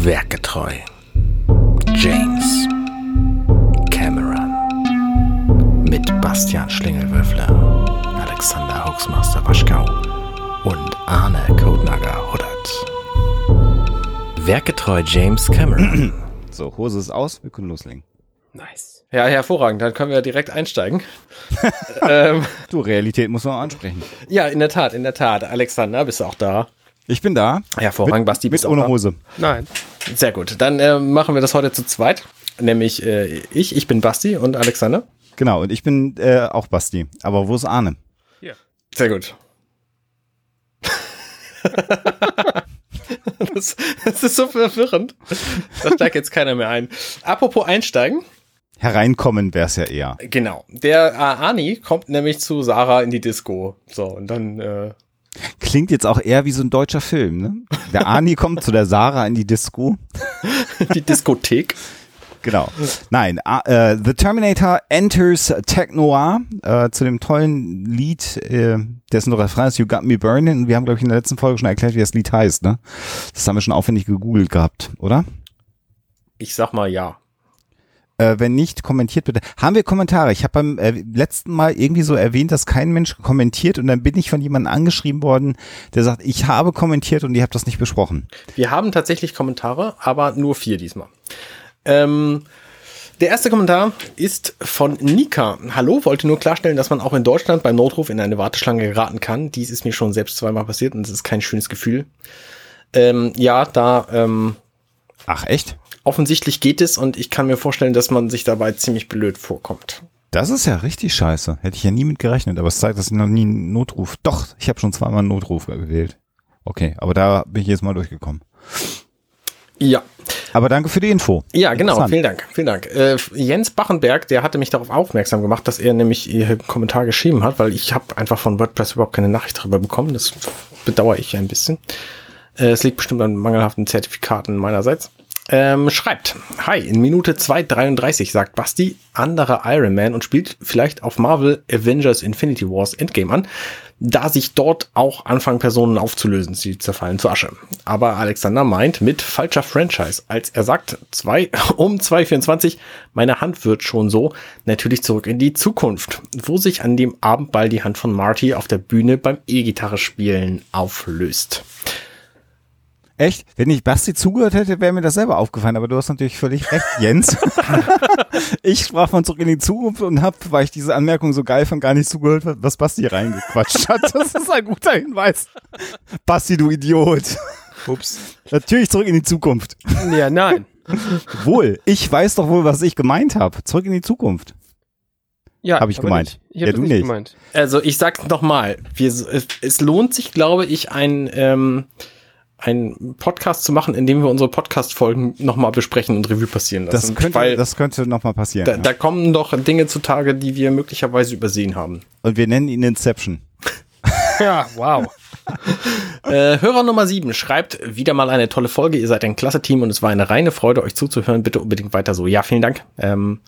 Werketreu. James Cameron. Mit Bastian Schlingelwürfler, Alexander Hoaxmaster Waschkau und Arne Codenager Huddert. Werketreu James Cameron. So, Hose ist aus, wir können loslegen. Nice. Ja, hervorragend. Dann können wir direkt einsteigen. ähm, Du, Realität muss man auch ansprechen. ja, in der Tat, in der Tat. Alexander, bist du auch da? Ich bin da. Hervorragend, Basti, Mit bist du auch ohne da? Hose. Nein. Sehr gut. Dann äh, machen wir das heute zu zweit. Nämlich äh, ich, ich bin Basti und Alexander. Genau, und ich bin äh, auch Basti. Aber wo ist Arne? Sehr gut. das, das ist so verwirrend. Da steigt jetzt keiner mehr ein. Apropos einsteigen. Hereinkommen wär's ja eher. Genau. Der äh, Ani kommt nämlich zu Sarah in die Disco. So, und dann äh, Klingt jetzt auch eher wie so ein deutscher Film, ne? Der Ani kommt zu der Sarah in die Disco. die Diskothek. Genau. Nein, ah, äh, The Terminator enters Tech Noir äh, zu dem tollen Lied, äh, dessen Refrain ist You Got Me Burning. Und wir haben, glaube ich, in der letzten Folge schon erklärt, wie das Lied heißt, ne? Das haben wir schon aufwendig gegoogelt gehabt, oder? Ich sag mal ja. Äh, wenn nicht, kommentiert bitte. Haben wir Kommentare? Ich habe beim äh, letzten Mal irgendwie so erwähnt, dass kein Mensch kommentiert und dann bin ich von jemandem angeschrieben worden, der sagt, ich habe kommentiert und ihr habt das nicht besprochen. Wir haben tatsächlich Kommentare, aber nur vier diesmal. Ähm, der erste Kommentar ist von Nika. Hallo, wollte nur klarstellen, dass man auch in Deutschland beim Notruf in eine Warteschlange geraten kann. Dies ist mir schon selbst zweimal passiert und es ist kein schönes Gefühl. Ähm, ja, da ähm, Ach, echt? Offensichtlich geht es und ich kann mir vorstellen, dass man sich dabei ziemlich blöd vorkommt. Das ist ja richtig scheiße. Hätte ich ja nie mit gerechnet, aber es zeigt, dass ich noch nie einen Notruf. Doch, ich habe schon zweimal einen Notruf gewählt. Okay, aber da bin ich jetzt mal durchgekommen. Ja, Aber danke für die Info. Ja, genau. Vielen Dank. Vielen Dank. Äh, Jens Bachenberg, der hatte mich darauf aufmerksam gemacht, dass er nämlich ihr Kommentar geschrieben hat, weil ich habe einfach von WordPress überhaupt keine Nachricht darüber bekommen. Das bedauere ich ein bisschen. Äh, es liegt bestimmt an mangelhaften Zertifikaten meinerseits. Ähm, schreibt, hi, in Minute 2.33 sagt Basti, anderer Iron Man und spielt vielleicht auf Marvel Avengers Infinity Wars Endgame an, da sich dort auch anfangen Personen aufzulösen, sie zerfallen zu Asche. Aber Alexander meint mit falscher Franchise, als er sagt, zwei, um 2.24, meine Hand wird schon so, natürlich zurück in die Zukunft, wo sich an dem Abend bald die Hand von Marty auf der Bühne beim E-Gitarre spielen auflöst. Echt? Wenn ich Basti zugehört hätte, wäre mir das selber aufgefallen, aber du hast natürlich völlig recht, Jens. ich sprach von zurück in die Zukunft und hab, weil ich diese Anmerkung so geil fand, gar nicht zugehört, was Basti reingequatscht hat. Das ist ein guter Hinweis. Basti, du Idiot. Ups. Natürlich zurück in die Zukunft. Ja, nein. Wohl, ich weiß doch wohl, was ich gemeint habe. Zurück in die Zukunft. Ja, Hab ich gemeint. Nicht. Ich hab Ja, das du nicht nicht. gemeint. Also ich sag noch mal, wir, es, es lohnt sich, glaube ich, ein ähm, einen Podcast zu machen, in dem wir unsere Podcast-Folgen noch mal besprechen und Revue passieren lassen. Das könnte, weil das könnte nochmal passieren. da, ja. da kommen doch Dinge zutage, die wir möglicherweise übersehen haben. Und wir nennen ihn Inception. Ja, wow. Äh, Hörer Nummer 7 schreibt wieder mal eine tolle Folge. Ihr seid ein klasse Team und es war eine reine Freude, euch zuzuhören. Bitte unbedingt weiter so. Ja, vielen Dank. Ähm,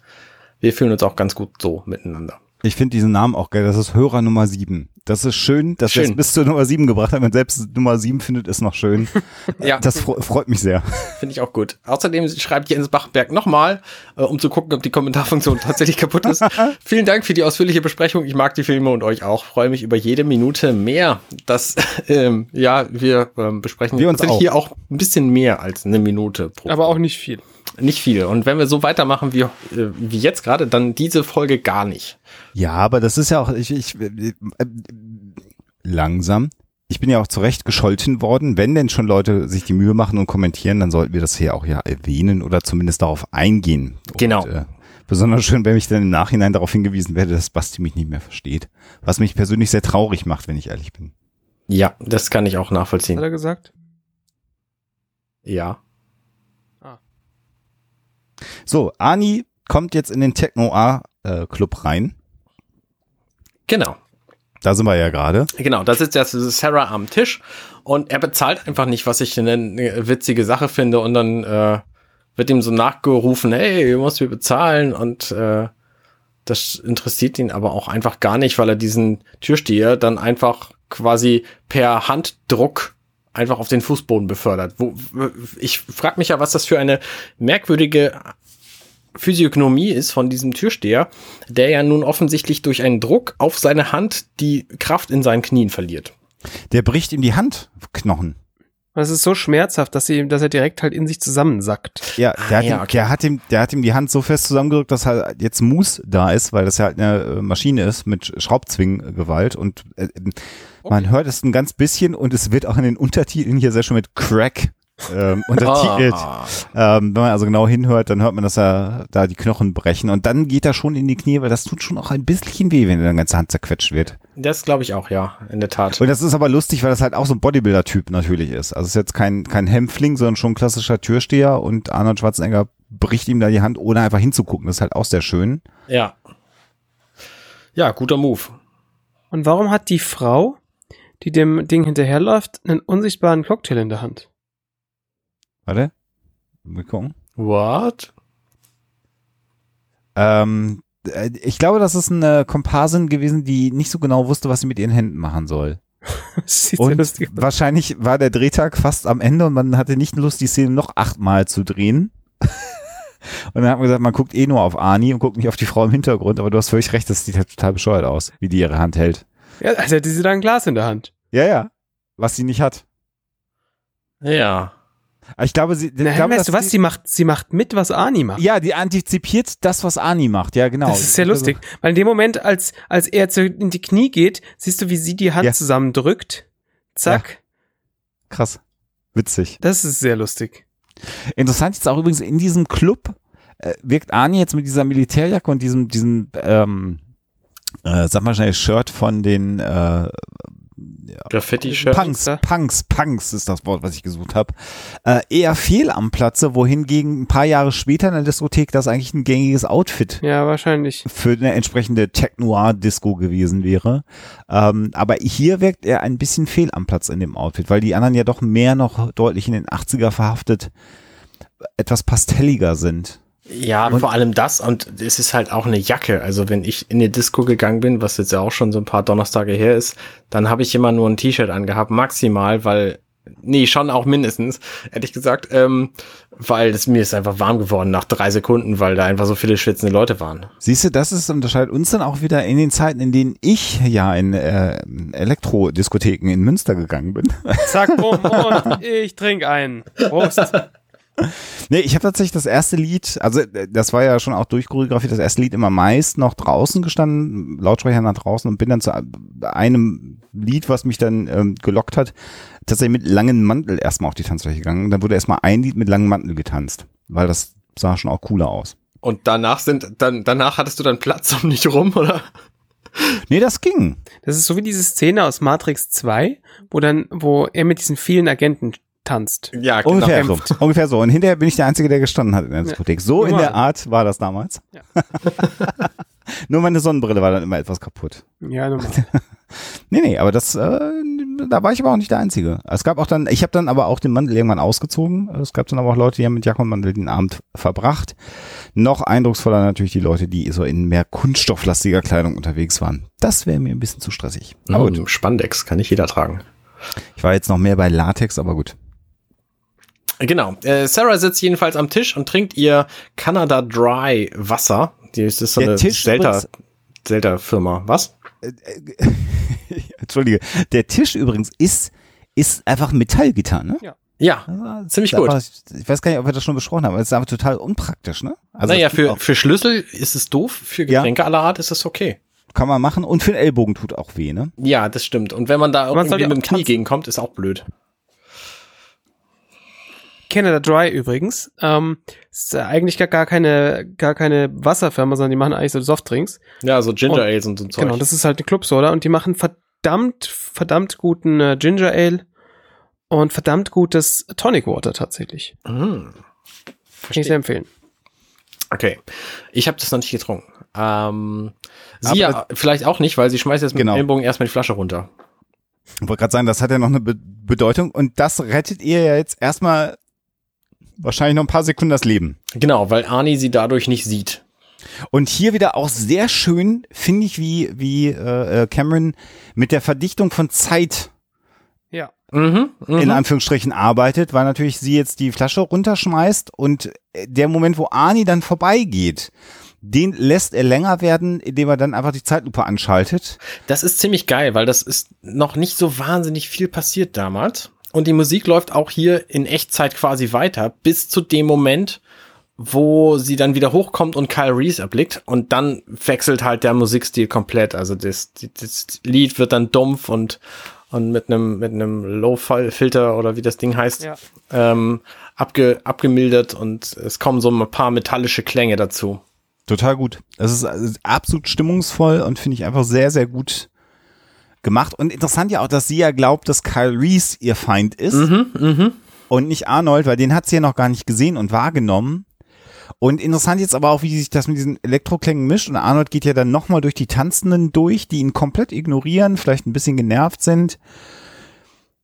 wir fühlen uns auch ganz gut so miteinander. Ich finde diesen Namen auch geil. Das ist Hörer Nummer 7. Das ist schön, dass wir Schön. es bis zur Nummer 7 gebracht haben. Und selbst Nummer 7 findet es noch schön. Ja. Das fre freut mich sehr. Finde ich auch gut. Außerdem schreibt Jens Bachberg nochmal, äh, um zu gucken, ob die Kommentarfunktion tatsächlich kaputt ist. Vielen Dank für die ausführliche Besprechung. Ich mag die Filme und euch auch. Freue mich über jede Minute mehr. Das, ähm, ja, wir ähm, besprechen Wir uns auch. hier auch ein bisschen mehr als eine Minute pro Aber auch nicht viel. Nicht viel. Und wenn wir so weitermachen wie, äh, wie jetzt gerade, dann diese Folge gar nicht. Ja, aber das ist ja auch, ich, ich, äh, äh, langsam. Ich bin ja auch zurecht gescholten worden. Wenn denn schon Leute sich die Mühe machen und kommentieren, dann sollten wir das hier auch ja erwähnen oder zumindest darauf eingehen. Genau. Und, äh, besonders schön, wenn mich dann im Nachhinein darauf hingewiesen werde, dass Basti mich nicht mehr versteht. Was mich persönlich sehr traurig macht, wenn ich ehrlich bin. Ja, das kann ich auch Hat nachvollziehen. er gesagt? Ja. So, Ani kommt jetzt in den Techno-A-Club rein. Genau. Da sind wir ja gerade. Genau, da sitzt jetzt Sarah am Tisch und er bezahlt einfach nicht, was ich eine, eine witzige Sache finde und dann äh, wird ihm so nachgerufen, hey, du musst mir bezahlen und äh, das interessiert ihn aber auch einfach gar nicht, weil er diesen Türsteher dann einfach quasi per Handdruck einfach auf den Fußboden befördert. Wo, ich frage mich ja, was das für eine merkwürdige Physiognomie ist von diesem Türsteher, der ja nun offensichtlich durch einen Druck auf seine Hand die Kraft in seinen Knien verliert. Der bricht ihm die Handknochen. Das ist so schmerzhaft, dass, sie, dass er direkt halt in sich zusammensackt. Ja, der, Ah, hat ja, ihm, okay. der, hat ihm, der hat ihm die Hand so fest zusammengedrückt, dass halt jetzt Mus da ist, weil das ja halt eine äh, Maschine ist mit Schraubzwinggewalt und äh, man hört es ein ganz bisschen und es wird auch in den Untertiteln hier sehr schön mit Crack ähm, untertitelt. Ah. Ähm, wenn man also genau hinhört, dann hört man, dass er da die Knochen brechen und dann geht er schon in die Knie, weil das tut schon auch ein bisschen weh, wenn deine ganze Hand zerquetscht wird. Das glaube ich auch, ja, in der Tat. Und das ist aber lustig, weil das halt auch so ein Bodybuilder-Typ natürlich ist. Also es ist jetzt kein, kein Hämpfling, sondern schon ein klassischer Türsteher und Arnold Schwarzenegger bricht ihm da die Hand, ohne einfach hinzugucken. Das ist halt auch sehr schön. Ja. Ja, guter Move. Und warum hat die Frau, die dem Ding hinterherläuft, einen unsichtbaren Cocktail in der Hand? Warte. Mal gucken. What? Ähm, äh, ich glaube, das ist eine Komparsin gewesen, die nicht so genau wusste, was sie mit ihren Händen machen soll. Das sieht sehr Und lustig aus. wahrscheinlich war der Drehtag fast am Ende und man hatte nicht Lust, die Szene noch achtmal zu drehen. Und dann hat man gesagt, man guckt eh nur auf Ani und guckt nicht auf die Frau im Hintergrund, aber du hast völlig recht, das sieht halt total bescheuert aus, wie die ihre Hand hält. Ja, als hätte sie da ein Glas in der Hand. Ja, ja. Was sie nicht hat. Ja. Aber Ich glaube, sie, ich Na, glaube, weißt du was? die- Sie macht, sie macht mit, was Ani macht. Ja, die antizipiert das, was Ani macht. Ja, genau. Das ist sehr lustig. Weil in dem Moment, als, als er zu, in die Knie geht, siehst du, wie sie die Hand Ja. zusammendrückt. Zack. Krass. Witzig. Das ist sehr lustig. Interessant ist auch übrigens in diesem Club äh, wirkt Ani jetzt mit dieser Militärjacke und diesem, diesem, ähm, äh, sag mal schnell, Shirt von den äh, Graffiti-Shirt. Punks. Punks, Punks ist das Wort, was ich gesucht habe, äh, eher fehl am Platze, wohingegen ein paar Jahre später in der Diskothek das eigentlich ein gängiges Outfit Ja, wahrscheinlich. für eine entsprechende Tech-Noir-Disco gewesen wäre. Ähm, aber hier wirkt er ein bisschen fehl am Platz in dem Outfit, weil die anderen ja doch mehr noch deutlich in den 80er verhaftet etwas pastelliger sind. Ja, vor allem das und es ist halt auch eine Jacke. Also wenn ich in die Disco gegangen bin, was jetzt ja auch schon so ein paar Donnerstage her ist, dann habe ich immer nur ein T-Shirt angehabt, maximal, weil, nee, schon auch mindestens, ehrlich gesagt, ähm, weil es mir ist einfach warm geworden nach drei Sekunden, weil da einfach so viele schwitzende Leute waren. Siehst du, das ist, unterscheidet uns dann auch wieder in den Zeiten, in denen ich ja in äh, Elektrodiskotheken in Münster gegangen bin. Zack, bumm, und ich trinke einen. Prost. Nee, ich habe tatsächlich das erste Lied, also äh, das war ja schon auch durchchoreografiert, das erste Lied immer meist noch draußen gestanden, Lautsprecher nach draußen und bin dann zu einem Lied, was mich dann ähm, gelockt hat, tatsächlich mit langem Mantel erstmal auf die Tanzfläche gegangen. Dann wurde erstmal ein Lied mit langem Mantel getanzt, weil das sah schon auch cooler aus. Und danach sind, dann, danach hattest du dann Platz um dich rum, oder? Nee, das ging. Das ist so wie diese Szene aus Matrix 2, wo dann, wo er mit diesen vielen Agenten tanzt. Ja, genau. Ungefähr so. Ungefähr so. Und hinterher bin ich der Einzige, der gestanden hat in der Diskothek. So in der Art war das damals. Ja. Nur meine Sonnenbrille war dann immer etwas kaputt. Ja, normal. Nee, nee, aber das, äh, da war ich aber auch nicht der Einzige. Es gab auch dann, ich habe dann aber auch den Mantel irgendwann ausgezogen. Es gab dann aber auch Leute, die haben mit Jacke und Mantel den Abend verbracht. Noch eindrucksvoller natürlich die Leute, die so in mehr kunststofflastiger Kleidung unterwegs waren. Das wäre mir ein bisschen zu stressig. Aber Oh, gut, Spandex kann nicht jeder tragen. ich war jetzt noch mehr bei Latex, aber gut. Genau. Äh, Sarah sitzt jedenfalls am Tisch und trinkt ihr Canada Dry Wasser. Die ist, ist so Der eine Tisch übrigens- Zelda Firma. Was? Entschuldige. Der Tisch übrigens ist, ist einfach Metallgitarre, ne? Ja, Also, ziemlich gut. einfach- ich weiß gar nicht, ob wir das schon besprochen haben, aber es ist einfach total unpraktisch, ne? Also naja, für, für Schlüssel ist es doof, für Ja. Getränke aller Art ist es okay. kann man machen und für den Ellbogen tut auch weh, ne? Ja, das stimmt. Und wenn man da man irgendwie ja mit dem Knie gegenkommt, ist auch blöd. Canada Dry übrigens. Ähm, ist eigentlich gar, gar keine, gar keine Wasserfirma, sondern die machen eigentlich so Softdrinks. Ja, so Ginger Ales und so Zeug. Genau, das ist halt eine Clubsoda und die machen verdammt, verdammt guten äh, Ginger Ale und verdammt gutes Tonic Water tatsächlich. Hm. Kann ich sehr empfehlen. Okay. Ich habe das noch nicht getrunken. Ähm, Aber sie ja vielleicht auch nicht, weil sie schmeißt jetzt mit Genau. dem Ellbogen erstmal die Flasche runter. Ich wollte gerade sagen, das hat ja noch eine Be Bedeutung und das rettet ihr ja jetzt erstmal wahrscheinlich noch ein paar Sekunden das Leben. Genau, weil Arnie sie dadurch nicht sieht. Und hier wieder auch sehr schön, finde ich, wie, wie äh, äh, Cameron mit der Verdichtung von Zeit Ja. Mhm, mhm. in Anführungsstrichen arbeitet, weil natürlich sie jetzt die Flasche runterschmeißt und der Moment, wo Arnie dann vorbeigeht, den lässt er länger werden, indem er dann einfach die Zeitlupe anschaltet. Das ist ziemlich geil, weil das ist noch nicht so wahnsinnig viel passiert damals. Und die Musik läuft auch hier in Echtzeit quasi weiter, bis zu dem Moment, wo sie dann wieder hochkommt und Kyle Reese erblickt. Und dann wechselt halt der Musikstil komplett. Also das, das Lied wird dann dumpf und, und mit einem mit einem Low-Filter oder wie das Ding heißt, Ja. ähm, abge, abgemildert und es kommen so ein paar metallische Klänge dazu. Total gut. Das ist absolut stimmungsvoll und finde ich einfach sehr, sehr gut gemacht. Und interessant ja auch, dass sie ja glaubt, dass Kyle Reese ihr Feind ist Mhm, und nicht Arnold, weil den hat sie ja noch gar nicht gesehen und wahrgenommen. Und interessant jetzt aber auch, wie sich das mit diesen Elektroklängen mischt. Und Arnold geht ja dann nochmal durch die Tanzenden durch, die ihn komplett ignorieren, vielleicht ein bisschen genervt sind.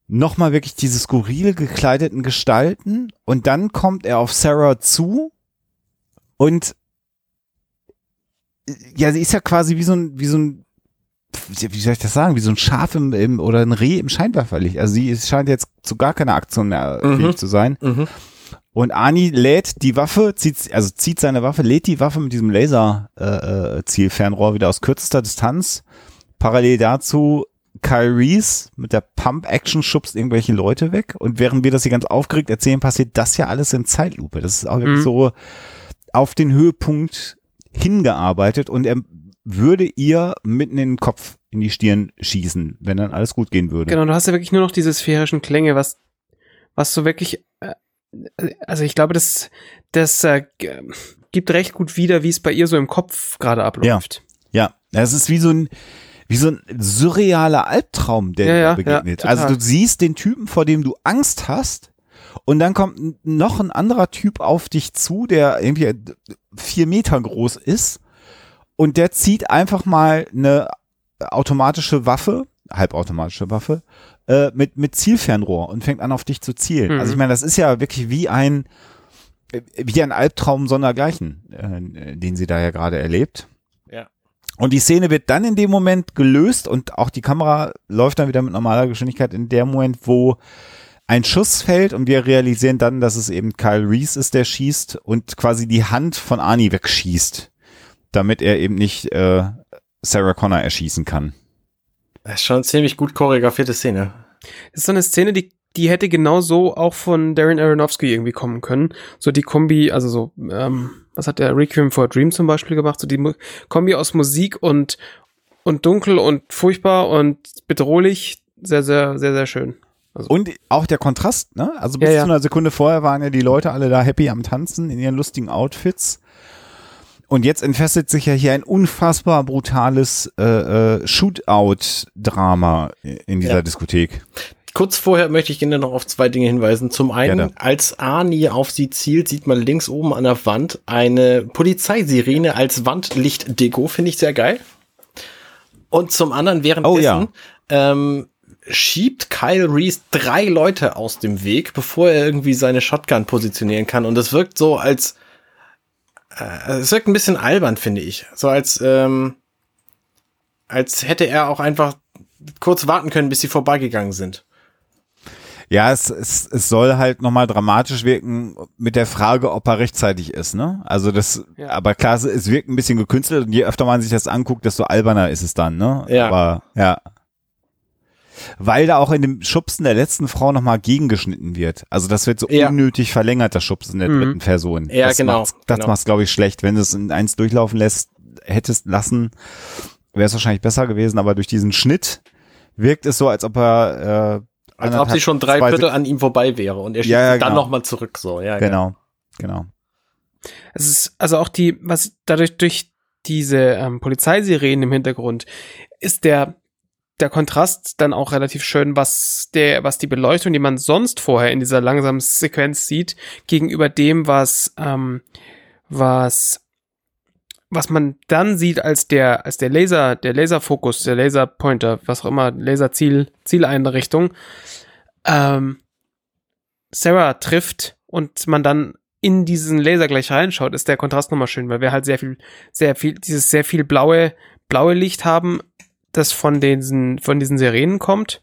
Nochmal wirklich diese skurril gekleideten Gestalten. Und dann kommt er auf Sarah zu und ja, sie ist ja quasi wie so ein, wie so ein, wie soll ich das sagen, wie so ein Schaf im, im oder ein Reh im Scheinwerferlicht. Also sie scheint jetzt zu gar keiner Aktion mehr Mhm. fähig zu sein. Mhm. Und Ani lädt die Waffe, zieht, also zieht seine Waffe, lädt die Waffe mit diesem Laser-Zielfernrohr äh, Zielfernrohr wieder aus kürzester Distanz. Parallel dazu Kyle Reese mit der Pump-Action schubst irgendwelche Leute weg. Und während wir das hier ganz aufgeregt erzählen, passiert das ja alles in Zeitlupe. Das ist auch wirklich Mhm. so auf den Höhepunkt hingearbeitet und er würde ihr mitten in den Kopf, in die Stirn schießen, wenn dann alles gut gehen würde. Genau, du hast ja wirklich nur noch diese sphärischen Klänge, was, was so wirklich, äh, also ich glaube, das, das äh, gibt recht gut wieder, wie es bei ihr so im Kopf gerade abläuft. Ja, es ist wie so ein, wie so ein surrealer Albtraum, der Ja, dir ja, begegnet. ja, also du siehst den Typen, vor dem du Angst hast, und dann kommt noch ein anderer Typ auf dich zu, der irgendwie vier Meter groß ist, und der zieht einfach mal eine automatische Waffe, halbautomatische Waffe, äh, mit, mit Zielfernrohr und fängt an auf dich zu zielen. Mhm. Also ich meine, das ist ja wirklich wie ein, äh, wie ein Albtraum sondergleichen, äh, den sie da ja gerade erlebt. Ja. Und die Szene wird dann in dem Moment gelöst und auch die Kamera läuft dann wieder mit normaler Geschwindigkeit in dem Moment, wo ein Schuss fällt und wir realisieren dann, dass es eben Kyle Reese ist, der schießt und quasi die Hand von Arnie wegschießt, damit er eben nicht äh, Sarah Connor erschießen kann. Das ist schon eine ziemlich gut choreografierte Szene. Das ist so eine Szene, die, die hätte genauso auch von Darren Aronofsky irgendwie kommen können. So die Kombi, also so, ähm, was hat der Requiem for a Dream zum Beispiel gemacht? So die Mu Kombi aus Musik und, und dunkel und furchtbar und bedrohlich. Sehr, sehr, sehr, sehr schön. Und auch der Kontrast, ne? Also bis Ja, ja. zu einer Sekunde vorher waren ja die Leute alle da happy am Tanzen in ihren lustigen Outfits. Und jetzt entfesselt sich ja hier ein unfassbar brutales äh, äh, Shootout-Drama in dieser Ja. Diskothek. Kurz vorher möchte ich Ihnen noch auf zwei Dinge hinweisen. Zum einen, Gerne. als Arnie auf sie zielt, sieht man links oben an der Wand eine Polizeisirene als Wandlichtdeko. Finde ich sehr geil. Und zum anderen, währenddessen Oh ja. ähm, schiebt Kyle Reese drei Leute aus dem Weg, bevor er irgendwie seine Shotgun positionieren kann. Und das wirkt so als, äh, es wirkt ein bisschen albern, finde ich. So als, ähm, als hätte er auch einfach kurz warten können, bis sie vorbeigegangen sind. Ja, es, es, es soll halt nochmal dramatisch wirken mit der Frage, ob er rechtzeitig ist, ne? Also das, Ja. aber klar, es- es wirkt ein bisschen gekünstelt und je öfter man sich das anguckt, desto alberner ist es dann, ne? Ja. Aber, ja. Weil da auch in dem Schubsen der letzten Frau nochmal gegengeschnitten wird. Also das wird so Ja. unnötig verlängert, das Schubsen der Mhm. dritten Person. Ja, das genau, Macht's, das genau. macht's, glaube ich, schlecht. Wenn du es in eins durchlaufen lässt, hättest lassen, wäre es wahrscheinlich besser gewesen, aber durch diesen Schnitt wirkt es so, als ob er, äh, Als ob sie schon drei Viertel an ihm vorbei wäre und er schiebt Ja, ja, sie dann genau. nochmal zurück, so, ja. ja. Genau, genau. Es ist also auch die, was dadurch durch diese ähm, Polizeisirenen im Hintergrund ist der der Kontrast dann auch relativ schön, was der, was die Beleuchtung, die man sonst vorher in dieser langsamen Sequenz sieht, gegenüber dem, was ähm, was was man dann sieht als der als der Laser, der Laserfokus, der Laserpointer, was auch immer, Laserziel Zieleinrichtung, ähm, Sarah trifft und man dann in diesen Laser gleich reinschaut, ist der Kontrast nochmal schön, weil wir halt sehr viel, sehr viel, dieses sehr viel blaue, blaue Licht haben, das von diesen, von diesen Sirenen kommt.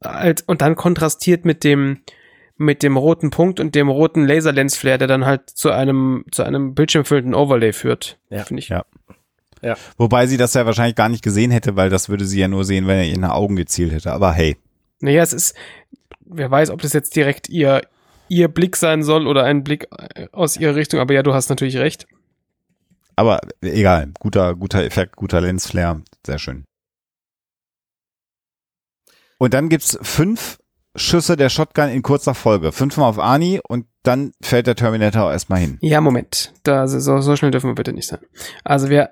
als, und dann kontrastiert mit dem, mit dem roten Punkt und dem roten Laserlensflare, der dann halt zu einem, zu einem bildschirmfüllenden Overlay führt. Ja. Finde ich. Ja. Wobei sie das ja wahrscheinlich gar nicht gesehen hätte, weil das würde sie ja nur sehen, wenn er ihr in die Augen gezielt hätte. Aber hey. Naja, es ist, wer weiß, ob das jetzt direkt ihr, ihr Blick sein soll oder ein Blick äh, aus ihrer Richtung, aber ja, du hast natürlich recht. Aber egal. Guter, guter Effekt, guter Lensflare. Sehr schön. Und dann gibt's fünf Schüsse der Shotgun in kurzer Folge. Fünfmal auf Ani und dann fällt der Terminator erstmal hin. Ja, Moment. Da, so, so schnell dürfen wir bitte nicht sein. Also wir,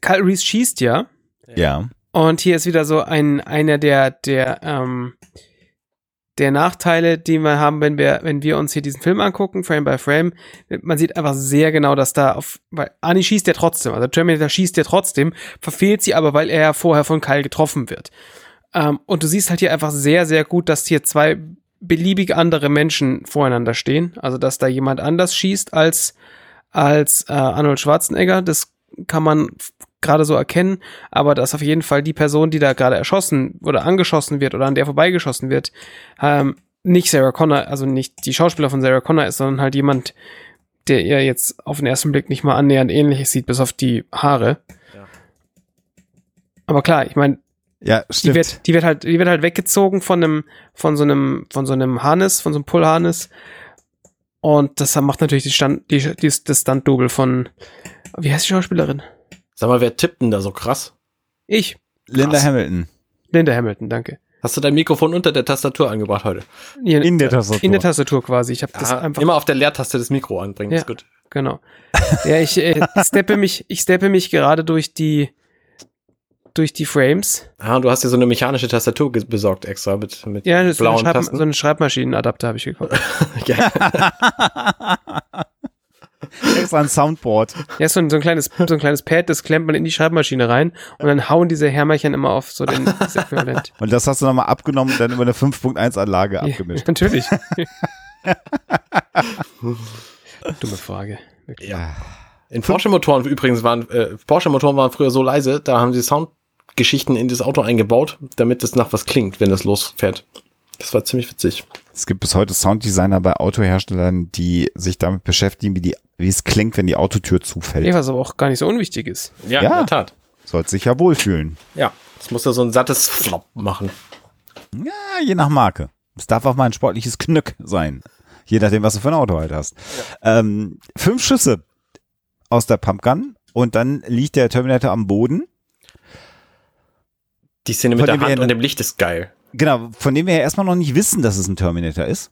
Kyle Reese schießt ja, Ja. Und hier ist wieder so ein, einer der, der, ähm, der Nachteile, die wir haben, wenn wir, wenn wir uns hier diesen Film angucken, Frame by Frame. Man sieht einfach sehr genau, dass da auf, weil Ani schießt ja trotzdem, also Terminator schießt ja trotzdem, verfehlt sie aber, weil er ja vorher von Kyle getroffen wird. Ähm, und du siehst halt hier einfach sehr, sehr gut, dass hier zwei beliebig andere Menschen voreinander stehen. Also, dass da jemand anders schießt als, als äh, Arnold Schwarzenegger. Das kann man gerade so erkennen, aber dass auf jeden Fall die Person, die da gerade erschossen oder angeschossen wird oder an der vorbeigeschossen wird, ähm, nicht Sarah Connor, also nicht die Schauspieler von Sarah Connor ist, sondern halt jemand, der ihr jetzt auf den ersten Blick nicht mal annähernd ähnlich sieht, bis auf die Haare. Ja. Aber klar, ich meine, Ja, die wird, die wird halt, die wird halt weggezogen von einem, von so einem, von so einem Harness, von so einem Pull-Harness. Und das macht natürlich die Stand, die, die, das Stunt-Double von, wie heißt die Schauspielerin? Sag mal, wer tippt denn da so krass? Ich. Linda Krass. Hamilton. Linda Hamilton, danke. Hast du dein Mikrofon unter der Tastatur angebracht heute? Hier, In der Tastatur. In der Tastatur quasi. Ich habe das Ah, einfach. immer auf der Leertaste das Mikro anbringen, Ja. ist gut. Genau. Ja, ich äh, steppe mich, ich steppe mich gerade durch die, durch die Frames. Ah, du hast dir so eine mechanische Tastatur besorgt extra mit, mit Ja, das ist so, eine blauen Schreib Tasten. so einen Schreibmaschinenadapter habe ich gekauft. Extra ein Soundboard. Ja, so ein, so ein kleines, so ein kleines Pad, das klemmt man in die Schreibmaschine rein und dann hauen diese Härmerchen immer auf so den das Äquivalent. Und das hast du nochmal abgenommen und dann über eine 5.1 Anlage Ja, abgemischt. natürlich. Dumme Frage. Wirklich. ja. In Porsche-Motoren übrigens waren, äh, Porsche-Motoren waren früher so leise, da haben sie Soundgeschichten in das Auto eingebaut, damit es nach was klingt, wenn es losfährt. Das war ziemlich witzig. Es gibt bis heute Sounddesigner bei Autoherstellern, die sich damit beschäftigen, wie, die, wie es klingt, wenn die Autotür zufällt. Ja, was aber auch gar nicht so unwichtig ist. Ja, Ja. in der Tat. Sollte sich ja wohlfühlen. Ja, das muss ja so ein sattes Flop machen. Ja, je nach Marke. Es darf auch mal ein sportliches Knück sein. Je nachdem, was du für ein Auto halt hast. Ähm, fünf Schüsse aus der Pumpgun und dann liegt der Terminator am Boden. Die Szene Von mit der Hand ja- und dem Licht ist geil. Genau, von dem wir ja erstmal noch nicht wissen, dass es ein Terminator ist.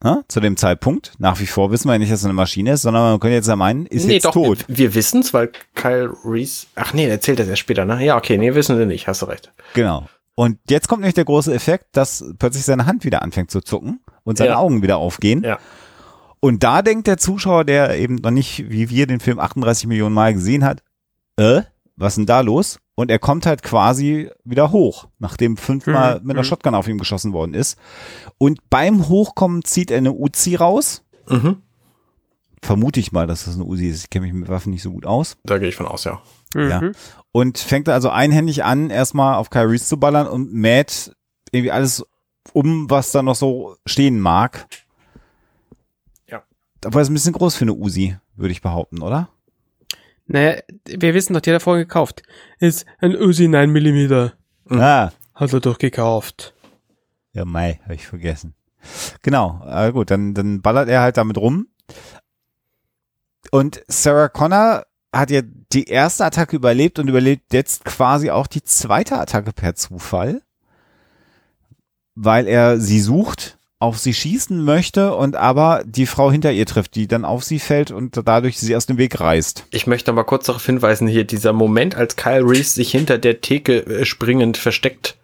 Na, zu dem Zeitpunkt. Nach wie vor wissen wir ja nicht, dass es eine Maschine ist, sondern man könnte jetzt ja meinen, ist nee, jetzt doch, tot. wir, wir wissen es, weil Kyle Reese. Ach nee, erzählt das erst später, ne? Ja, okay, nee, wissen wir nicht, hast du recht. Genau. Und jetzt kommt nämlich der große Effekt, dass plötzlich seine Hand wieder anfängt zu zucken und seine Ja. Augen wieder aufgehen. Ja. Und da denkt der Zuschauer, der eben noch nicht, wie wir, den Film 38 Millionen Mal gesehen hat, äh, was ist denn da los? Und er kommt halt quasi wieder hoch, nachdem fünfmal Hm, mit einer hm. Shotgun auf ihm geschossen worden ist. Und beim Hochkommen zieht er eine Uzi raus. Mhm. Vermute ich mal, dass das eine Uzi ist. Ich kenne mich mit Waffen nicht so gut aus. Da gehe ich von aus, ja. Ja. Mhm. Und fängt also einhändig an, erstmal auf Kyle Reese zu ballern und mäht irgendwie alles um, was da noch so stehen mag. Ja. Aber ist ein bisschen groß für eine Uzi, würde ich behaupten, oder? Naja, wir wissen doch, die hat er vorher gekauft. Ist ein Uzi 9 mm. Ah, Hat er doch gekauft. ja, Mai, habe ich vergessen. Genau, äh, gut, dann, dann ballert er halt damit rum. Und Sarah Connor hat ja die erste Attacke überlebt und überlebt jetzt quasi auch die zweite Attacke per Zufall, weil er sie sucht, auf sie schießen möchte und aber die Frau hinter ihr trifft, die dann auf sie fällt und dadurch sie aus dem Weg reißt. Ich möchte aber kurz darauf hinweisen, hier dieser Moment, als Kyle Reese sich hinter der Theke äh, springend versteckt,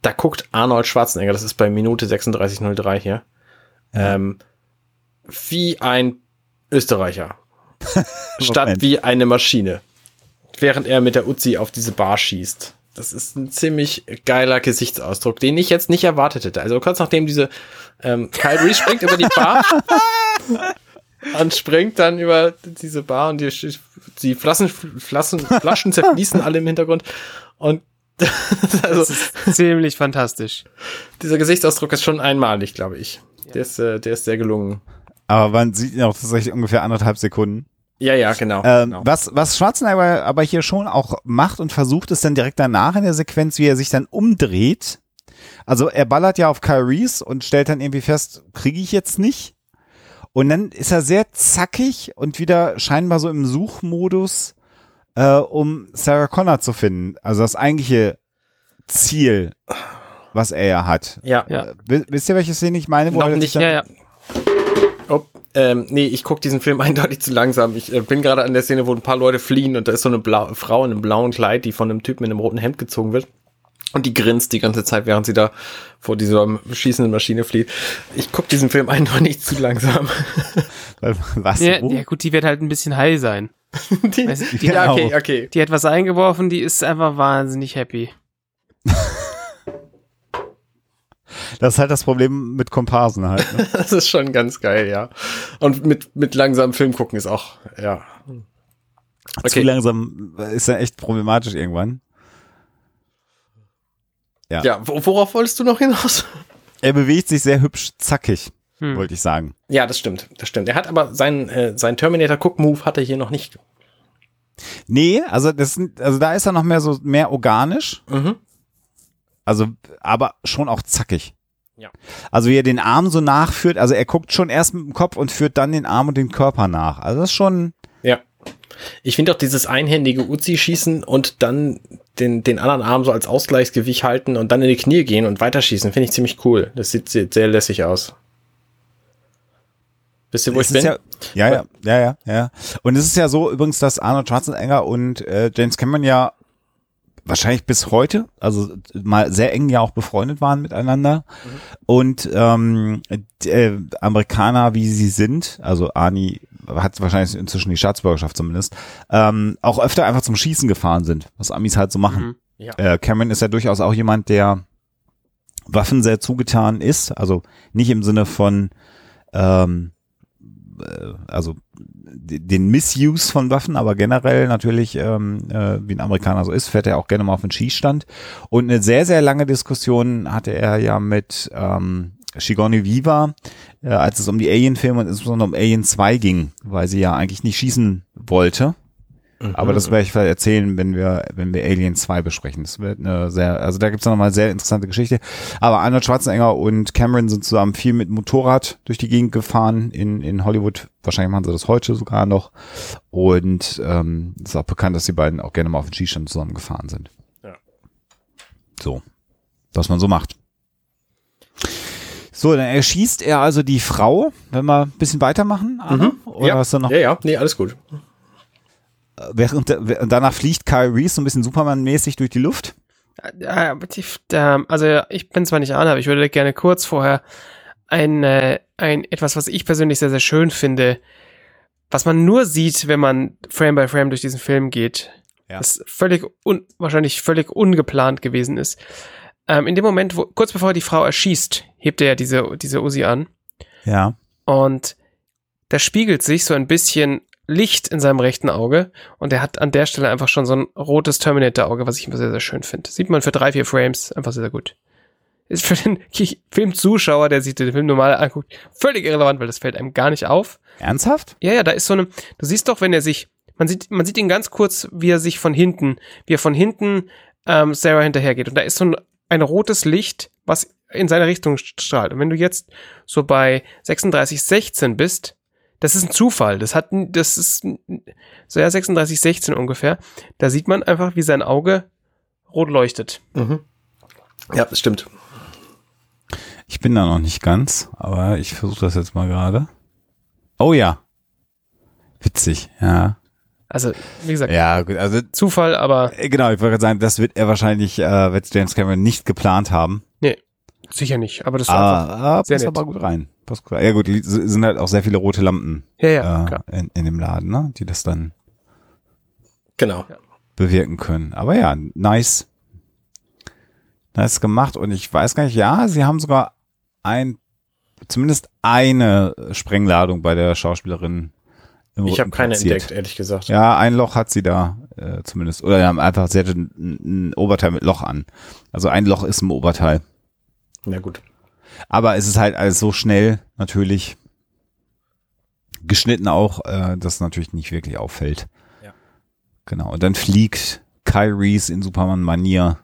da guckt Arnold Schwarzenegger, das ist bei Minute 3603 hier, ähm, wie ein Österreicher. Statt wie eine Maschine. Während er mit der Uzi auf diese Bar schießt. Das ist ein ziemlich geiler Gesichtsausdruck, den ich jetzt nicht erwartet hätte. Also kurz nachdem diese ähm, Kyle Reese springt über die Bar und springt dann über diese Bar und die, die Flaschen, Flaschen, Flaschen zerfließen alle im Hintergrund. Und also, Das ist ziemlich fantastisch. dieser Gesichtsausdruck ist schon einmalig, glaube ich. Der ist, äh, der ist sehr gelungen. Aber man sieht ihn auch tatsächlich ungefähr anderthalb Sekunden. Ja, ja, genau. Ähm, genau. was, was Schwarzenegger aber hier schon auch macht und versucht, ist dann direkt danach in der Sequenz, wie er sich dann umdreht. Also er ballert ja auf Kyle Reese und stellt dann irgendwie fest, kriege ich jetzt nicht. Und dann ist er sehr zackig und wieder scheinbar so im Suchmodus, äh, um Sarah Connor zu finden. Also das eigentliche Ziel, was er ja hat. ja. Ja. Äh, wi- wisst ihr, welche Szene ich meine? Wo Noch er sich nicht. dann- Ja, ja. Ähm, nee, ich gucke diesen Film eindeutig zu langsam. Ich äh, bin gerade an der Szene, wo ein paar Leute fliehen und da ist so eine Blau Frau in einem blauen Kleid, die von einem Typen in einem roten Hemd gezogen wird. Und die grinst die ganze Zeit, während sie da vor dieser schießenden Maschine flieht. Ich gucke diesen Film eindeutig zu langsam. Was? Ja, ja, gut, die wird halt ein bisschen high sein. die, Weiß ich- ja, okay, Genau. okay. Die hat was eingeworfen, die ist einfach wahnsinnig happy. Das ist halt das Problem mit Komparsen halt. Ne? Das ist schon ganz geil, ja. Und mit, mit langsamem Film gucken ist auch, ja. Zu Okay. langsam ist ja echt problematisch irgendwann. Ja. Ja, wo, worauf wolltest du noch hinaus? Er bewegt sich sehr hübsch zackig, Hm. wollte ich sagen. Ja, das stimmt, das stimmt. Er hat aber seinen, äh, seinen Terminator-Cook-Move hat er hier noch nicht. Nee, also das sind, also da ist er noch mehr so mehr organisch, Mhm. Also aber schon auch zackig. Ja. Also wie er den Arm so nachführt, also er guckt schon erst mit dem Kopf und führt dann den Arm und den Körper nach. Also das ist schon, Ja. Ich finde auch dieses einhändige Uzi-Schießen und dann den, den anderen Arm so als Ausgleichsgewicht halten und dann in die Knie gehen und weiterschießen, finde ich ziemlich cool. Das sieht sehr, sehr lässig aus. Wisst ihr, wo es ich bin? ja, ja, ja, ja, ja, ja. Und es ist ja so übrigens, dass Arnold Schwarzenegger und äh, James Cameron ja wahrscheinlich bis heute, also mal sehr eng ja auch befreundet waren miteinander. Und ähm, äh, Amerikaner, wie sie sind, also Arnie hat wahrscheinlich inzwischen die Staatsbürgerschaft zumindest, ähm, auch öfter einfach zum Schießen gefahren sind, was Amis halt so machen. Mhm. Ja. Äh, Cameron ist ja durchaus auch jemand, der Waffen sehr zugetan ist, also nicht im Sinne von ähm, äh, also den Missuse von Waffen, aber generell natürlich, ähm, äh, wie ein Amerikaner so ist, fährt er auch gerne mal auf den Schießstand. Und eine sehr, sehr lange Diskussion hatte er ja mit ähm, Shigoni Viva, äh, als es um die Alien-Filme und insbesondere um Alien 2 ging, weil sie ja eigentlich nicht schießen wollte. Aber das werde ich vielleicht erzählen, wenn wir, wenn wir Alien 2 besprechen. Das wird eine sehr, also da gibt's noch mal sehr interessante Geschichte. Aber Arnold Schwarzenegger und Cameron sind zusammen viel mit Motorrad durch die Gegend gefahren in, in Hollywood. Wahrscheinlich machen sie das heute sogar noch. Und ähm, ist auch bekannt, dass die beiden auch gerne mal auf den Skistand zusammen gefahren sind. Ja. So. Was man so macht. So, dann erschießt er also die Frau, wenn wir ein bisschen weitermachen, Arne? Oder ja. hast du noch ja, ja, nee, alles gut. Während, und danach fliegt Kyle Reese so ein bisschen Superman-mäßig durch die Luft. Also ich bin zwar nicht an, aber ich würde gerne kurz vorher ein, äh, ein etwas, was ich persönlich sehr, sehr schön finde, was man nur sieht, wenn man Frame by Frame durch diesen Film geht, Ja. das völlig un, wahrscheinlich völlig ungeplant gewesen ist. Ähm, in dem Moment, wo kurz bevor er die Frau erschießt, hebt er ja diese diese Uzi an Ja. und da spiegelt sich so ein bisschen Licht in seinem rechten Auge und er hat an der Stelle einfach schon so ein rotes Terminator-Auge, was ich immer sehr, sehr schön finde. Sieht man für drei, vier Frames einfach sehr, sehr gut. Ist für den Filmzuschauer, der sich den Film normal anguckt, völlig irrelevant, weil das fällt einem gar nicht auf. Ernsthaft? Ja, ja, da ist so eine, du siehst doch, wenn er sich, man sieht, man sieht ihn ganz kurz, wie er sich von hinten, wie er von hinten ähm, Sarah hinterhergeht. Und da ist so ein, ein rotes Licht, was in seine Richtung strahlt. Und wenn du jetzt so bei 3616 bist, das ist ein Zufall. Das hat, n- das ist n- so ja 3616 ungefähr. Da sieht man einfach, wie sein Auge rot leuchtet. Mhm. Ja, das stimmt. Ich bin da noch nicht ganz, aber ich versuche das jetzt mal gerade. Oh ja. Witzig, ja. Also, wie gesagt, Ja, gut, also Zufall, aber äh, genau, ich wollte gerade sagen, das wird er wahrscheinlich, äh, wird James Cameron nicht geplant haben. sicher nicht. Aber das war einfach. Aber ah, sehr passt nett. aber gut rein. Rein. Ja gut, sind halt auch sehr viele rote Lampen Ja, ja, äh, in, in dem Laden, ne? die das dann Genau. bewirken können. Aber ja, nice. Nice gemacht. Und ich weiß gar nicht, ja, sie haben sogar ein, zumindest eine Sprengladung bei der Schauspielerin im Ich habe keine platziert. entdeckt, ehrlich gesagt. Ja, ein Loch hat sie da äh, zumindest. Oder ja, einfach, sie hatte ein, ein Oberteil mit Loch an. Also ein Loch ist im Oberteil. Na gut. Aber es ist halt alles so schnell, natürlich. Geschnitten auch, äh, dass es natürlich nicht wirklich auffällt. Ja. Genau. Und dann fliegt Kyle Reese in Superman-Manier.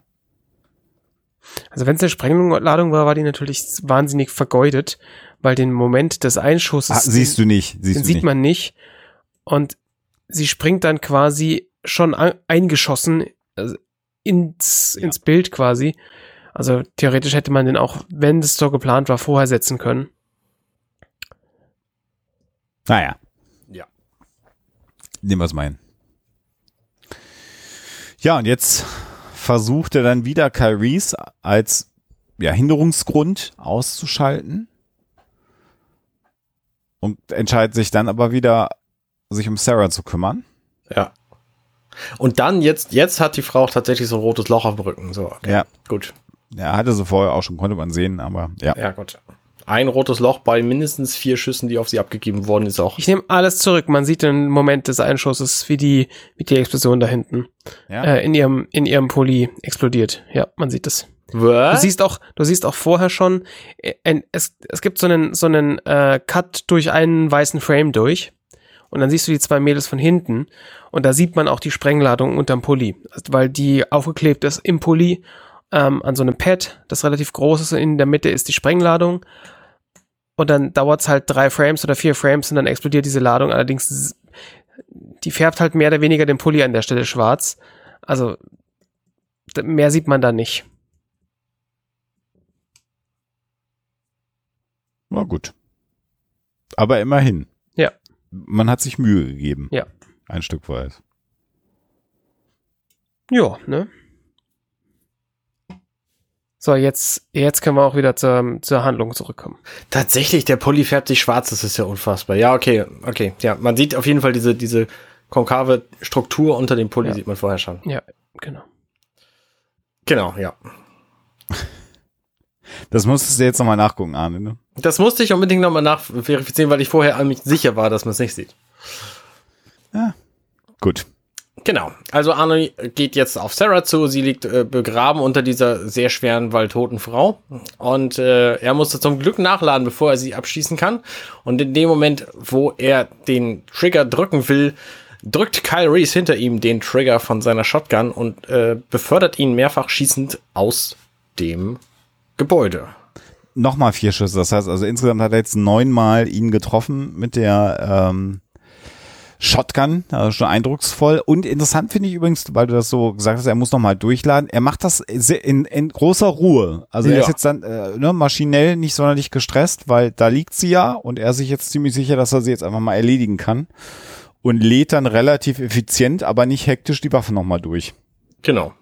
Also wenn es eine Sprengladung war, war die natürlich wahnsinnig vergeudet, weil den Moment des Einschusses Ah, siehst du nicht. Siehst den du sieht nicht. man nicht. Und sie springt dann quasi schon eingeschossen also ins, Ja. ins Bild quasi. Also theoretisch hätte man den auch, wenn es so geplant war, vorher setzen können. Naja. Ja. Nehmen wir es mal hin. Ja, und jetzt versucht er dann wieder Reese als ja, Hinderungsgrund auszuschalten. Und entscheidet sich dann aber wieder, sich um Sarah zu kümmern. Ja. Und dann, jetzt, jetzt hat die Frau auch tatsächlich so ein rotes Loch auf dem Rücken. So, okay. Ja. Gut. Er hatte sie vorher auch schon, konnte man sehen, aber ja. Ja, gut. Ein rotes Loch bei mindestens vier Schüssen, die auf sie abgegeben worden ist, auch. Ich nehme alles zurück. Man sieht den Moment des Einschusses, wie die, wie die Explosion da hinten ja. äh, in ihrem, in ihrem Pulli explodiert. Ja, man sieht es. Du siehst auch, du siehst auch vorher schon, äh, es, es gibt so einen, so einen äh, Cut durch einen weißen Frame durch. Und dann siehst du die zwei Mädels von hinten. Und da sieht man auch die Sprengladung unterm Pulli. Also, weil die aufgeklebt ist im Pulli ähm, an so einem Pad, das relativ groß ist. In der Mitte ist die Sprengladung. Und dann dauert's halt drei Frames oder vier Frames und dann explodiert diese Ladung. Allerdings, die färbt halt mehr oder weniger den Pulli an der Stelle schwarz. Also, mehr sieht man da nicht. War gut. Aber immerhin. Ja. Man hat sich Mühe gegeben. Ja. Ein Stück weit. Ja, ne? So, jetzt, jetzt können wir auch wieder zur, zur Handlung zurückkommen. Tatsächlich, der Pulli färbt sich schwarz, das ist ja unfassbar. Ja, okay, okay. Ja, man sieht auf jeden Fall diese, diese konkave Struktur unter dem Pulli, Ja. sieht man vorher schon. Ja, genau. Genau, ja. Das musstest du jetzt nochmal nachgucken, Arne. Ne? Das musste ich unbedingt nochmal nachverifizieren, weil ich vorher an mich sicher war, dass man es nicht sieht. Gut. Genau. Also Arno geht jetzt auf Sarah zu. Sie liegt äh, begraben unter dieser sehr schweren, weil toten Frau. Und äh, er musste zum Glück nachladen, bevor er sie abschießen kann. Und in dem Moment, wo er den Trigger drücken will, drückt Kyle Reese hinter ihm den Trigger von seiner Shotgun und äh, befördert ihn mehrfach schießend aus dem Gebäude. Nochmal vier Schüsse. Das heißt, also insgesamt hat er jetzt neunmal ihn getroffen mit der ähm, Shotgun. Also schon eindrucksvoll. Und interessant finde ich übrigens, weil du das so gesagt hast, er muss nochmal durchladen. Er macht das in, in großer Ruhe. Also er Ja. ist jetzt dann äh, ne, maschinell nicht sonderlich gestresst, weil da liegt sie ja und er ist sich jetzt ziemlich sicher, dass er sie jetzt einfach mal erledigen kann. Und lädt dann relativ effizient, aber nicht hektisch die Waffe nochmal durch. Genau.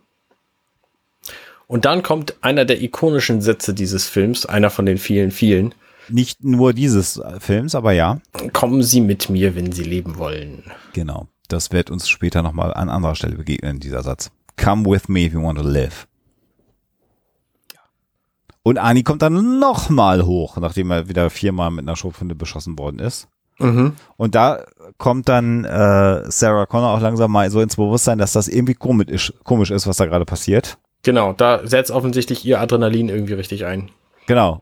Und dann kommt einer der ikonischen Sätze dieses Films, einer von den vielen, vielen. Nicht nur dieses äh, Films, aber ja. Kommen Sie mit mir, wenn Sie leben wollen. Genau. Das wird uns später nochmal an anderer Stelle begegnen, dieser Satz. Come with me if you want to live. Und Ani kommt dann nochmal hoch, nachdem er wieder viermal mit einer Schrotflinte beschossen worden ist. Mhm. Und da kommt dann äh, Sarah Connor auch langsam mal so ins Bewusstsein, dass das irgendwie komisch ist, komisch ist was da gerade passiert. Genau, da setzt offensichtlich ihr Adrenalin irgendwie richtig ein. Genau.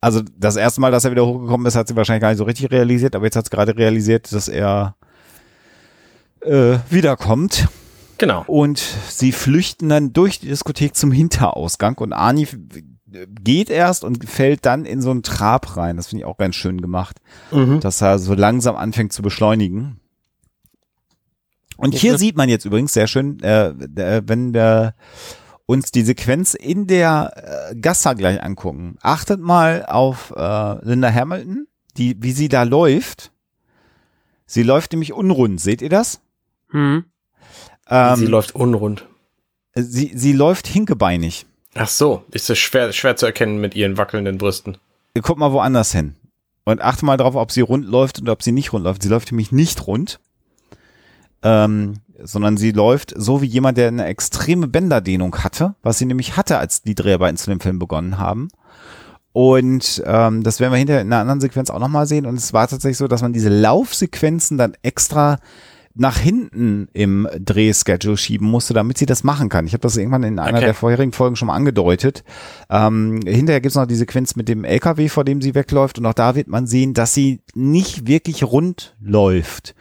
Also das erste Mal, dass er wieder hochgekommen ist, hat sie wahrscheinlich gar nicht so richtig realisiert, aber jetzt hat sie gerade realisiert, dass er äh, wiederkommt. Genau. Und sie flüchten dann durch die Diskothek zum Hinterausgang und Ani f- geht erst und fällt dann in so einen Trab rein. Das finde ich auch ganz schön gemacht, Mhm. dass er so langsam anfängt zu beschleunigen. Und hier sieht man jetzt übrigens sehr schön, äh, äh, wenn wir uns die Sequenz in der äh, Gassa gleich angucken. Achtet mal auf äh, Linda Hamilton, die, wie sie da läuft. Sie läuft nämlich unrund. Seht ihr das? Hm. Ähm, Sie läuft unrund. sie, sie läuft hinkebeinig. Ach so, ist das schwer, schwer zu erkennen mit ihren wackelnden Brüsten. Guck mal woanders hin. Und achte mal drauf, ob sie rund läuft oder ob sie nicht rund läuft. Sie läuft nämlich nicht rund, ähm, sondern sie läuft so wie jemand, der eine extreme Bänderdehnung hatte, was sie nämlich hatte, als die Dreharbeiten zu dem Film begonnen haben. und ähm, das werden wir hinterher in einer anderen Sequenz auch nochmal sehen. Und es war tatsächlich so, dass man diese Laufsequenzen dann extra nach hinten im Drehschedule schieben musste, damit sie das machen kann. Ich habe das irgendwann in einer Okay. der vorherigen Folgen schon mal angedeutet. Ähm, hinterher gibt's noch die Sequenz mit dem LKW, vor dem sie wegläuft und auch da wird man sehen, dass sie nicht wirklich rund läuft.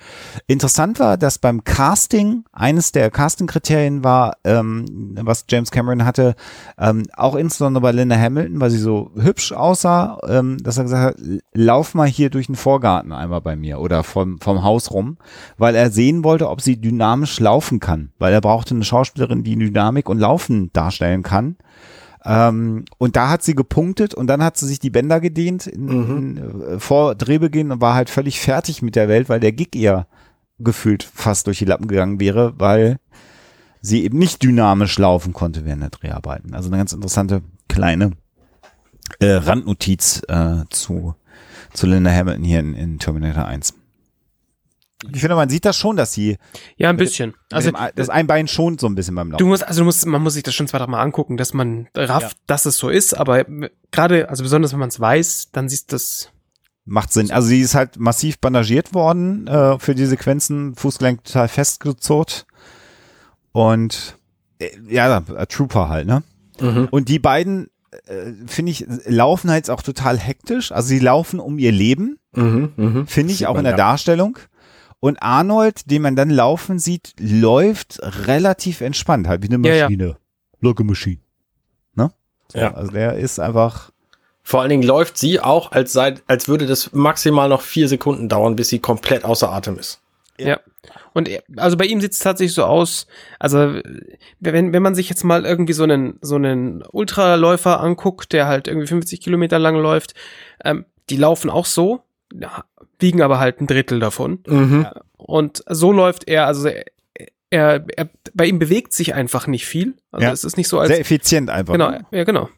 Interessant war, dass beim Casting, eines der Casting-Kriterien war, ähm, was James Cameron hatte, ähm, auch insbesondere bei Linda Hamilton, weil sie so hübsch aussah, ähm, dass er gesagt hat, lauf mal hier durch den Vorgarten einmal bei mir oder vom, vom Haus rum, weil er sehen wollte, ob sie dynamisch laufen kann, weil er brauchte eine Schauspielerin, die Dynamik und Laufen darstellen kann. Ähm, und da hat sie gepunktet und dann hat sie sich die Bänder gedehnt in, in, äh, vor Drehbeginn und war halt völlig fertig mit der Welt, weil der Gig ihr gefühlt fast durch die Lappen gegangen wäre, weil sie eben nicht dynamisch laufen konnte während der Dreharbeiten. Also eine ganz interessante kleine äh, Randnotiz äh, zu, zu Linda Hamilton hier in, in Terminator 1. Ich finde, man sieht das schon, dass sie Ja, ein bisschen. also Also das ein Bein schont so ein bisschen beim Laufen. Du musst, also du musst, man muss sich das schon zwei, drei Mal angucken, dass man rafft, dass es so ist, aber gerade, also besonders wenn man es weiß, dann siehst du das. Macht Sinn. Also sie ist halt massiv bandagiert worden äh, für die Sequenzen, Fußgelenk total festgezurrt. Und äh, ja, äh, Trooper halt, ne? Mhm. Und die beiden, äh, finde ich, laufen halt auch total hektisch. Also sie laufen um ihr Leben, Mhm. Mhm. finde ich, Sieht auch man, in der ja. Darstellung. Und Arnold, den man dann laufen sieht, läuft relativ entspannt, halt wie eine Ja, ja. Maschine. Like a machine. Ne? So, Ja. Also der ist einfach, Vor allen Dingen läuft sie auch, als, sei, als würde das maximal noch vier Sekunden dauern, bis sie komplett außer Atem ist. Ja. Und er, also bei ihm sieht es tatsächlich so aus, also wenn, wenn man sich jetzt mal irgendwie so einen, so einen Ultraläufer anguckt, der halt irgendwie 50 Kilometer lang läuft, ähm, die laufen auch so, ja, wiegen aber halt ein Drittel davon. Mhm. Und so läuft er, also er, er, er bei ihm bewegt sich einfach nicht viel. Also Ja. es ist nicht so als sehr effizient einfach. genau, ne? ja genau.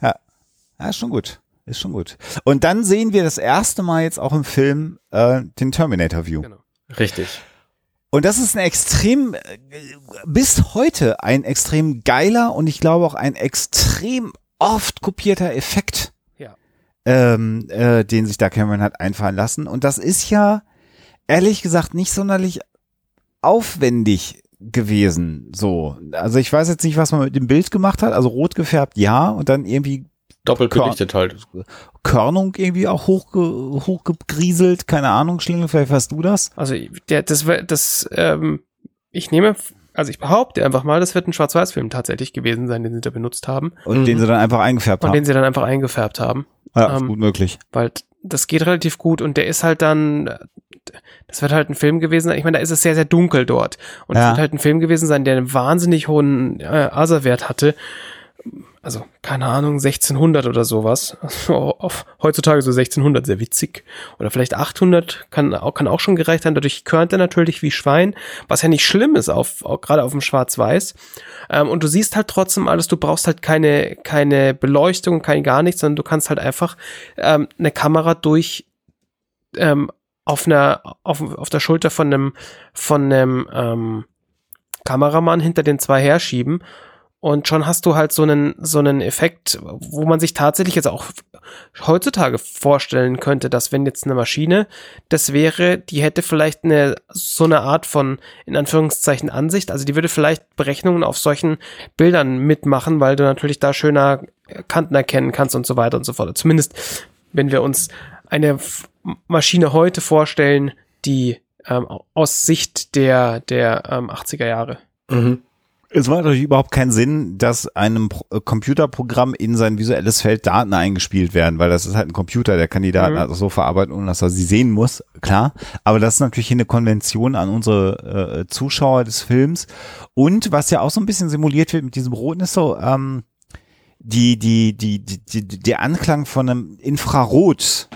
Ja, ist schon gut. Ist schon gut. Und dann sehen wir das erste Mal jetzt auch im Film äh, den Terminator View. Genau. Richtig. Und das ist ein extrem, bis heute ein extrem geiler und ich glaube auch ein extrem oft kopierter Effekt, Ja. Ähm, äh, den sich da Cameron hat einfallen lassen. Und das ist ja ehrlich gesagt nicht sonderlich aufwendig gewesen. So, also ich weiß jetzt nicht, was man mit dem Bild gemacht hat. Also rot gefärbt, ja, und dann irgendwie Doppelt belichtet halt. Körnung irgendwie auch hochge hochgegrieselt, keine Ahnung, Schlingel, vielleicht weißt du das? Also der, das, das, ähm, ich nehme, also ich behaupte einfach mal, das wird ein Schwarz-Weiß-Film tatsächlich gewesen sein, den sie da benutzt haben Und Mhm. den sie dann einfach eingefärbt und haben. den sie dann einfach eingefärbt haben, Ja, ist ähm, gut möglich. weil das geht relativ gut und der ist halt dann, das wird halt ein Film gewesen sein. Ich meine, da ist es sehr, sehr dunkel dort und es Ja. wird halt ein Film gewesen sein, der einen wahnsinnig hohen äh, ASA-Wert hatte. Also, keine Ahnung, 1600 oder sowas. Auf, heutzutage so 1600, sehr witzig. Oder vielleicht 800 kann auch, kann auch schon gereicht haben. Dadurch körnt er natürlich wie Schwein, was ja nicht schlimm ist, auf, gerade auf dem Schwarz-Weiß. Ähm, und du siehst halt trotzdem alles, du brauchst halt keine, keine Beleuchtung, kein gar nichts, sondern du kannst halt einfach ähm, eine Kamera durch ähm, auf einer, auf, auf der Schulter von einem, von einem ähm, Kameramann hinter den zwei herschieben und schon hast du halt so einen, so einen Effekt, wo man sich tatsächlich jetzt auch heutzutage vorstellen könnte, dass wenn jetzt eine Maschine das wäre, die hätte vielleicht eine, so eine Art von, in Anführungszeichen, Ansicht, also die würde vielleicht Berechnungen auf solchen Bildern mitmachen, weil du natürlich da schöner Kanten erkennen kannst und so weiter und so fort. Zumindest, wenn wir uns eine Maschine heute vorstellen, die ähm, aus Sicht der, der ähm, 80er Jahre. Mhm. Es macht natürlich überhaupt keinen Sinn, dass einem äh, Computerprogramm in sein visuelles Feld Daten eingespielt werden, weil das ist halt ein Computer, der kann die Daten Mhm. also so verarbeiten, ohne dass er sie sehen muss, klar. Aber das ist natürlich hier eine Konvention an unsere äh, Zuschauer des Films. Und was ja auch so ein bisschen simuliert wird mit diesem Roten, ist so, ähm, die, die, die, die, die, der Anklang von einem Infrarot,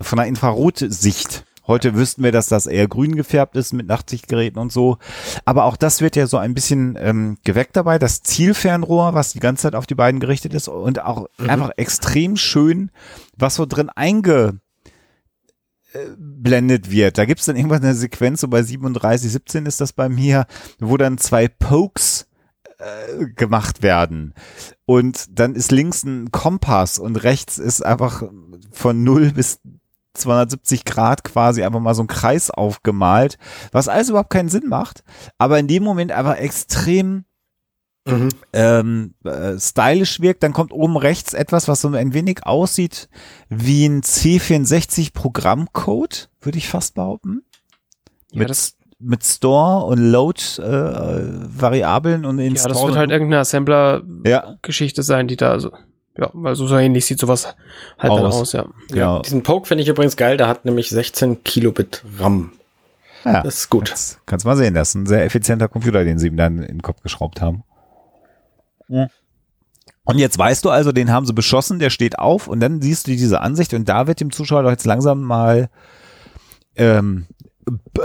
von einer Infrarotsicht. Heute wüssten wir, dass das eher grün gefärbt ist mit Nachtsichtgeräten und so. Aber auch das wird ja so ein bisschen ähm, geweckt dabei. Das Zielfernrohr, was die ganze Zeit auf die beiden gerichtet ist und auch einfach extrem schön, was so drin einge blendet wird. Da gibt's dann irgendwann eine Sequenz, so bei 37, 17 ist das bei mir, wo dann zwei Pokes äh, gemacht werden. Und dann ist links ein Kompass und rechts ist einfach von 0 bis 270 Grad quasi einfach mal so ein Kreis aufgemalt, was alles überhaupt keinen Sinn macht, aber in dem Moment einfach extrem Mhm. ähm, äh, stylisch wirkt. Dann kommt oben rechts etwas, was so ein wenig aussieht wie ein C64 Programmcode, würde ich fast behaupten. Ja, mit, mit Store und Load äh, Variablen und in ja, das wird halt irgendeine Assembler-Geschichte ja, sein, die da, also, ja, weil so ähnlich sieht sowas halt dann Aus. aus, ja. genau. Diesen Poke finde ich übrigens geil, der hat nämlich 16 Kilobit RAM. Ja, Das ist gut. Kannst, kannst mal sehen, das ist ein sehr effizienter Computer, den sie ihm dann in den Kopf geschraubt haben. Und jetzt weißt du also, den haben sie beschossen, der steht auf und dann siehst du diese Ansicht und da wird dem Zuschauer doch jetzt langsam mal ähm,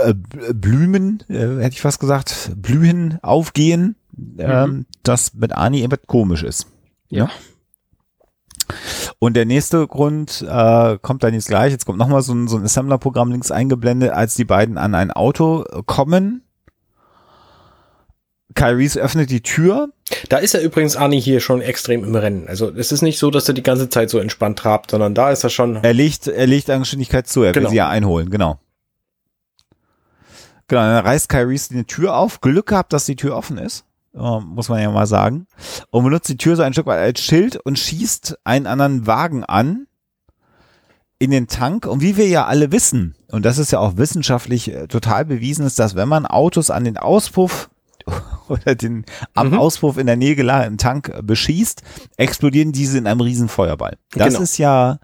äh, B- Blümen, äh, hätte ich fast gesagt, Blühen aufgehen, ähm, dass mit Ani irgendwas komisch ist. Ja. Und der nächste Grund äh, kommt dann jetzt gleich. Jetzt kommt nochmal so ein, so ein Assembler-Programm links eingeblendet, als die beiden an ein Auto äh, kommen. Kyrie's öffnet die Tür. Da ist er übrigens Arnie hier schon extrem im Rennen. Also es ist nicht so, dass er die ganze Zeit so entspannt trabt, sondern da ist er schon. Er legt, er legt an Geschwindigkeit zu. Er will Genau. sie ja einholen. Genau. Genau, dann reißt Kyrie's die Tür auf. Glück gehabt, dass die Tür offen ist. Muss man ja mal sagen. Und benutzt die Tür so ein Stück weit als Schild und schießt einen anderen Wagen an in den Tank. Und wie wir ja alle wissen, und das ist ja auch wissenschaftlich äh, total bewiesen, ist, dass wenn man Autos an den Auspuff oder den am Mhm. Auspuff in der Nähe gelagerten Tank äh, beschießt, explodieren diese in einem riesen Feuerball. Das Genau. ist ja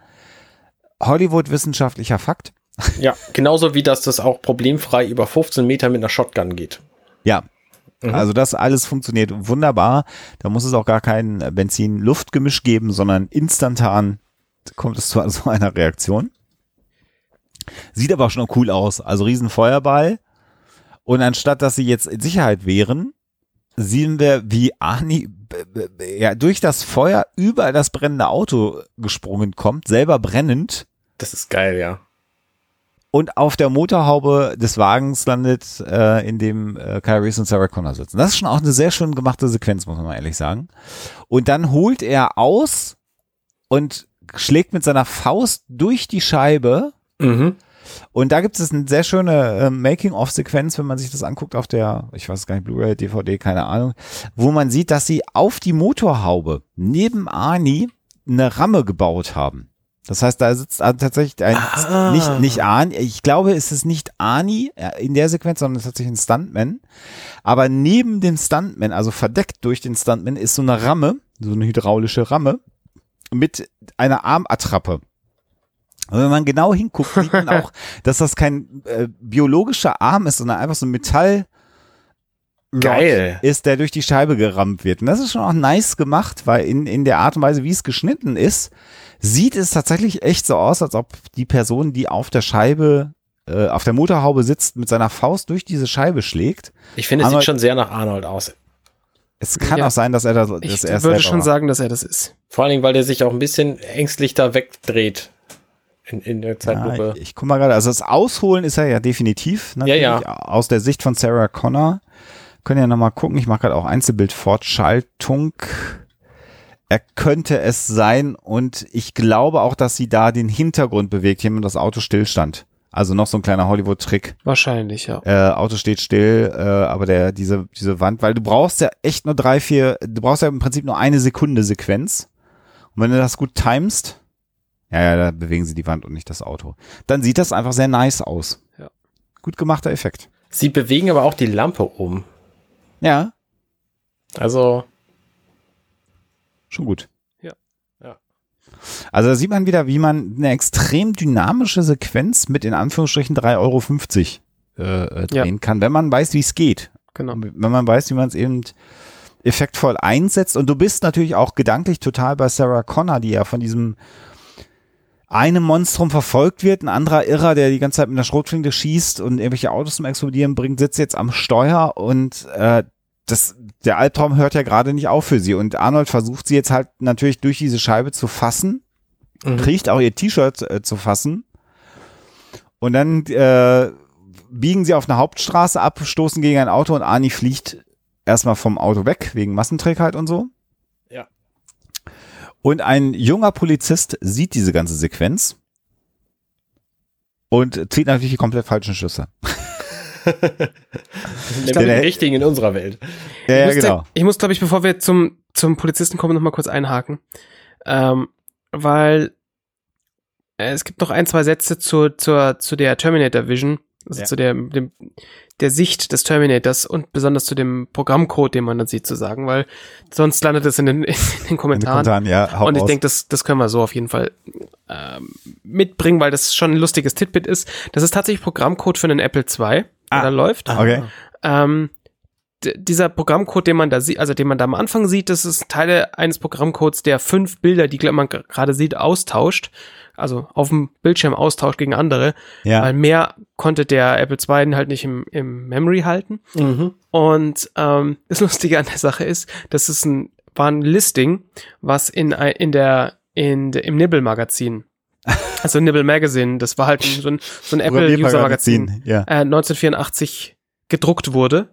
Hollywood-wissenschaftlicher Fakt. Ja, genauso wie dass das auch problemfrei über 15 Meter mit einer Shotgun geht. Ja. Mhm. Also das alles funktioniert wunderbar. Da muss es auch gar kein Benzin-Luft-Gemisch geben, sondern instantan kommt es zu so einer Reaktion. Sieht aber auch schon cool aus. Also riesen Feuerball. Und anstatt, dass sie jetzt in Sicherheit wären, sehen wir, wie b- ja, durch das Feuer über das brennende Auto gesprungen kommt, selber brennend Das ist geil, ja. Und auf der Motorhaube des Wagens landet, äh, in dem äh, Kyle Reese und Sarah Connor sitzen. Das ist schon auch eine sehr schön gemachte Sequenz, muss man mal ehrlich sagen. Und dann holt er aus und schlägt mit seiner Faust durch die Scheibe. Mhm. Und da gibt es eine sehr schöne äh, Making-of-Sequenz, wenn man sich das anguckt auf der, ich weiß gar nicht, Blu-ray, DVD, keine Ahnung, wo man sieht, dass sie auf die Motorhaube neben Arnie eine Ramme gebaut haben. Das heißt, da sitzt tatsächlich ein, Ah. nicht, nicht Arnie, ich glaube, es ist nicht äh, in der Sequenz, sondern tatsächlich ein Stuntman. Aber neben dem Stuntman, also verdeckt durch den Stuntman, ist so eine Ramme, so eine hydraulische Ramme mit einer Armattrappe. Und wenn man genau hinguckt, sieht man auch, dass das kein äh, biologischer Arm ist, sondern einfach so ein Metall Geil. ist, der durch die Scheibe gerammt wird. Und das ist schon auch nice gemacht, weil in, in der Art und Weise, wie es geschnitten ist, sieht es tatsächlich echt so aus, als ob die Person, die auf der Scheibe, äh, auf der Motorhaube sitzt, mit seiner Faust durch diese Scheibe schlägt. Ich finde, es sieht schon sehr nach Arnold aus. Es kann Ja. auch sein, dass er das, Ich dass er würde schon war. sagen, dass er das ist. Vor allen Dingen, weil der sich auch ein bisschen ängstlich da wegdreht. In, in der Zeitlupe. Ja, ich, ich guck mal gerade, also das Ausholen ist er ja definitiv. Natürlich, Ja, Aus der Sicht von Sarah Connor. Können ja nochmal gucken. Ich mache gerade auch Einzelbildfortschaltung. Er könnte es sein und ich glaube auch, dass sie da den Hintergrund bewegt, hier mit das Auto stillstand. Also noch so ein kleiner Hollywood-Trick. Wahrscheinlich, ja. Äh, Auto steht still, äh, aber der, diese, diese Wand, weil du brauchst ja echt nur drei, vier, du brauchst ja im Prinzip nur eine Sekunde Sequenz. Und wenn du das gut timest, ja, ja, da bewegen sie die Wand und nicht das Auto. Dann sieht das einfach sehr nice aus. Ja. Gut gemachter Effekt. Sie bewegen aber auch die Lampe um. Ja, Also, schon gut. Ja. Ja. Also da sieht man wieder, wie man eine extrem dynamische Sequenz mit in Anführungsstrichen 3,50 Euro äh, äh, drehen kann, wenn man weiß, wie es geht. Genau. wenn man weiß, wie man es eben effektvoll einsetzt. Und du bist natürlich auch gedanklich total bei Sarah Connor, die ja von diesem einem Monstrum verfolgt wird, ein anderer Irrer, der die ganze Zeit mit einer Schrotflinte schießt und irgendwelche Autos zum Explodieren bringt, sitzt jetzt am Steuer und äh, das, der Albtraum hört ja gerade nicht auf für sie. Und Arnold versucht sie jetzt halt natürlich durch diese Scheibe zu fassen, Mhm. kriegt auch ihr T-Shirt äh, zu fassen. Und dann äh, biegen sie auf eine Hauptstraße ab, stoßen gegen ein Auto und Arnie fliegt erstmal vom Auto weg, wegen Massenträgheit und so. Und ein junger Polizist sieht diese ganze Sequenz und zieht natürlich die komplett falschen Schlüsse. Nämlich die richtigen in unserer Welt. Ja, ja, ich muss, genau. ich muss glaube ich, bevor wir zum, zum Polizisten kommen, noch mal kurz einhaken. Ähm, weil äh, es gibt noch ein, zwei Sätze zu, zur, zu der Terminator Vision, also Ja. zu der, dem, der Sicht des Terminators und besonders zu dem Programmcode, den man dann sieht, zu sagen, weil sonst landet es in den, in den In den Kommentaren. Kommentaren, ja, Und ich denke, das, das können wir so auf jeden Fall ähm, mitbringen, weil das schon ein lustiges Titbit ist. Das ist tatsächlich Programmcode für einen Apple II, der Ah. da läuft. Okay. Ähm, dieser Programmcode, den man da sieht, also den man da am Anfang sieht, das ist Teile eines Programmcodes, der fünf Bilder, die man gerade sieht, austauscht. Also auf dem Bildschirm austauscht gegen andere, Ja. weil mehr konnte der Apple II halt nicht im, im Memory halten. Mhm. Und ähm, das Lustige an der Sache ist, das ist ein, war ein Listing, was in, in der, in, im Nibble-Magazin, also Nibble Magazine, das war halt ein, so ein, so ein Apple-User-Magazin, Ja. äh, 1984 gedruckt wurde.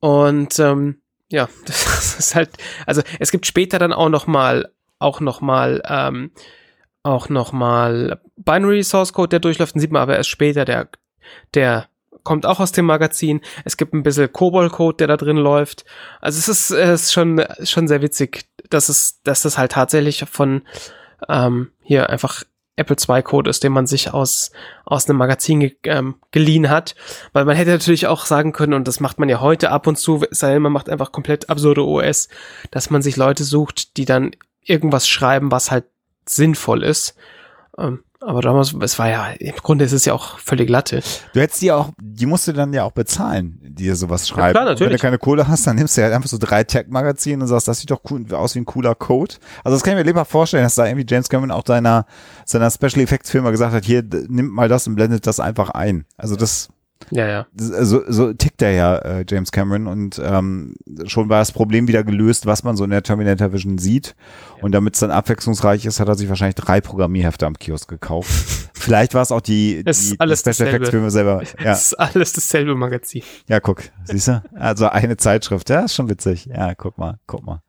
Und ähm, ja, das ist halt, also es gibt später dann auch noch mal, auch noch mal, ähm, auch noch mal Binary Source Code, der durchläuft, den sieht man aber erst später, der, der kommt auch aus dem Magazin. Es gibt ein bisschen COBOL-Code, der da drin läuft. Also es ist, es ist schon, schon sehr witzig, dass es, dass das halt tatsächlich von ähm, hier einfach Apple II-Code ist, den man sich aus, aus einem Magazin ge ähm, geliehen hat. Weil man hätte natürlich auch sagen können, und das macht man ja heute ab und zu, sei man macht einfach komplett absurde OS, dass man sich Leute sucht, die dann irgendwas schreiben, was halt sinnvoll ist. Ähm, aber damals, es war ja, im Grunde ist es ja auch völlig Latte. Du hättest die auch, die musst du dann ja auch bezahlen, die dir sowas schreiben. klar, Und Wenn du natürlich. keine Kohle hast, dann nimmst du halt einfach so drei Tech-Magazine und sagst, das sieht doch cool, aus wie ein cooler Code. Also das kann ich mir lieber vorstellen, dass da irgendwie James Cameron auch seiner, seiner Special Effects Firma gesagt hat, hier, nimmt mal das und blendet das einfach ein. Also das, Ja, ja. so, so tickt er ja, äh, James Cameron und ähm, schon war das Problem wieder gelöst, was man so in der Terminator Vision sieht. Und damit es dann abwechslungsreich ist, hat er sich wahrscheinlich drei Programmierhefte am Kiosk gekauft. Vielleicht war es auch die, Es die, ist alles die Special. Effects Firma selber. Ja. Es ist alles dasselbe Magazin. Ja, guck, siehst du? Also eine Zeitschrift, ja, ist schon witzig. Ja, guck mal, guck mal.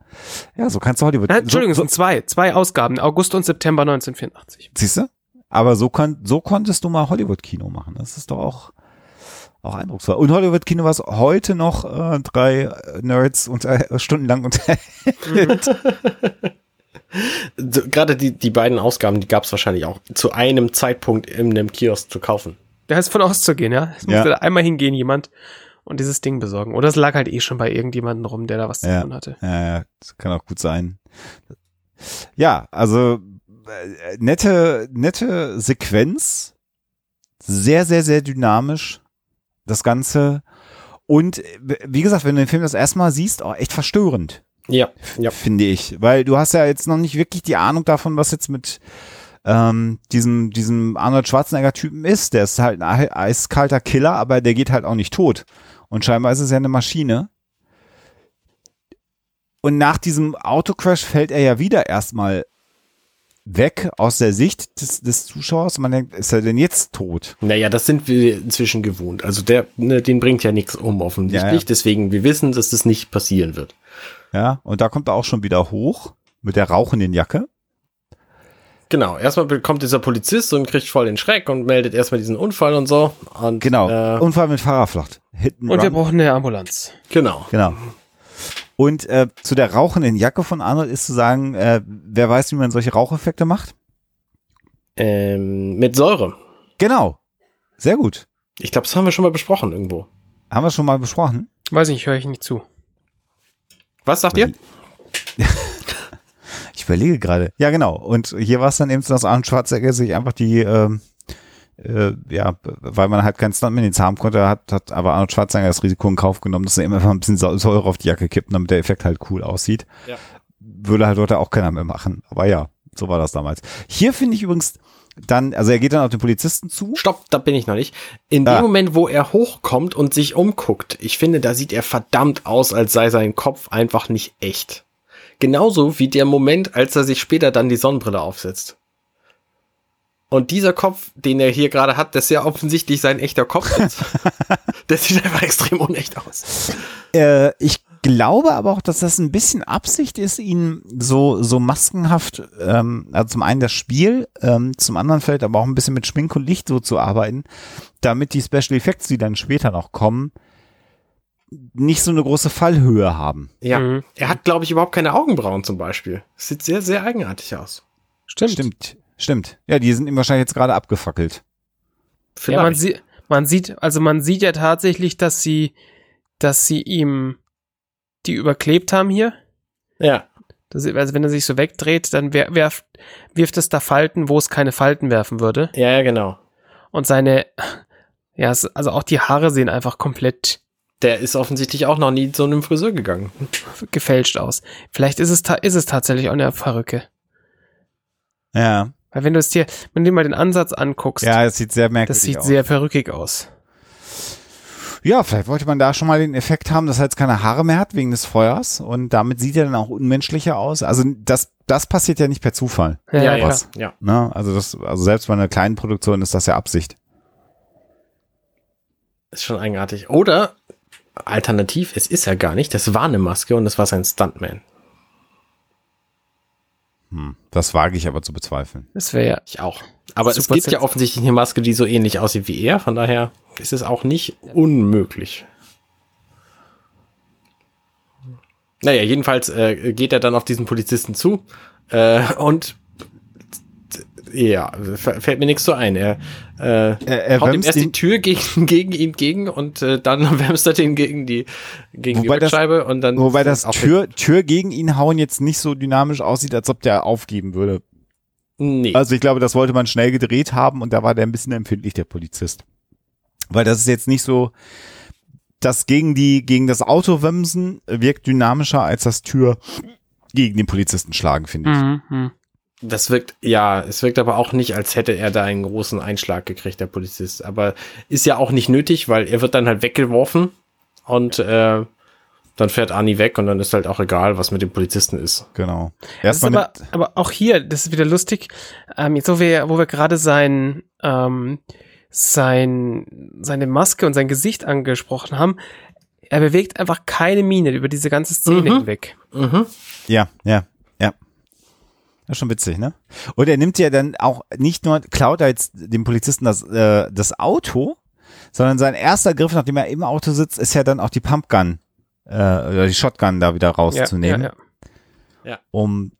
Ja, so kannst du Hollywood. Äh, Entschuldigung, es so, sind zwei, zwei Ausgaben, August und September 1984. siehst du? Aber so, kon so konntest du mal Hollywood-Kino machen. Das ist doch auch, auch eindrucksvoll. Und Hollywood-Kino, was heute noch äh, drei äh, Nerds unter, stundenlang unterhält. So, Gerade die, die beiden Ausgaben, die gab es wahrscheinlich auch zu einem Zeitpunkt in einem Kiosk zu kaufen. Da ist von auszugehen, ja. Es Ja. musste da einmal hingehen, jemand, und dieses Ding besorgen. Oder es lag halt eh schon bei irgendjemandem rum, der da was zu Ja. tun hatte. Ja, ja, das kann auch gut sein. Ja, also äh, nette, nette Sequenz, sehr, sehr, sehr dynamisch das Ganze und äh, wie gesagt, wenn du den Film das erste Mal siehst, auch echt verstörend, Ja, ja. finde ich, weil du hast ja jetzt noch nicht wirklich die Ahnung davon, was jetzt mit ähm, diesem, diesem Arnold Schwarzenegger-Typen ist. Der ist halt ein ei- eiskalter Killer, aber der geht halt auch nicht tot. Und scheinbar ist es ja eine Maschine. Und nach diesem Autocrash fällt er ja wieder erstmal weg aus der Sicht des, des Zuschauers. Man denkt, ist er denn jetzt tot? Naja, das sind wir inzwischen gewohnt. Also der, ne, den bringt ja nichts um offensichtlich. Ja, ja. Deswegen, wir wissen, dass das nicht passieren wird. Ja, und da kommt er auch schon wieder hoch mit der rauchenden Jacke. Genau, erstmal bekommt dieser Polizist und kriegt voll den Schreck und meldet erstmal diesen Unfall und so. Und, Genau. Äh, Unfall mit Fahrerflucht. Hit and Und wir run. brauchen eine Ambulanz. genau. Genau. Und äh, zu der rauchenden Jacke von Arnold ist zu sagen, äh, wer weiß, wie man solche Raucheffekte macht? Ähm, mit Säure. Genau. Sehr gut. Ich glaube, das haben wir schon mal besprochen irgendwo. Haben wir schon mal besprochen. Weiß nicht, höre ich nicht zu. Was sagt ihr? Ich überlege gerade. Ja, genau. Und hier war es dann eben so, dass Arnold Schwarzenegger sich einfach die, ähm, äh, ja, weil man halt keinen Stuntman haben konnte, hat, hat aber Arnold Schwarzenegger das Risiko in Kauf genommen, dass er immer ein bisschen Säure auf die Jacke kippt, damit der Effekt halt cool aussieht. Ja. Würde halt heute auch keiner mehr machen. Aber ja, so war das damals. Hier finde ich übrigens dann, also er geht dann auf den Polizisten zu. Stopp, da bin ich noch nicht. In Ah. dem Moment, wo er hochkommt und sich umguckt, ich finde, da sieht er verdammt aus, als sei sein Kopf einfach nicht echt. Genauso wie der Moment, als er sich später dann die Sonnenbrille aufsetzt. Und dieser Kopf, den er hier gerade hat, das ist ja offensichtlich sein echter Kopf ist. der sieht einfach extrem unecht aus. Äh, ich glaube aber auch, dass das ein bisschen Absicht ist, ihn so, so maskenhaft, ähm, also zum einen das Spiel, ähm, zum anderen vielleicht aber auch ein bisschen mit Schmink und Licht so zu arbeiten, damit die Special Effects, die dann später noch kommen, nicht so eine große Fallhöhe haben. Ja. Mhm. Er hat, glaube ich, überhaupt keine Augenbrauen zum Beispiel. Das sieht sehr, sehr eigenartig aus. Stimmt. Stimmt, stimmt. Ja, die sind ihm wahrscheinlich jetzt gerade abgefackelt. Ja, man, Vielleicht. sieht, man sieht, also man sieht ja tatsächlich, dass sie, dass sie ihm die überklebt haben hier. Ja. Das, also wenn er sich so wegdreht, dann wer, werft, wirft es da Falten, wo es keine Falten werfen würde. Ja, ja, genau. Und seine, ja, also auch die Haare sehen einfach komplett Der ist offensichtlich auch noch nie zu einem Friseur gegangen. gefälscht aus. Vielleicht ist es, ta- ist es tatsächlich auch eine Perücke. Ja. Weil wenn du es dir, wenn du dir mal den Ansatz anguckst, Ja, es sieht sehr merkwürdig das sieht aus. sehr perückig aus. Ja, vielleicht wollte man da schon mal den Effekt haben, dass er jetzt keine Haare mehr hat wegen des Feuers und damit sieht er dann auch unmenschlicher aus. Also das, das passiert ja nicht per Zufall. Ja, ja, ja. klar. ja. Ne? Also das, also selbst bei einer kleinen Produktion ist das ja Absicht. Ist schon eigenartig. Oder alternativ, es ist ja gar nicht, das war eine Maske und das war sein Stuntman. Hm. Das wage ich aber zu bezweifeln. Das wäre ja, Ich auch. Aber es Super gibt ja Sens- offensichtlich eine Maske, die so ähnlich aussieht wie er, von daher ist es auch nicht unmöglich. Naja, jedenfalls äh, geht er dann auf diesen Polizisten zu äh, und ja, fällt mir nichts so ein. Er, äh, Er, er haut ihm erst die Tür gegen, gegen ihn gegen und äh, dann wärmst er den gegen die gegen Wobei die das- Rückscheibe und dann wobei das Tür, Tür gegen ihn hauen jetzt nicht so dynamisch aussieht, als ob der aufgeben würde. nee. Also ich glaube, das wollte man schnell gedreht haben und da war der ein bisschen empfindlich, der Polizist. Weil das ist jetzt nicht so, das gegen die, gegen das Auto wemsen wirkt dynamischer als das Tür gegen den Polizisten schlagen, finde ich. mhm, mhm. Das wirkt, ja, es wirkt aber auch nicht, als hätte er da einen großen Einschlag gekriegt, der Polizist. Aber ist ja auch nicht nötig, weil er wird dann halt weggeworfen und äh, dann fährt Ani weg und dann ist halt auch egal, was mit dem Polizisten ist. Genau. Erstmal aber, aber auch hier, das ist wieder lustig, ähm, jetzt wo wir, wo wir gerade sein, ähm, sein, seine Maske und sein Gesicht angesprochen haben, er bewegt einfach keine Miene über diese ganze Szene Mhm. hinweg. Mhm. Ja, ja. Das ist schon witzig, ne? Und er nimmt ja dann auch nicht nur, klaut er jetzt dem Polizisten das, äh, das Auto, sondern sein erster Griff, nachdem er im Auto sitzt, ist ja dann auch die Pumpgun, äh, oder die Shotgun da wieder rauszunehmen, Ja, ja, um,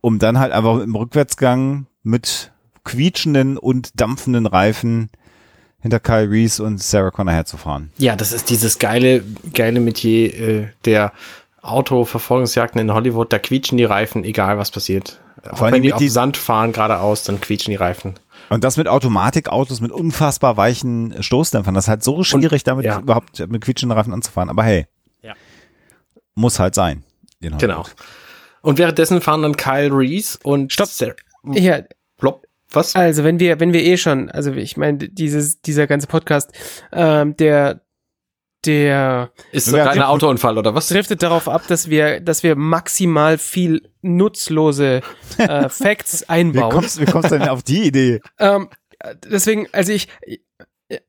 um dann halt einfach im Rückwärtsgang mit quietschenden und dampfenden Reifen hinter Kyle Reese und Sarah Connor herzufahren. Ja, das ist dieses geile, geile Metier äh, der Autoverfolgungsjagden in Hollywood. Da quietschen die Reifen, egal was passiert. Auch Vor allem wenn die auf die- Sand fahren geradeaus, dann quietschen die Reifen. Und das mit Automatikautos mit unfassbar weichen Stoßdämpfern. Das ist halt so schwierig, damit ja. überhaupt mit quietschenden Reifen anzufahren. Aber hey, Ja. muss halt sein. in Genau. Hollywood. Und währenddessen fahren dann Kyle Reese und Stopp. Sarah, ja. Plop, was? Also wenn wir, wenn wir eh schon, also ich meine, dieses, dieser ganze Podcast, ähm, der, der Ist ein ja. Autounfall oder was? driftet darauf ab, dass wir, dass wir maximal viel nutzlose äh, Facts Wie einbauen. kommst, wie kommst du denn auf die Idee? Ähm, deswegen, also ich,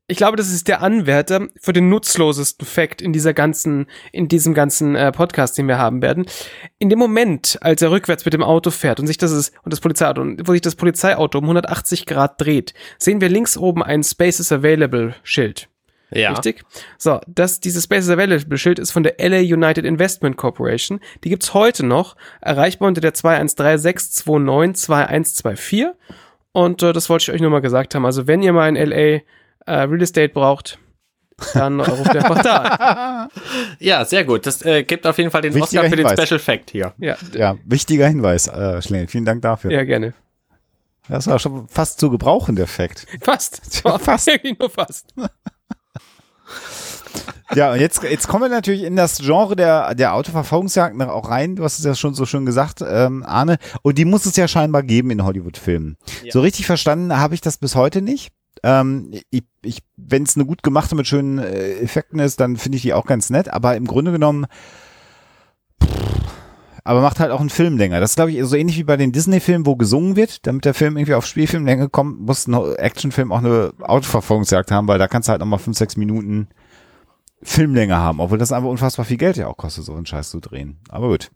ich glaube, das ist der Anwärter für den nutzlosesten Fact in dieser ganzen, in diesem ganzen äh, Podcast, den wir haben werden. In dem Moment, als er rückwärts mit dem Auto fährt und sich das ist, und das Polizeiauto, und wo sich das Polizeiauto um 180 Grad dreht, sehen wir links oben ein Spaces Available Schild. Ja. Richtig? So, das, dieses Spaces Available Schild ist von der LA United Investment Corporation. Die gibt's heute noch, erreichbar unter der 2136292124. Und äh, das wollte ich euch nur mal gesagt haben. Also, wenn ihr mal in LA äh, Real Estate braucht, dann ruft ihr einfach da an. Ja, sehr gut. Das äh, gibt auf jeden Fall den Wichtiger Oscar für den Hinweis. Special Fact hier. Ja, Ja, wichtiger Hinweis, äh, Schlingel. Vielen Dank dafür. ja, gerne. Das war schon fast zu gebrauchen, der Fact. Fast. Fast. Wirklich nur fast. Ja, und jetzt, jetzt kommen wir natürlich in das Genre der, der Autoverfolgungsjagden auch rein. Du hast es ja schon so schön gesagt, ähm, Arne. Und die muss es ja scheinbar geben in Hollywood-Filmen. Ja. So richtig verstanden habe ich das bis heute nicht. Ähm, ich, ich, Wenn es eine gut gemachte mit schönen äh, Effekten ist, dann finde ich die auch ganz nett. Aber im Grunde genommen, pff, aber macht halt auch einen Film länger. Das ist, glaube ich, so ähnlich wie bei den Disney-Filmen, wo gesungen wird. Damit der Film irgendwie auf Spielfilmlänge kommt, muss ein Actionfilm auch eine Autoverfolgungsjagd haben, weil da kannst du halt nochmal fünf, sechs Minuten Filmlänge haben, obwohl das einfach unfassbar viel Geld ja auch kostet, so einen Scheiß zu drehen. Aber gut.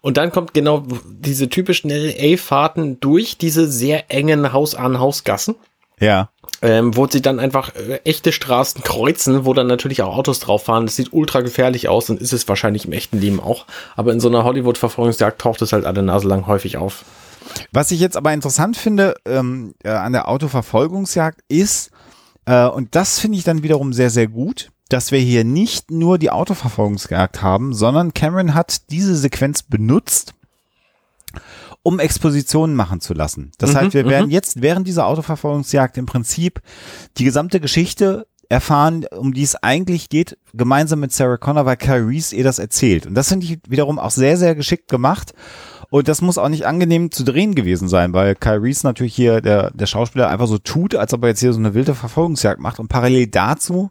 Und dann kommt genau diese typischen LA-Fahrten durch diese sehr engen Haus-an-Haus-Gassen. Ja. ähm, wo sie dann einfach äh, echte Straßen kreuzen, wo dann natürlich auch Autos drauf fahren. Das sieht ultra gefährlich aus und ist es wahrscheinlich im echten Leben auch. Aber in so einer Hollywood-Verfolgungsjagd taucht es halt alle Nase lang häufig auf. Was ich jetzt aber interessant finde ähm, äh, an der Autoverfolgungsjagd ist, äh, und das finde ich dann wiederum sehr, sehr gut, dass wir hier nicht nur die Autoverfolgungsjagd haben, sondern Cameron hat diese Sequenz benutzt, um Expositionen machen zu lassen. Das Mhm, heißt, wir mhm. werden jetzt während dieser Autoverfolgungsjagd im Prinzip die gesamte Geschichte erfahren, um die es eigentlich geht, gemeinsam mit Sarah Connor, weil Kyle Reese ihr das erzählt. Und das finde ich wiederum auch sehr, sehr geschickt gemacht. Und das muss auch nicht angenehm zu drehen gewesen sein, weil Kyle Reese natürlich hier, der, der Schauspieler, einfach so tut, als ob er jetzt hier so eine wilde Verfolgungsjagd macht und parallel dazu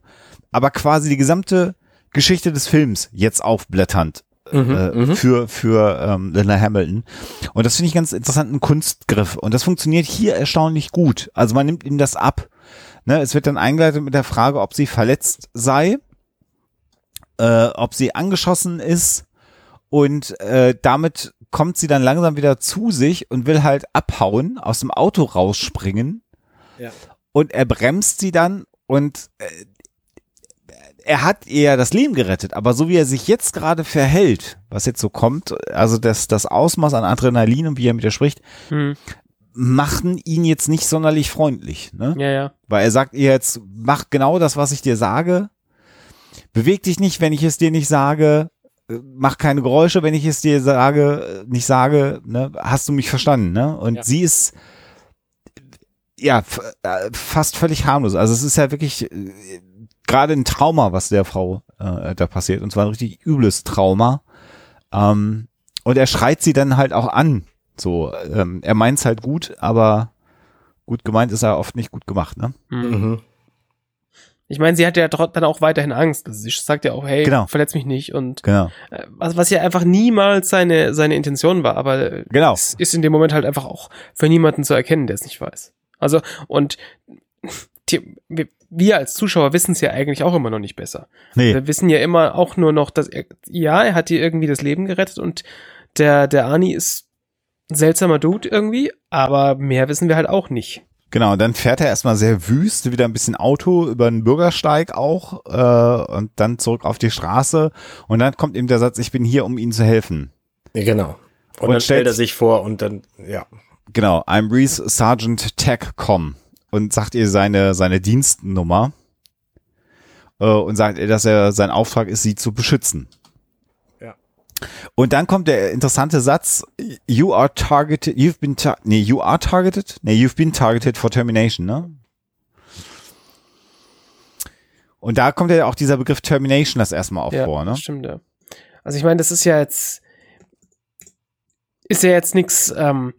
aber quasi die gesamte Geschichte des Films jetzt aufblätternd äh, für, für ähm, Linda Hamilton. Und das finde ich ganz interessanten Kunstgriff. Und das funktioniert hier erstaunlich gut. Also man nimmt ihm das ab. Ne, es wird dann eingeleitet mit der Frage, ob sie verletzt sei, äh, ob sie angeschossen ist und äh, damit kommt sie dann langsam wieder zu sich und will halt abhauen, aus dem Auto rausspringen Ja. und er bremst sie dann und äh, er hat ihr das Leben gerettet, aber so wie er sich jetzt gerade verhält, was jetzt so kommt, also das, das Ausmaß an Adrenalin und wie er mit ihr spricht, Hm. machen ihn jetzt nicht sonderlich freundlich. Ne? Ja, ja. Weil er sagt ihr jetzt, mach genau das, was ich dir sage. Beweg dich nicht, wenn ich es dir nicht sage. Mach keine Geräusche, wenn ich es dir sage, nicht sage. Ne? Hast du mich verstanden? Ne? Und Ja. sie ist ja äh, fast völlig harmlos. Also es ist ja wirklich äh, gerade ein Trauma, was der Frau äh, da passiert. Und zwar ein richtig übles Trauma. Ähm, und er schreit sie dann halt auch an. So, ähm, er meint's halt gut, aber gut gemeint ist er oft nicht gut gemacht, ne? Hm. Mhm. Ich meine, sie hat ja dann auch weiterhin Angst. Also sie sagt ja auch, hey, Genau. verletz mich nicht. Und Genau. äh, was, was ja einfach niemals seine, seine Intention war. Aber Genau. es ist in dem Moment halt einfach auch für niemanden zu erkennen, der es nicht weiß. Also, und die, wir, wir als Zuschauer wissen es ja eigentlich auch immer noch nicht besser. Nee. Wir wissen ja immer auch nur noch, dass er, ja, er hat ihr irgendwie das Leben gerettet und der, der Ani ist ein seltsamer Dude irgendwie, aber mehr wissen wir halt auch nicht. Genau, und dann fährt er erstmal sehr wüst, wieder ein bisschen Auto über einen Bürgersteig auch äh, und dann zurück auf die Straße und dann kommt ihm der Satz, ich bin hier, um Ihnen zu helfen. Genau. Und, Und dann stellt stellt- er sich vor und dann, ja. Genau, I'm Reese Sergeant TechCom und sagt ihr seine, seine Dienstnummer äh, und sagt ihr, dass er sein Auftrag ist, sie zu beschützen. Ja. Und dann kommt der interessante Satz, you are targeted, you've been, tar nee, you are targeted? Nee, you've been targeted for termination, ne? Und da kommt ja auch dieser Begriff Termination das erstmal auf ja, vor, ne? stimmt, ja. Also ich meine, das ist ja jetzt, ist ja jetzt nichts, ähm,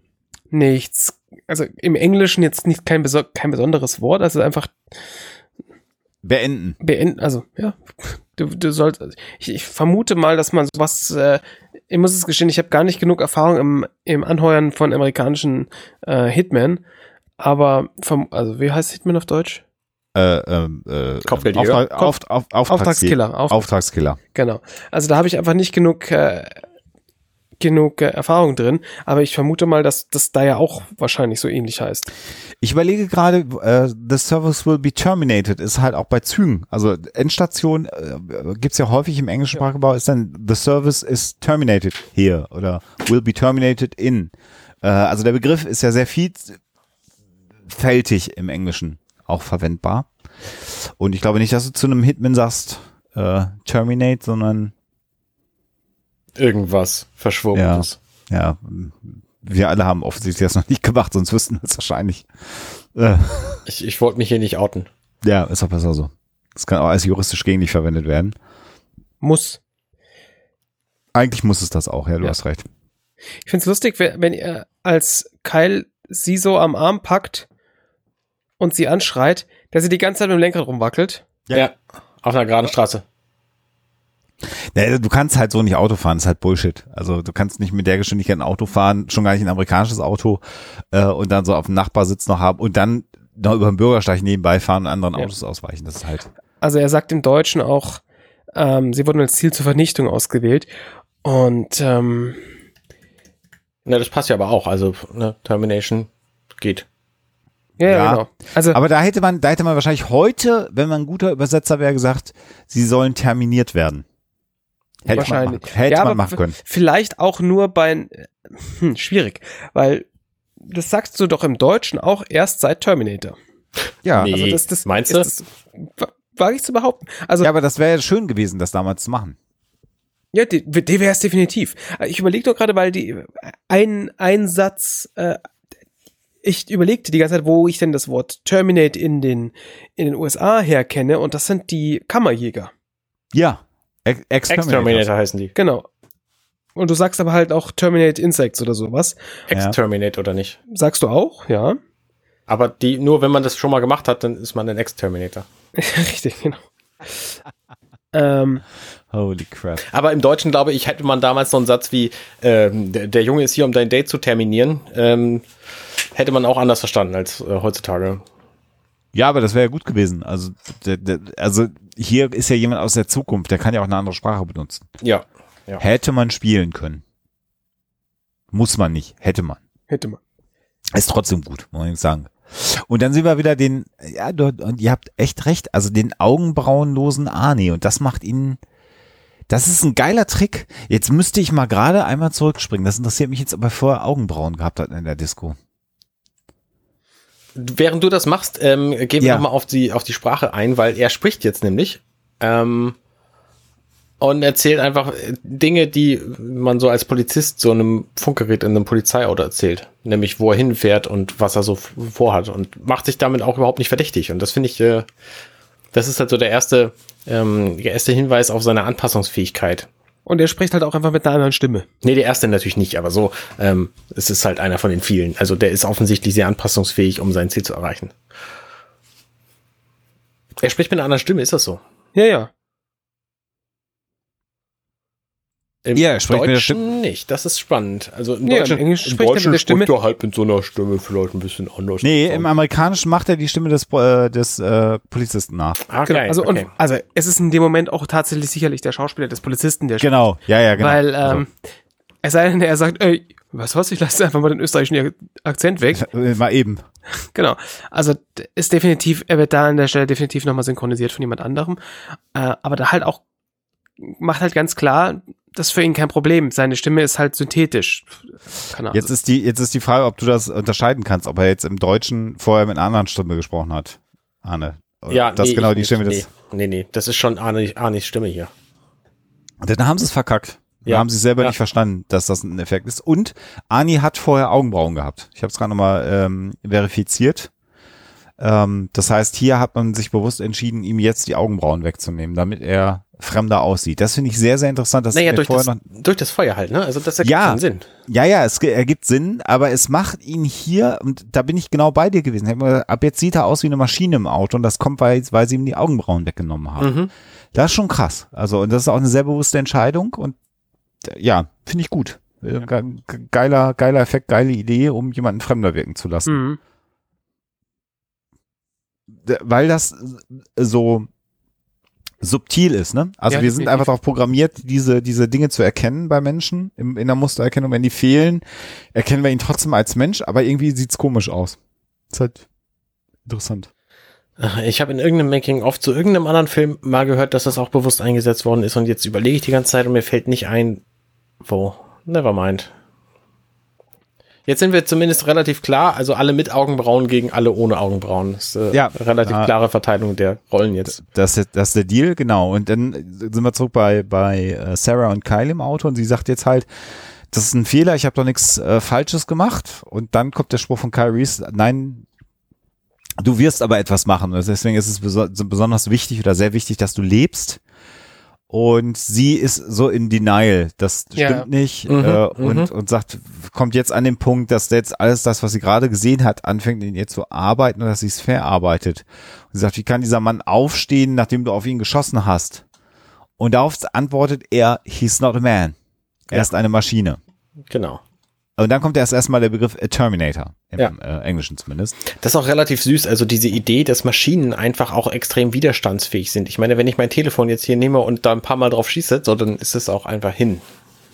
nichts, also im Englischen jetzt nicht kein, beso kein besonderes Wort, also einfach Beenden. beenden, also ja, du, du sollst, ich, ich vermute mal, dass man sowas, äh, ich muss es gestehen, ich habe gar nicht genug Erfahrung im, im Anheuern von amerikanischen äh, Hitmen, aber vom, also wie heißt Hitman auf Deutsch? Äh, ähm, äh? Auftrag, auf, auf, Auftragskiller. Auftragskiller. Auf, Auftragskiller. Genau. Also da habe ich einfach nicht genug äh, genug äh, Erfahrung drin, aber ich vermute mal, dass das da ja auch wahrscheinlich so ähnlich heißt. Ich überlege gerade, äh, the service will be terminated ist halt auch bei Zügen. Also Endstation äh, gibt's ja häufig im englischen Sprachgebrauch, ist dann the service is terminated here oder will be terminated in. Äh, also der Begriff ist ja sehr vielfältig im Englischen auch verwendbar. Und ich glaube nicht, dass du zu einem Hitman sagst, äh, terminate, sondern Irgendwas Verschwobenes. ja, wir alle haben offensichtlich das noch nicht gemacht, sonst wüssten wir es wahrscheinlich. Äh, Ich, ich wollte mich hier nicht outen. Ja, ist auch besser so. Das kann auch als juristisch gegen dich verwendet werden. Muss. Eigentlich muss es das auch, ja, du Ja. hast recht. Ich find's lustig, wenn ihr als Kyle sie so am Arm packt und sie anschreit, dass sie die ganze Zeit mit dem Lenkrad rumwackelt. Ja. Auf einer geraden Straße. Ja, du kannst halt so nicht Auto fahren, das ist halt Bullshit. Also du kannst nicht mit der Geschwindigkeit ein Auto fahren, schon gar nicht ein amerikanisches Auto äh, und dann so auf dem Nachbarsitz noch haben und dann noch über den Bürgersteig nebenbei fahren und anderen Ja. Autos ausweichen. Das ist halt. Also er sagt im Deutschen auch, Ähm, sie wurden als Ziel zur Vernichtung ausgewählt. Und ähm, Na, das passt ja aber auch. Also, ne, Termination geht. ja, ja, Ja. genau. Also Aber da hätte man, da hätte man wahrscheinlich heute, wenn man ein guter Übersetzer wäre, gesagt, sie sollen terminiert werden. Hätte man wahrscheinlich. machen, hätte ja, man machen können. Vielleicht auch nur bei hm, schwierig, weil das sagst du doch im Deutschen auch erst seit Terminator. Ja. Nee. Also das, das Meinst du? Das, wa- wage ich zu behaupten. Also ja, aber das wäre ja schön gewesen, das damals zu machen. Ja, die, die wäre es definitiv. Ich überlege doch gerade, weil die ein, ein Satz, äh, ich überlegte die ganze Zeit, wo ich denn das Wort Terminate in den, in den USA herkenne, und das sind die Kammerjäger. Ja. Ex Exterminator heißen die. Genau. Und du sagst aber halt auch Terminate Insects oder sowas. Exterminate oder nicht? Sagst du auch, ja? Aber die, nur wenn man das schon mal gemacht hat, dann ist man ein Exterminator. Richtig, genau. ähm, Holy crap. Aber im Deutschen, glaube ich, hätte man damals so einen Satz wie, ähm, der, der Junge ist hier, um dein Date zu terminieren, ähm, hätte man auch anders verstanden als äh, heutzutage. Ja, aber das wäre ja gut gewesen. Also, der, der, also hier ist ja jemand aus der Zukunft, der kann ja auch eine andere Sprache benutzen. Ja. Ja. Hätte man spielen können. Muss man nicht, hätte man. hätte man. Ist trotzdem gut, muss ich sagen. Und dann sehen wir wieder den, ja, du, und ihr habt echt recht, also den augenbrauenlosen Arnie. Und das macht ihn, das ist ein geiler Trick. Jetzt müsste ich mal gerade einmal zurückspringen. Das interessiert mich jetzt, ob er vorher Augenbrauen gehabt hat in der Disco. Während du das machst, ähm, gehen wir Ja. nochmal auf die, auf die Sprache ein, weil er spricht jetzt nämlich. Ähm, und erzählt einfach äh, Dinge, die man so als Polizist so einem Funkgerät in einem Polizeiauto erzählt. Nämlich, wo er hinfährt und was er so vorhat. Und macht sich damit auch überhaupt nicht verdächtig. Und das finde ich, äh, das ist halt so der erste, ähm, der erste Hinweis auf seine Anpassungsfähigkeit. Und er spricht halt auch einfach mit einer anderen Stimme. Nee, der erste natürlich nicht, aber so, ähm, es ist halt einer von den vielen. Also der ist offensichtlich sehr anpassungsfähig, um sein Ziel zu erreichen. Er spricht mit einer anderen Stimme, ist das so? Ja, ja. Im Ja, er spricht mit der Deutschen nicht. Das ist spannend. Also im Nee, im Deutschen, Englisch spricht er mit der Stimme. er halt mit so einer Stimme vielleicht ein bisschen anders. Nee, im Amerikanischen macht er die Stimme des, äh, des äh, Polizisten nach. ah, Genau. geil, Also, okay. und, also es ist in dem Moment auch tatsächlich sicherlich der Schauspieler des Polizisten, der Genau, ja, ja, genau. Weil, ähm, es sei denn, er sagt, ey, was was, ich lasse einfach mal den österreichischen Akzent weg. Äh, Mal eben. Genau. Also ist definitiv, er wird da an der Stelle definitiv nochmal synchronisiert von jemand anderem. Äh, aber da halt auch, macht halt ganz klar, das ist für ihn kein Problem. Seine Stimme ist halt synthetisch. Keine Ahnung. Jetzt ist die, jetzt ist die Frage, ob du das unterscheiden kannst, ob er jetzt im Deutschen vorher mit einer anderen Stimme gesprochen hat. Arne. ja, das nee, ist genau die nicht. Stimme nee, des. nee, nee, das ist schon Arne, Arnis Stimme hier. Dann haben sie es verkackt. Da Ja. haben sie selber Ja. nicht verstanden, dass das ein Effekt ist. Und Ani hat vorher Augenbrauen gehabt. Ich habe es gerade nochmal ähm, verifiziert. Ähm, das heißt, hier hat man sich bewusst entschieden, ihm jetzt die Augenbrauen wegzunehmen, damit er fremder aussieht. Das finde ich sehr, sehr interessant. Das Naja, durch vorher das, noch, durch das Feuer halt, ne? Also das ergibt Ja. Sinn. ja, ja, es ergibt Sinn, aber es macht ihn hier, und da bin ich genau bei dir gewesen. Ab jetzt sieht er aus wie eine Maschine im Auto und das kommt, weil, weil sie ihm die Augenbrauen weggenommen haben. Mhm. Das ist schon krass. Also, und das ist auch eine sehr bewusste Entscheidung und ja, finde ich gut. Äh, ge- Geiler, geiler Effekt, geile Idee, um jemanden fremder wirken zu lassen. Mhm. Weil das so subtil ist, ne? Also Ja, wir sind einfach darauf programmiert, diese, diese Dinge zu erkennen bei Menschen im, in der Mustererkennung. Wenn die fehlen, erkennen wir ihn trotzdem als Mensch, aber irgendwie sieht's komisch aus. Ist halt interessant. Ich habe in irgendeinem Making-of zu irgendeinem anderen Film mal gehört, dass das auch bewusst eingesetzt worden ist und jetzt überlege ich die ganze Zeit und mir fällt nicht ein, wo. Never mind. Jetzt sind wir zumindest relativ klar, also alle mit Augenbrauen gegen alle ohne Augenbrauen. Das ist äh, Ja. relativ Ah. klare Verteilung der Rollen jetzt. Das ist, das ist der Deal, genau. Und dann sind wir zurück bei, bei äh, Sarah und Kyle im Auto und sie sagt jetzt halt, das ist ein Fehler, ich habe doch nichts äh, Falsches gemacht. Und dann kommt der Spruch von Kyle Reese, nein, du wirst aber etwas machen. Und deswegen ist es beso so besonders wichtig oder sehr wichtig, dass du lebst. Und sie ist so in Denial, das Ja. stimmt nicht. Mhm, äh, mhm. und, und sagt, kommt jetzt an den Punkt, dass jetzt alles das, was sie gerade gesehen hat, anfängt in ihr zu arbeiten und dass sie es verarbeitet. Und sie sagt, wie kann dieser Mann aufstehen, nachdem du auf ihn geschossen hast? Und darauf antwortet er, he's not a man. Er Ja. ist eine Maschine. Genau. Und dann kommt erst erstmal der Begriff äh, Terminator, im Ja. äh, Englischen zumindest. Das ist auch relativ süß, also diese Idee, dass Maschinen einfach auch extrem widerstandsfähig sind. Ich meine, wenn ich mein Telefon jetzt hier nehme und da ein paar Mal drauf schieße, so, dann ist es auch einfach hin.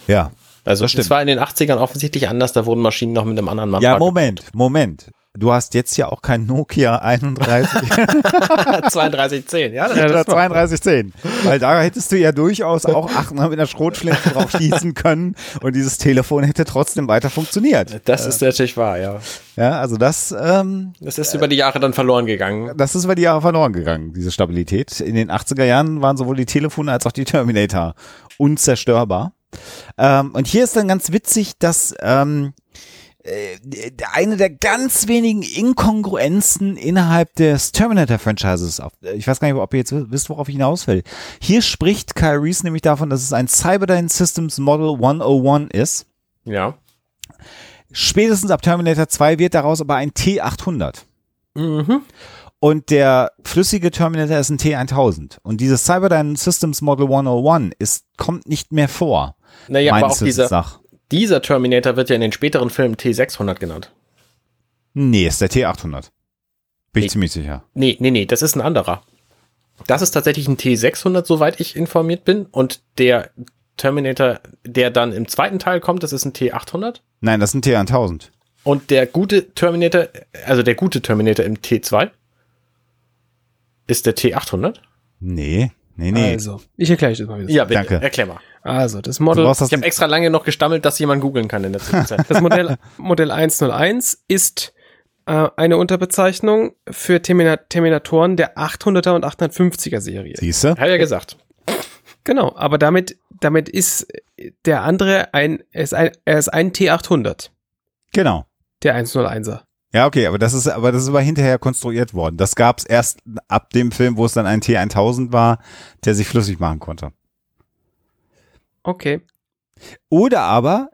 Ja. Also Das es war in den 80ern offensichtlich anders, da wurden Maschinen noch mit einem anderen Mann. Ja, Moment, Moment. Du hast jetzt ja auch kein Nokia 31 3210, ja. Ja, oder das war- 3210. Weil da hättest du ja durchaus auch achtmal mit einer Schrotflinte drauf schießen können und dieses Telefon hätte trotzdem weiter funktioniert. Das ist natürlich wahr, ja. Ja, also das, ähm, Das ist über die Jahre dann verloren gegangen. das ist über die Jahre verloren gegangen, diese Stabilität. In den 80er Jahren waren sowohl die Telefone als auch die Terminator unzerstörbar. Ähm, und hier ist dann ganz witzig, dass ähm, äh, eine der ganz wenigen Inkongruenzen innerhalb des Terminator-Franchises, auf- ich weiß gar nicht, ob ihr jetzt wisst, worauf ich hinaus will. Hier spricht Kyle Reese nämlich davon, dass es ein Cyberdyne Systems Model 101 ist. Ja. Spätestens ab Terminator 2 wird daraus aber ein T800. Mhm. Und der flüssige Terminator ist ein T1000. Und dieses Cyberdyne Systems Model 101 ist, kommt nicht mehr vor. Naja, aber auch dieser. Dieser Terminator wird ja in den späteren Filmen T600 genannt. Nee, ist der T800. Bin ich Nee. ziemlich sicher. Nee, nee, nee, das ist ein anderer. Das ist tatsächlich ein T600, soweit ich informiert bin. Und der Terminator, der dann im zweiten Teil kommt, das ist ein T800. Nein, das ist ein T1000. Und der gute Terminator, also der gute Terminator im T2 ist der T800. Nee, nee, nee. Also, ich erkläre euch das mal wieder. Ja, bitte, Danke. erklär mal. Also, das Model, das Ich habe extra lange noch gestammelt, dass jemand googeln kann in der Zwischenzeit. das Modell, Modell 101 ist äh, eine Unterbezeichnung für Termina Terminatoren der 800er und 850er Serie. Siehst du? Hab ja gesagt. Genau, aber damit, damit ist der andere ein, er ist ein, er ist ein T800, Genau. der 101er. Ja, okay, aber das ist, aber das ist aber hinterher konstruiert worden. Das gab es erst ab dem Film, wo es dann ein T1000 war, der sich flüssig machen konnte. Okay. Oder aber,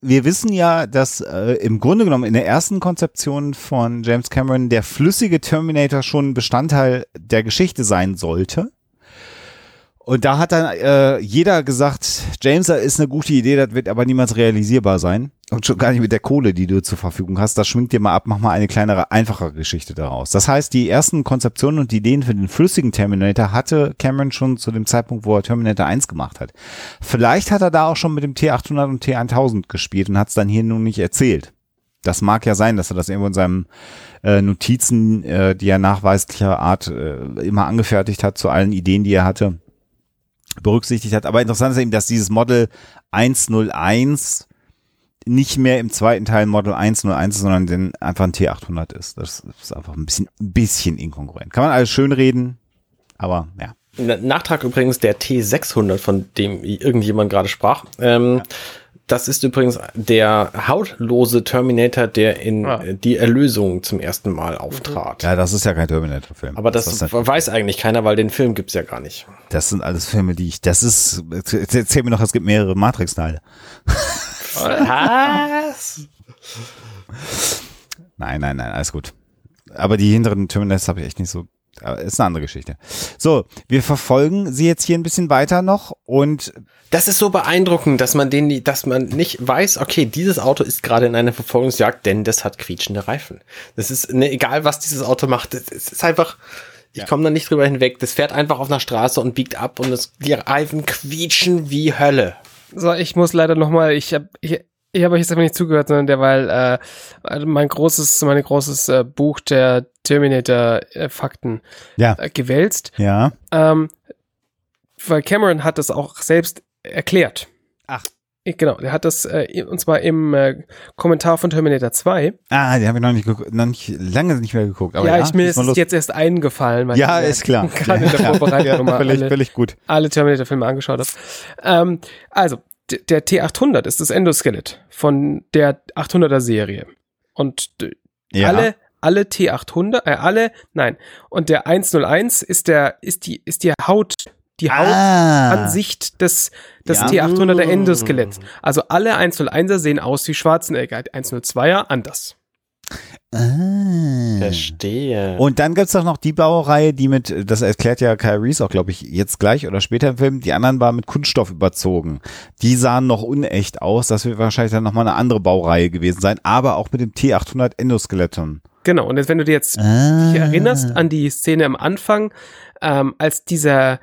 wir wissen ja, dass äh, im Grunde genommen in der ersten Konzeption von James Cameron der flüssige Terminator schon Bestandteil der Geschichte sein sollte. Und da hat dann äh, jeder gesagt, James, das ist eine gute Idee, das wird aber niemals realisierbar sein. Und schon gar nicht mit der Kohle, die du zur Verfügung hast. Das schwingt dir mal ab, mach mal eine kleinere, einfache Geschichte daraus. Das heißt, die ersten Konzeptionen und Ideen für den flüssigen Terminator hatte Cameron schon zu dem Zeitpunkt, wo er Terminator 1 gemacht hat. Vielleicht hat er da auch schon mit dem T800 und T1000 gespielt und hat es dann hier nun nicht erzählt. Das mag ja sein, dass er das irgendwo in seinem äh, Notizen, äh, die er nachweislicher Art äh, immer angefertigt hat, zu allen Ideen, die er hatte, berücksichtigt hat. Aber interessant ist eben, dass dieses Model 101 nicht mehr im zweiten Teil Model 101 ist, sondern den einfach ein T800 ist. Das ist einfach ein bisschen, ein bisschen inkongruent. Kann man alles schön reden, aber ja. Na- Nachtrag übrigens der T600, von dem irgendjemand gerade sprach. Ähm, Das ist übrigens der hautlose Terminator, der in Ah. äh, Die Erlösung zum ersten Mal auftrat. Ja, das ist ja kein Terminator-Film. Aber das, ist, weiß eigentlich keiner, weil den Film gibt's ja gar nicht. das sind alles Filme, die ich, das ist, erzähl mir noch, es gibt mehrere Matrix-Teile. Was? Nein, nein, nein, alles gut. Aber die hinteren Terminals habe ich echt nicht so. Ist eine andere Geschichte. So, wir verfolgen sie jetzt hier ein bisschen weiter noch und Das ist so beeindruckend, dass man den, dass man nicht weiß, okay, dieses Auto ist gerade in einer Verfolgungsjagd, denn das hat quietschende Reifen. Das ist ne, egal, was dieses Auto macht. Es ist einfach, ich komme da nicht drüber hinweg. Das fährt einfach auf einer Straße und biegt ab und es, die Reifen quietschen wie Hölle. So, ich muss leider noch mal, ich habe ich, ich habe euch jetzt einfach nicht zugehört, sondern derweil äh, also mein großes, mein großes äh, Buch der Terminator-Fakten ja, äh, gewälzt. ja. Ähm, weil Cameron hat das auch selbst erklärt. Ach. Genau, der hat das, äh, und zwar im äh, Kommentar von Terminator 2. Ah, die habe ich noch nicht, noch nicht lange nicht mehr geguckt. Aber ja, ja, ich mir ist mal jetzt erst eingefallen, weil Ja, ich ist klar. gerade in der Ja, Vorbereitung ja, nochmal völlig, alle, völlig gut. alle Terminator-Filme angeschaut habe. Ähm, also, der T800 ist das Endoskelett von der 800er Serie. Und Ja. alle, alle T800, äh, alle, nein. Und der 101 ist der, ist die, ist die Haut, die Haut, ah, Ansicht des, des Ja. T800er Endoskeletts. Also alle 101er sehen aus wie Schwarzenegger, 102er anders. Ah. Verstehe. Und dann gibt's doch noch die Baureihe, die mit, das erklärt ja Kyle Reese auch, glaube ich, jetzt gleich oder später im Film, die anderen waren mit Kunststoff überzogen. Die sahen noch unecht aus, das wird wahrscheinlich dann nochmal eine andere Baureihe gewesen sein, aber auch mit dem T800 Endoskeleton. Genau, und jetzt, wenn du dir jetzt Ah. dich erinnerst an die Szene am Anfang, ähm, als dieser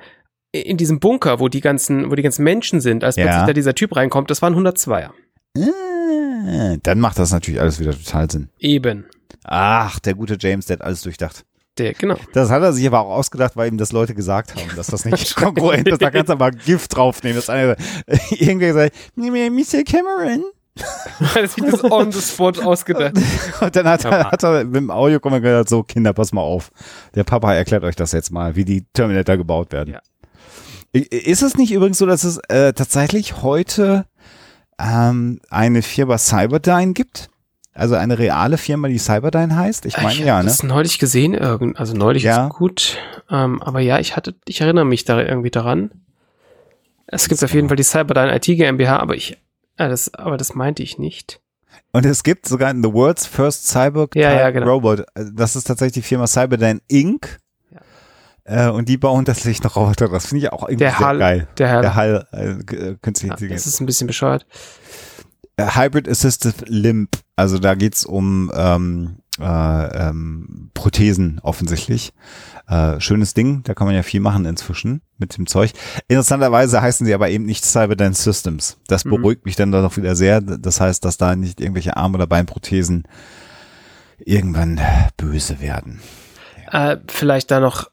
in diesem Bunker, wo die ganzen, wo die ganzen Menschen sind, als Ja. plötzlich da dieser Typ reinkommt, das waren 102er. Ah, Dann macht das natürlich alles wieder total Sinn. Eben. Ach, der gute James, der hat alles durchdacht. Der, genau. Das hat er sich aber auch ausgedacht, weil ihm das Leute gesagt haben, dass das nicht konkurrent ist. Da kannst du aber Gift draufnehmen. Das eine, irgendwie gesagt, Mr. Cameron. Hat sich das on the spot ausgedacht. Und dann hat, er, hat er mit dem Audio gesagt, so Kinder, pass mal auf. Der Papa erklärt euch das jetzt mal, wie die Terminator gebaut werden. Ja. Ist es nicht übrigens so, dass es äh, tatsächlich heute ähm, eine Firma Cyberdyne gibt? Also eine reale Firma, die Cyberdyne heißt? Ich meine ich ja, ne? das neulich gesehen, also neulich Ja. ist gut. Ähm, aber ja, ich hatte, ich erinnere mich da irgendwie daran. Es gibt auf jeden Fall die Cyberdyne IT GmbH, aber ich, äh, das, aber das meinte ich nicht. Und es gibt sogar The World's First Cyber Ja, ja, genau. Robot. Also Das ist tatsächlich die Firma Cyberdyne Inc. Äh, und die bauen tatsächlich noch Roboter. Das finde ich auch irgendwie Der sehr Hall, geil. der Hall. Der Hall, äh, äh, künstliche Ja, Intelligenz. das ist ein bisschen bescheuert. Äh, Hybrid Assistive Limb. Also da geht's um ähm, äh, ähm, Prothesen offensichtlich. Äh, schönes Ding, da kann man ja viel machen inzwischen mit dem Zeug. Interessanterweise heißen sie aber eben nicht Cyberdyne Systems. Das Mhm. beruhigt mich dann doch wieder sehr. Das heißt, dass da nicht irgendwelche Arm- oder Beinprothesen irgendwann böse werden. Äh, vielleicht da noch,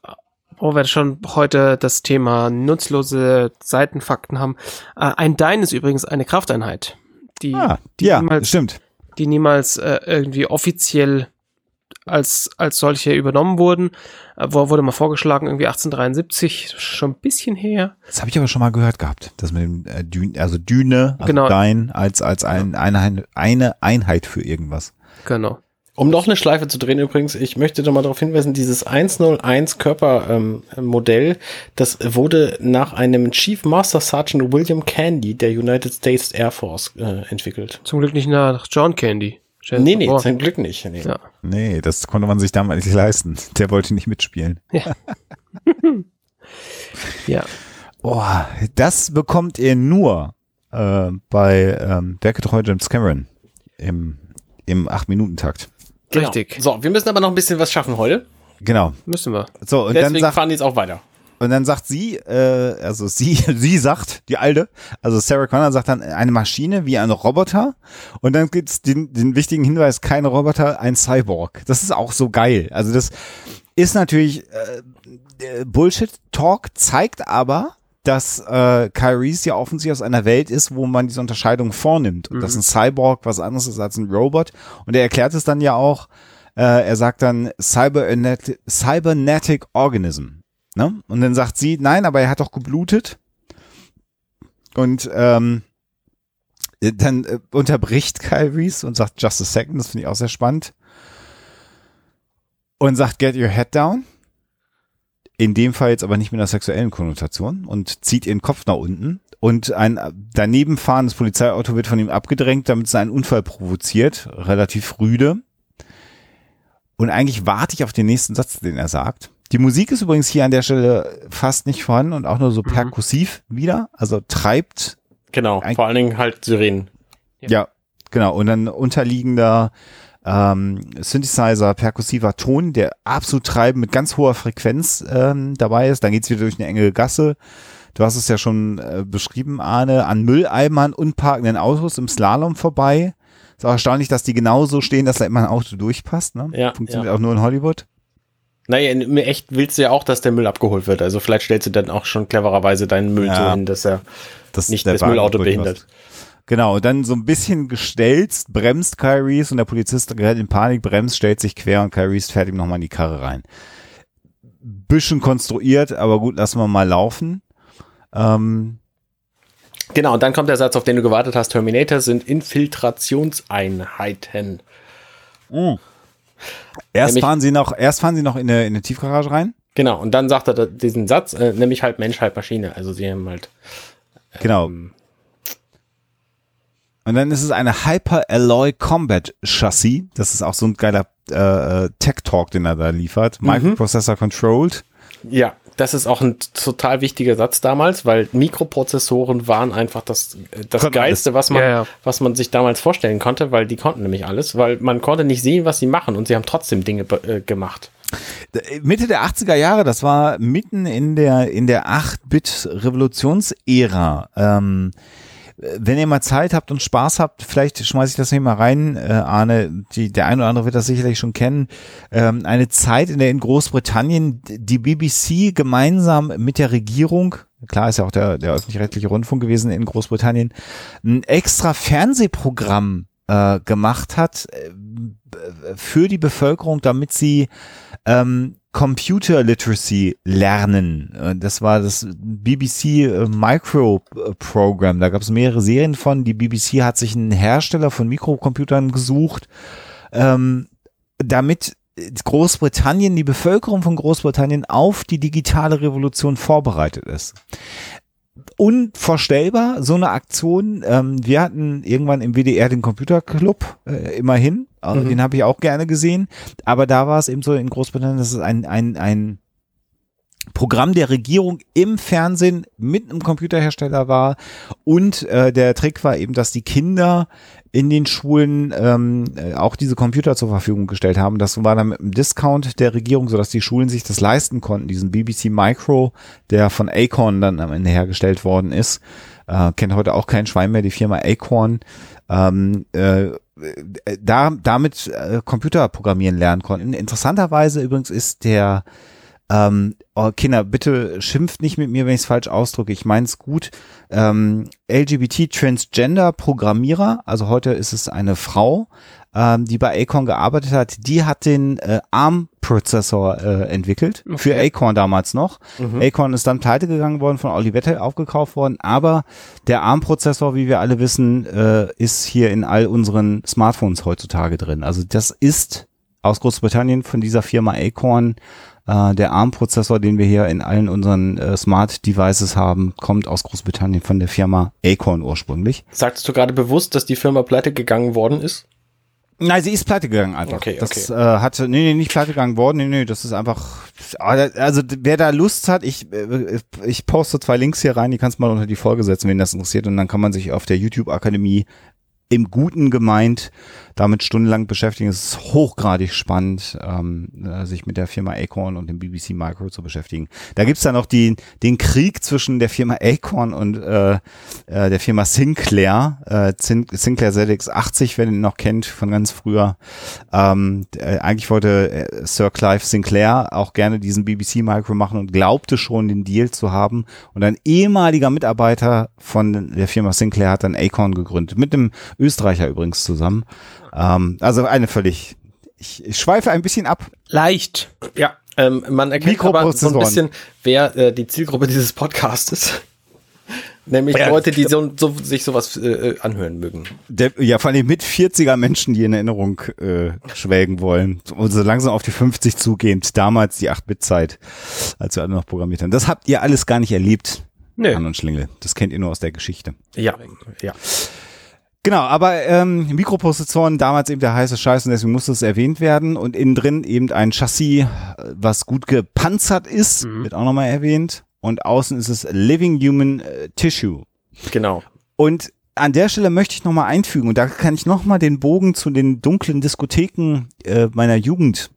wo wir schon heute das Thema nutzlose Seitenfakten haben. Äh, ein Dyne ist übrigens eine Krafteinheit, die, Ah, die ja, niemals, stimmt. die niemals äh, irgendwie offiziell als, als solche übernommen wurden. Äh, wo wurde mal vorgeschlagen, irgendwie 1873, schon ein bisschen her. Das habe ich aber schon mal gehört gehabt. Das mit dem äh, Dün also Düne, also Genau. Dyne als, als ein, eine, eine Einheit für irgendwas. Genau. Um noch eine Schleife zu drehen übrigens, ich möchte doch mal darauf hinweisen, dieses 101 Körpermodell, ähm, das wurde nach einem Chief Master Sergeant William Candy der United States Air Force äh, entwickelt. Zum Glück nicht nach John Candy. Stell Nee, das nee, vor. zum Glück nicht. Nee. Ja. Nee, das konnte man sich damals nicht leisten. Der wollte nicht mitspielen. ja. Oh, das bekommt ihr nur äh, bei ähm, Werketreu James Cameron im, im 8-Minuten-Takt. Genau. Richtig. So, wir müssen aber noch ein bisschen was schaffen heute. Genau. Müssen wir. So, und dann, Deswegen sagt, fahren die jetzt auch weiter. und dann sagt sie, äh, also sie, sie sagt, die Alte, also Sarah Connor sagt dann, eine Maschine wie ein Roboter. Und dann gibt's den, den wichtigen Hinweis, kein Roboter, ein Cyborg. Das ist auch so geil. Also das ist natürlich äh, äh, Bullshit-Talk, zeigt aber, dass äh, Kyries ja offensichtlich aus einer Welt ist, wo man diese Unterscheidung vornimmt. Und dass ein Cyborg was anderes ist als ein Robot. Und er erklärt es dann ja auch, äh, er sagt dann Cybernetic, Cybernetic Organism. Ne? Und dann sagt sie, nein, aber er hat doch geblutet. Und ähm, dann äh, unterbricht Kyle Reese und sagt just a second, das finde ich auch sehr spannend. Und sagt get your head down. In dem Fall jetzt aber nicht mit einer sexuellen Konnotation und zieht ihren Kopf nach unten. Und ein daneben fahrendes Polizeiauto wird von ihm abgedrängt, damit es einen Unfall provoziert. Relativ rüde. Und eigentlich warte ich auf den nächsten Satz, den er sagt. Die Musik ist übrigens hier an der Stelle fast nicht vorhanden und auch nur so perkussiv wieder. Also treibt Genau, vor allen Dingen halt Sirenen. Ja. ja, genau. Und dann unterliegender ähm, Synthesizer, perkussiver Ton, der absolut treibend mit ganz hoher Frequenz ähm, dabei ist. Dann geht's wieder durch eine enge Gasse. Du hast es ja schon äh, beschrieben, Arne, an Mülleimern und parkenden Autos im Slalom vorbei. Ist auch erstaunlich, dass die genauso stehen, dass da immer ein Auto durchpasst. Ne? Ja, Funktioniert ja. auch nur in Hollywood. Naja, in echt willst du ja auch, dass der Müll abgeholt wird. Also vielleicht stellst du dann auch schon clevererweise deinen Müll Ja. so hin, dass er Das nicht das Müllauto behindert. Genau, und dann so ein bisschen gestelzt, bremst Kyries und der Polizist gerät in Panik, bremst, stellt sich quer und Kyries fährt ihm nochmal in die Karre rein. Bisschen konstruiert, aber gut, lassen wir mal laufen. Ähm, Genau, und dann kommt der Satz, auf den du gewartet hast. Terminator sind Infiltrationseinheiten. erst Nämlich- fahren sie noch, erst fahren sie noch in eine, in eine Tiefgarage rein. Genau, und dann sagt er diesen Satz, äh, nämlich halb Mensch, halb Maschine. Also sie haben halt Genau. Und dann ist es eine Hyper Alloy Combat Chassis. Das ist auch so ein geiler äh, Tech Talk, den er da liefert. Microprocessor controlled. Ja, das ist auch ein total wichtiger Satz damals, weil Mikroprozessoren waren einfach das, das Konnten Geilste, was man, Ja, ja. was man sich damals vorstellen konnte, weil die konnten nämlich alles, weil man konnte nicht sehen, was sie machen und sie haben trotzdem Dinge äh, gemacht. Mitte der 80er Jahre, das war mitten in der, in der 8-Bit-Revolutionsära. Ähm, wenn ihr mal Zeit habt und Spaß habt, vielleicht schmeiße ich das hier mal rein, äh, Arne, die, der eine oder andere wird das sicherlich schon kennen, ähm, eine Zeit, in der in Großbritannien die BBC gemeinsam mit der Regierung, klar ist ja auch der, der öffentlich-rechtliche Rundfunk gewesen in Großbritannien, ein extra Fernsehprogramm äh, gemacht hat äh, für die Bevölkerung, damit sie ähm, Computer Literacy lernen. Äh, Das war das BBC äh, Micro äh, Program. Da gab es mehrere Serien von. Die BBC hat sich einen Hersteller von Mikrocomputern gesucht, ähm, damit Großbritannien, die Bevölkerung von Großbritannien auf die digitale Revolution vorbereitet ist unvorstellbar, so eine Aktion. Ähm, wir hatten irgendwann im WDR den Computerclub, äh, immerhin. Also Mhm. Den habe ich auch gerne gesehen. Aber da war es eben so in Großbritannien, dass es ein, ein, ein Programm der Regierung im Fernsehen mit einem Computerhersteller war. Und äh, der Trick war eben, dass die Kinder in den Schulen ähm, äh, auch diese Computer zur Verfügung gestellt haben. Das war dann mit einem Discount der Regierung, sodass die Schulen sich das leisten konnten, diesen BBC Micro, der von Acorn dann am Ende hergestellt worden ist. Äh, kennt heute auch kein Schwein mehr, die Firma Acorn. Ähm, äh, da damit äh, Computer programmieren lernen konnten. Interessanterweise übrigens ist der ähm, oh, Kinder, bitte schimpft nicht mit mir, wenn ich es falsch ausdrücke. Ich meine es gut. Ähm, LGBT Transgender Programmierer, also heute ist es eine Frau, ähm, die bei Acorn gearbeitet hat. Die hat den äh, ARM-Prozessor äh, entwickelt für Acorn damals noch. Acorn ist dann pleite gegangen worden, von Olivetti aufgekauft worden. Aber der ARM-Prozessor, wie wir alle wissen, äh, ist hier in all unseren Smartphones heutzutage drin. Also das ist aus Großbritannien von dieser Firma Acorn äh, der ARM-Prozessor, den wir hier in allen unseren äh, Smart Devices haben, kommt aus Großbritannien von der Firma Acorn ursprünglich. Sagtest du gerade bewusst, dass die Firma pleite gegangen worden ist? Nein, sie ist pleite gegangen einfach. Okay, Das äh, hatte, nee, nee, nicht pleite gegangen worden, nee, nee, das ist einfach, also wer da Lust hat, ich, äh, ich poste zwei Links hier rein, die kannst du mal unter die Folge setzen, wenn das interessiert und dann kann man sich auf der YouTube-Akademie im Guten gemeint damit stundenlang beschäftigen. Es ist hochgradig spannend, ähm, äh, sich mit der Firma Acorn und dem BBC Micro zu beschäftigen. Da gibt's dann noch die, den Krieg zwischen der Firma Acorn und äh, äh, der Firma Sinclair, äh, Sin Sinclair ZX80, wenn ihr ihn noch kennt von ganz früher. Ähm, äh, eigentlich wollte äh, Sir Clive Sinclair auch gerne diesen BBC Micro machen und glaubte schon, den Deal zu haben. Und ein ehemaliger Mitarbeiter von der Firma Sinclair hat dann Acorn gegründet, mit einem Österreicher übrigens zusammen. Ähm, also eine völlig, ich, ich schweife ein bisschen ab. Leicht. Ja. Ähm, man erkennt aber so ein bisschen, wer äh, die Zielgruppe dieses Podcasts ist. Nämlich Ja, Leute, die so, so, sich sowas äh, anhören mögen. Der, ja, vor allem mit 40er Menschen, die in Erinnerung äh, schwelgen wollen. Und so langsam auf die 50 zugehend. Damals die 8-Bit-Zeit, als wir alle noch programmiert haben. Das habt ihr alles gar nicht erlebt, Nö. Ann und Schlingel. Das kennt ihr nur aus der Geschichte. Ja, ja. Genau, aber ähm, Mikroprozessoren, damals eben der heiße Scheiß und deswegen musste es erwähnt werden. Und innen drin eben ein Chassis, äh, was gut gepanzert ist, wird auch nochmal erwähnt. Und außen ist es Living Human äh, Tissue. Genau. Und an der Stelle möchte ich nochmal einfügen, und da kann ich nochmal den Bogen zu den dunklen Diskotheken äh, meiner Jugend.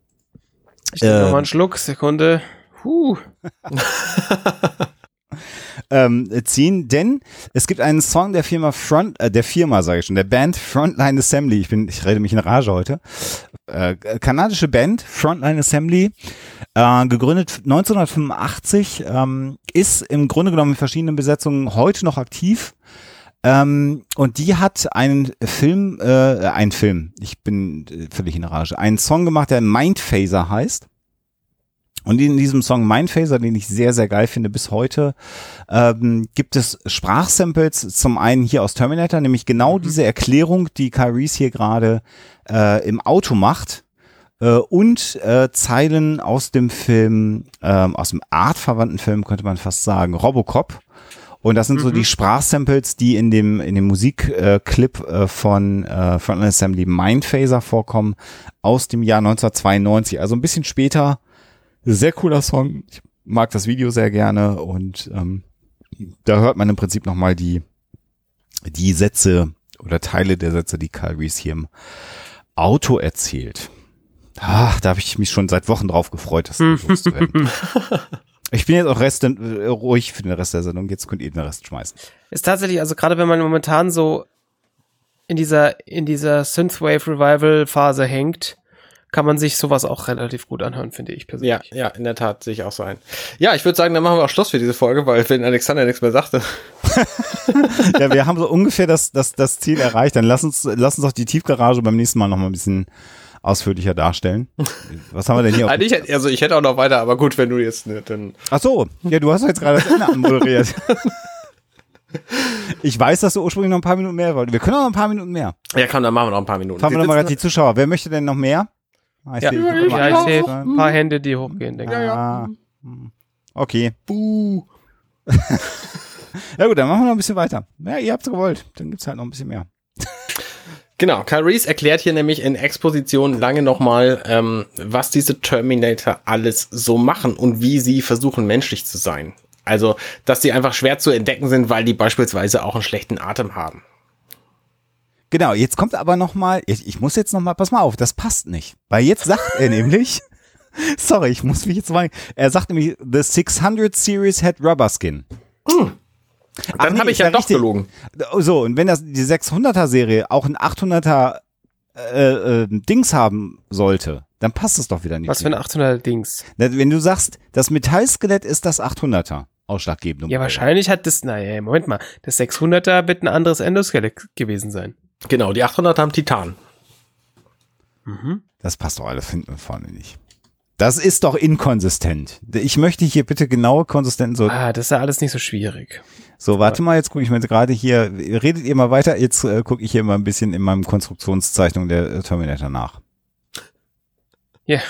Ich nehme Äh, noch mal einen Schluck, Sekunde. Huh. ähm, ziehen, denn es gibt einen Song der Firma Front, äh, der Firma sage ich schon, der Band Frontline Assembly. Ich bin, ich rede mich in Rage heute. Äh, kanadische Band Frontline Assembly, äh, gegründet 1985, ähm, ist im Grunde genommen in verschiedenen Besetzungen heute noch aktiv. Ähm, und die hat einen Film, äh, einen Film, ich bin äh, völlig in Rage, einen Song gemacht, der Mindphaser heißt. Und in diesem Song Mindphaser, den ich sehr, sehr geil finde bis heute, ähm, gibt es Sprachsamples zum einen hier aus Terminator, nämlich genau diese Erklärung, die Kyle Reese hier gerade äh, im Auto macht. Äh, und äh, Zeilen aus dem Film, ähm, aus dem artverwandten Film könnte man fast sagen, Robocop. Und das sind so die Sprachsamples, die in dem, in dem Musikclip äh, von äh, Frontline Assembly Mindphaser vorkommen aus dem Jahr 1992. Also ein bisschen später. Sehr cooler Song. Ich mag das Video sehr gerne und ähm, da hört man im Prinzip nochmal die, die Sätze oder Teile der Sätze, die Reese hier im Auto erzählt. Ach, da habe ich mich schon seit Wochen drauf gefreut, das loszuwerden. Ich bin jetzt auch Rest, äh, ruhig für den Rest der Sendung. Jetzt könnt ihr den Rest schmeißen. Ist tatsächlich, also gerade wenn man momentan so in dieser, in dieser Synthwave Revival Phase hängt, kann man sich sowas auch relativ gut anhören, finde ich persönlich. Ja, ja, in der Tat sehe ich auch so ein. Ja, ich würde sagen, dann machen wir auch Schluss für diese Folge, weil wenn Alexander nichts mehr sagte. Ja, wir haben so ungefähr das, das, das Ziel erreicht. Dann lass uns, lass uns doch die Tiefgarage beim nächsten Mal noch mal ein bisschen ausführlicher darstellen. Was haben wir denn hier? auf- Eigentlich, hätte- also ich hätte auch noch weiter, aber gut, wenn du jetzt ne, dann. Ach so, ja, du hast doch jetzt gerade das Ende anmoderiert. Ich weiß, dass du ursprünglich noch ein paar Minuten mehr wolltest. Wir können auch noch ein paar Minuten mehr. Ja, komm, dann machen wir noch ein paar Minuten. Fragen wir nochmal gerade die Zuschauer. Wer möchte denn noch mehr? Ah, ich Ja. sehe- ich. Ja, sehe ein paar Hände, die hochgehen, denke ich. Ah, hm. okay. Buh. Ja gut, dann machen wir noch ein bisschen weiter. Ja, ihr habt's gewollt. Dann gibt's halt noch ein bisschen mehr. Genau, Kyle Reese erklärt hier nämlich in Exposition lange nochmal, ähm, was diese Terminator alles so machen und wie sie versuchen, menschlich zu sein. Also, dass sie einfach schwer zu entdecken sind, weil die beispielsweise auch einen schlechten Atem haben. Genau, jetzt kommt aber noch mal, ich, ich muss jetzt noch mal, pass mal auf, das passt nicht. Weil jetzt sagt er nämlich, sorry, ich muss mich jetzt mal, er sagt nämlich, the 600 Series had rubber skin. Ach Dann nee, habe ich ja doch richtig. gelogen. So, und wenn das die 600er Serie auch ein 800er äh, äh, Dings haben sollte, dann passt es doch wieder nicht. Was für ein 800er Dings. Na, Wenn du sagst, das Metallskelett ist das 800er, ausschlaggebend. Ja, wahrscheinlich hat das, naja, Moment mal, das 600er wird ein anderes Endoskelett gewesen sein. Genau, die 800 haben Titan. Das passt doch alles hinten und vorne nicht. Das ist doch inkonsistent. Ich möchte hier bitte genaue Konsistenzen. So, Ah, das ist ja alles nicht so schwierig. so warte mal, jetzt gucke ich mir gerade hier, redet ihr mal weiter, jetzt äh, gucke ich hier mal ein bisschen in meinem Konstruktionszeichnung der äh, Terminator nach. Ja,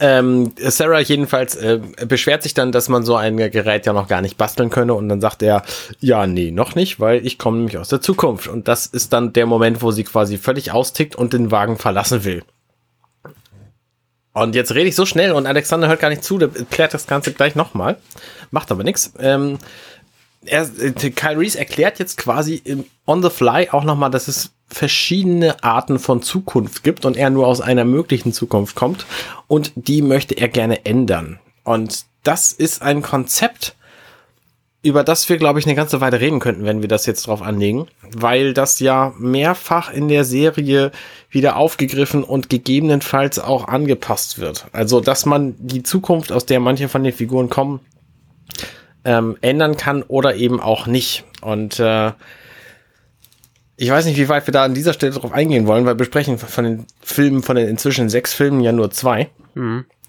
Ähm, Sarah jedenfalls äh, beschwert sich dann, dass man so ein Gerät ja noch gar nicht basteln könne und dann sagt er, ja, nee, noch nicht, weil ich komme nämlich aus der Zukunft. Und das ist dann der Moment, wo sie quasi völlig austickt und den Wagen verlassen will. Und jetzt rede ich so schnell und Alexander hört gar nicht zu, der klärt das Ganze gleich nochmal. Macht aber nichts. Ähm, er, äh, Kyle Reese erklärt jetzt quasi on the fly auch nochmal, dass es verschiedene Arten von Zukunft gibt und er nur aus einer möglichen Zukunft kommt und die möchte er gerne ändern. Und das ist ein Konzept, über das wir, glaube ich, eine ganze Weile reden könnten, wenn wir das jetzt drauf anlegen, weil das ja mehrfach in der Serie wieder aufgegriffen und gegebenenfalls auch angepasst wird. Also, dass man die Zukunft, aus der manche von den Figuren kommen, ähm, ändern kann oder eben auch nicht. Und äh, ich weiß nicht, wie weit wir da an dieser Stelle drauf eingehen wollen, weil wir besprechen von den Filmen, von den inzwischen sechs Filmen ja nur zwei.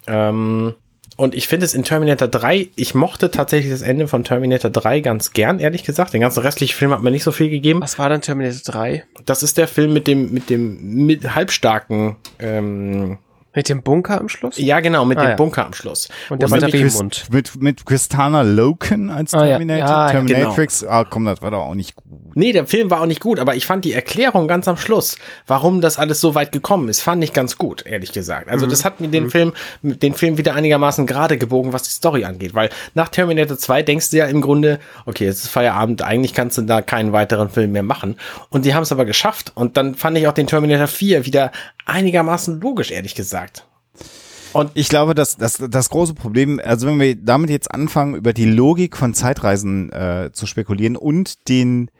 Ähm, und ich finde es in Terminator 3, ich mochte tatsächlich das Ende von Terminator 3 ganz gern, ehrlich gesagt. Den ganzen restlichen Film hat mir nicht so viel gegeben. was war dann Terminator 3? Das ist der Film mit dem, mit dem mit halbstarken, ähm, Mit dem Bunker am Schluss? ja genau, mit Ah, dem ja. Bunker am Schluss. Und der Wo nämlich Batteriemund. Mit, mit Christana Loken als Ah. Terminator, Ja, ja, Terminatrix. Ah, komm, das war doch auch nicht gut. Nee, der Film war auch nicht gut, aber ich fand die Erklärung ganz am Schluss, warum das alles so weit gekommen ist, fand ich ganz gut, ehrlich gesagt. Also das hat mir den Film, den Film wieder einigermaßen gerade gebogen, was die Story angeht, weil nach Terminator 2 denkst du ja im Grunde, okay, jetzt ist Feierabend, eigentlich kannst du da keinen weiteren Film mehr machen. Und die haben es aber geschafft. Und dann fand ich auch den Terminator 4 wieder einigermaßen logisch, ehrlich gesagt. Und Ich glaube, dass das, das große Problem, also wenn wir damit jetzt anfangen, über die Logik von Zeitreisen äh, zu spekulieren und den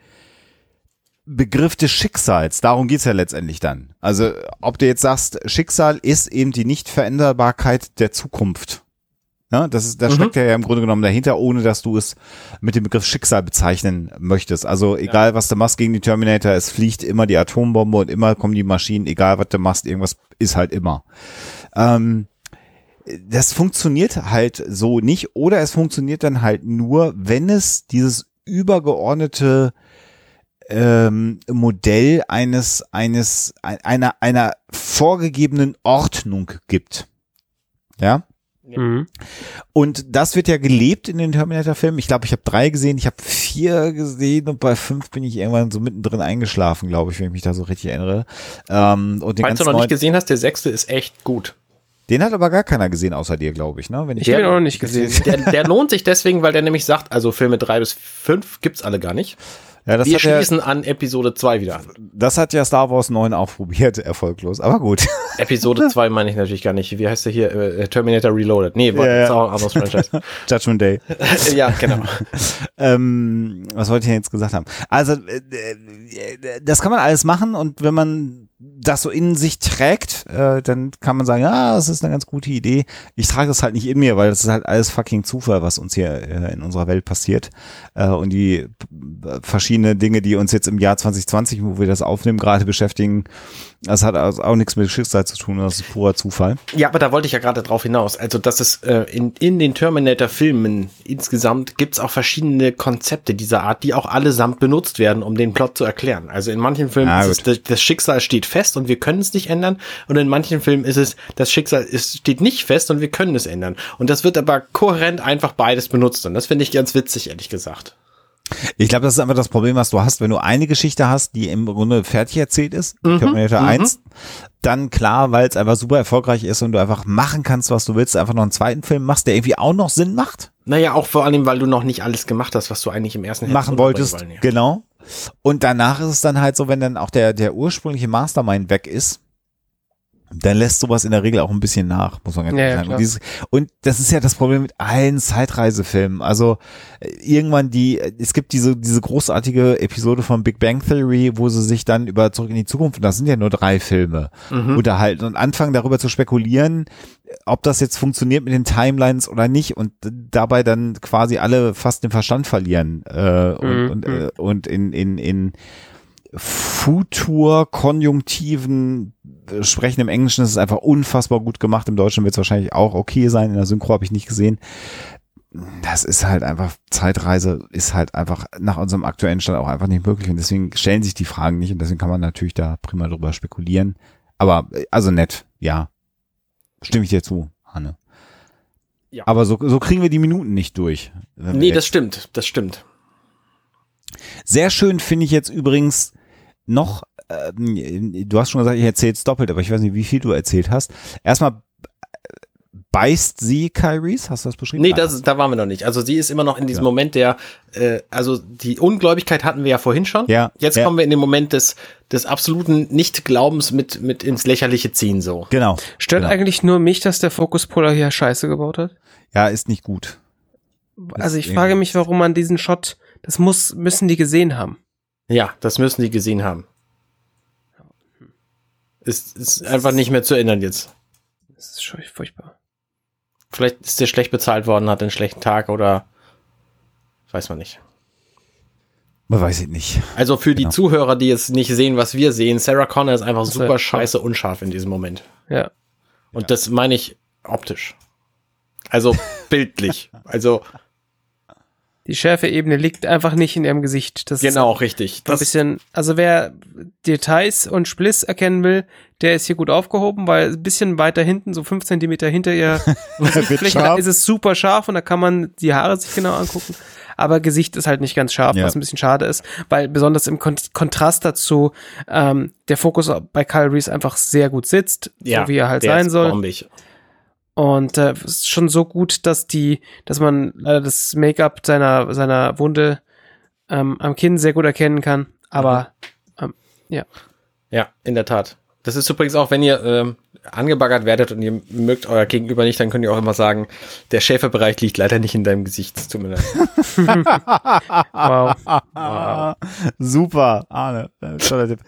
Begriff des Schicksals, darum geht's ja letztendlich dann. Also ob du jetzt sagst, Schicksal ist eben die Nichtveränderbarkeit der Zukunft. Ja, das ist, das steckt ja im Grunde genommen dahinter, ohne dass du es mit dem Begriff Schicksal bezeichnen möchtest. Also egal, was du machst gegen die Terminator, es fliegt immer die Atombombe und immer kommen die Maschinen, egal was du machst, irgendwas ist halt immer. Ähm, das funktioniert halt so nicht oder es funktioniert dann halt nur, wenn es dieses übergeordnete ähm, Modell eines eines ein- einer einer vorgegebenen Ordnung gibt. Ja? Mhm. Und das wird ja gelebt in den Terminator-Filmen. Ich glaube, ich habe drei gesehen, ich habe vier gesehen und bei fünf bin ich irgendwann so mittendrin eingeschlafen, glaube ich, wenn ich mich da so richtig erinnere. Ähm, und den Falls du noch nicht gesehen hast, der sechste ist echt gut. den hat aber gar keiner gesehen außer dir, glaube ich. Ne? Wenn ich, Ich habe ihn auch noch nicht gesehen. Der, der lohnt sich deswegen, weil der nämlich sagt, also Filme drei bis fünf gibt's alle gar nicht. Ja, das, Wir hat ja, schließen an Episode zwei wieder an. das hat ja Star Wars 9 auch probiert, erfolglos. Aber gut. Episode zwei meine ich natürlich gar nicht. Wie heißt der hier? Äh, Terminator Reloaded. Nee, war Ja, auch ein anderes Franchise. Judgment Day. ja, genau. ähm, was wollte ich denn jetzt gesagt haben? Also, äh, äh, das kann man alles machen und wenn man das so in sich trägt, äh, dann kann man sagen, ja, das ist eine ganz gute Idee. Ich trage das halt nicht in mir, weil das ist halt alles fucking Zufall, was uns hier äh, in unserer Welt passiert. Äh, und die äh, verschiedene Dinge, die uns jetzt im Jahr 2020, wo wir das aufnehmen, gerade beschäftigen, das hat also auch nichts mit Schicksal zu tun, das ist purer Zufall. Ja, aber da wollte ich ja gerade drauf hinaus. Also, dass es äh, in, in den Terminator-Filmen insgesamt gibt's auch verschiedene Konzepte dieser Art, die auch allesamt benutzt werden, um den Plot zu erklären. Also in manchen Filmen Ah, ist es, das, das Schicksal steht fest und wir können es nicht ändern. Und in manchen Filmen ist es, das Schicksal ist, steht nicht fest und wir können es ändern. Und das wird aber kohärent einfach beides benutzt. Und das finde ich ganz witzig, ehrlich gesagt. Ich glaube, das ist einfach das Problem, was du hast, wenn du eine Geschichte hast, die im Grunde fertig erzählt ist, Mhm, Terminator 1, dann klar, weil es einfach super erfolgreich ist und du einfach machen kannst, was du willst, einfach noch einen zweiten Film machst, der irgendwie auch noch Sinn macht, Naja, auch vor allem, weil du noch nicht alles gemacht hast, was du eigentlich im ersten machen wolltest, wollen, ja. genau. Und danach ist es dann halt so, wenn dann auch der, der ursprüngliche Mastermind weg ist, dann lässt sowas in der Regel auch ein bisschen nach, muss man ganz Ja, ja, sagen. klar. Und, dieses, und das ist ja das Problem mit allen Zeitreisefilmen. Also äh, irgendwann die, es gibt diese, diese großartige Episode von Big Bang Theory, wo sie sich dann über Zurück in die Zukunft, und das sind ja nur drei Filme, Mhm. unterhalten und anfangen darüber zu spekulieren, ob das jetzt funktioniert mit den Timelines oder nicht und dabei dann quasi alle fast den Verstand verlieren äh, und, Mhm. und, äh, und in, in, in Futur-Konjunktiven äh, sprechen im Englischen ist es einfach unfassbar gut gemacht. Im Deutschen wird es wahrscheinlich auch okay sein. In der Synchro habe ich nicht gesehen. Das ist halt einfach, Zeitreise ist halt einfach nach unserem aktuellen Stand auch einfach nicht möglich. Und deswegen stellen sich die Fragen nicht und deswegen kann man natürlich da prima drüber spekulieren. Aber, äh, also nett, ja. Stimme ich dir zu, Hanne. Ja. Aber so, so kriegen wir die Minuten nicht durch. Nee, das stimmt, das stimmt. Sehr schön finde ich jetzt übrigens noch, ähm, du hast schon gesagt, ich erzähle es doppelt, aber ich weiß nicht, wie viel du erzählt hast. Erstmal äh, beißt sie Kyries, hast du das beschrieben? Nee, Nein. das, da waren wir noch nicht. Also sie ist immer noch in diesem Ja. Moment der, äh, also die Ungläubigkeit hatten wir ja vorhin schon. Ja, Jetzt ja. kommen wir in den Moment des, des absoluten Nicht-Glaubens mit, mit ins Lächerliche ziehen so. Genau. Stört genau. eigentlich nur mich, dass der Fokuspuller hier Scheiße gebaut hat? Ja, ist nicht gut. Also ich frage mich, warum man diesen Shot, das muss, müssen die gesehen haben. Ja, das müssen die gesehen haben. Ist, ist einfach nicht mehr zu ändern jetzt. Das ist schon furchtbar. Vielleicht ist der schlecht bezahlt worden, hat einen schlechten Tag oder weiß man nicht. Man weiß ich nicht. Also für die Genau. Zuhörer, die jetzt nicht sehen, was wir sehen, Sarah Connor ist einfach super wär- scheiße unscharf in diesem Moment. Ja. Und das meine ich optisch. Also bildlich. Also Die Schärfeebene liegt einfach nicht in ihrem Gesicht. Das genau richtig. ist ein bisschen, also wer Details und Spliss erkennen will, der ist hier gut aufgehoben, weil ein bisschen weiter hinten, so fünf Zentimeter hinter ihr da ist es super scharf und da kann man die Haare sich genau angucken. Aber Gesicht ist halt nicht ganz scharf, Ja. was ein bisschen schade ist, weil besonders im Kon Kontrast dazu ähm, der Fokus bei Kyle Reese einfach sehr gut sitzt, so wie er halt sein soll. bombig. Und äh, es ist schon so gut, dass die, dass man leider das Make-up seiner seiner Wunde ähm, am Kinn sehr gut erkennen kann. Aber ähm, ja, Ja, in der Tat. Das ist übrigens auch, wenn ihr ähm, angebaggert werdet und ihr mögt euer Gegenüber nicht, dann könnt ihr auch immer sagen, der Schäferbereich liegt leider nicht in deinem Gesicht. Es Tut mir leid. wow. Ah, super, Arne. äh, Toller Tipp.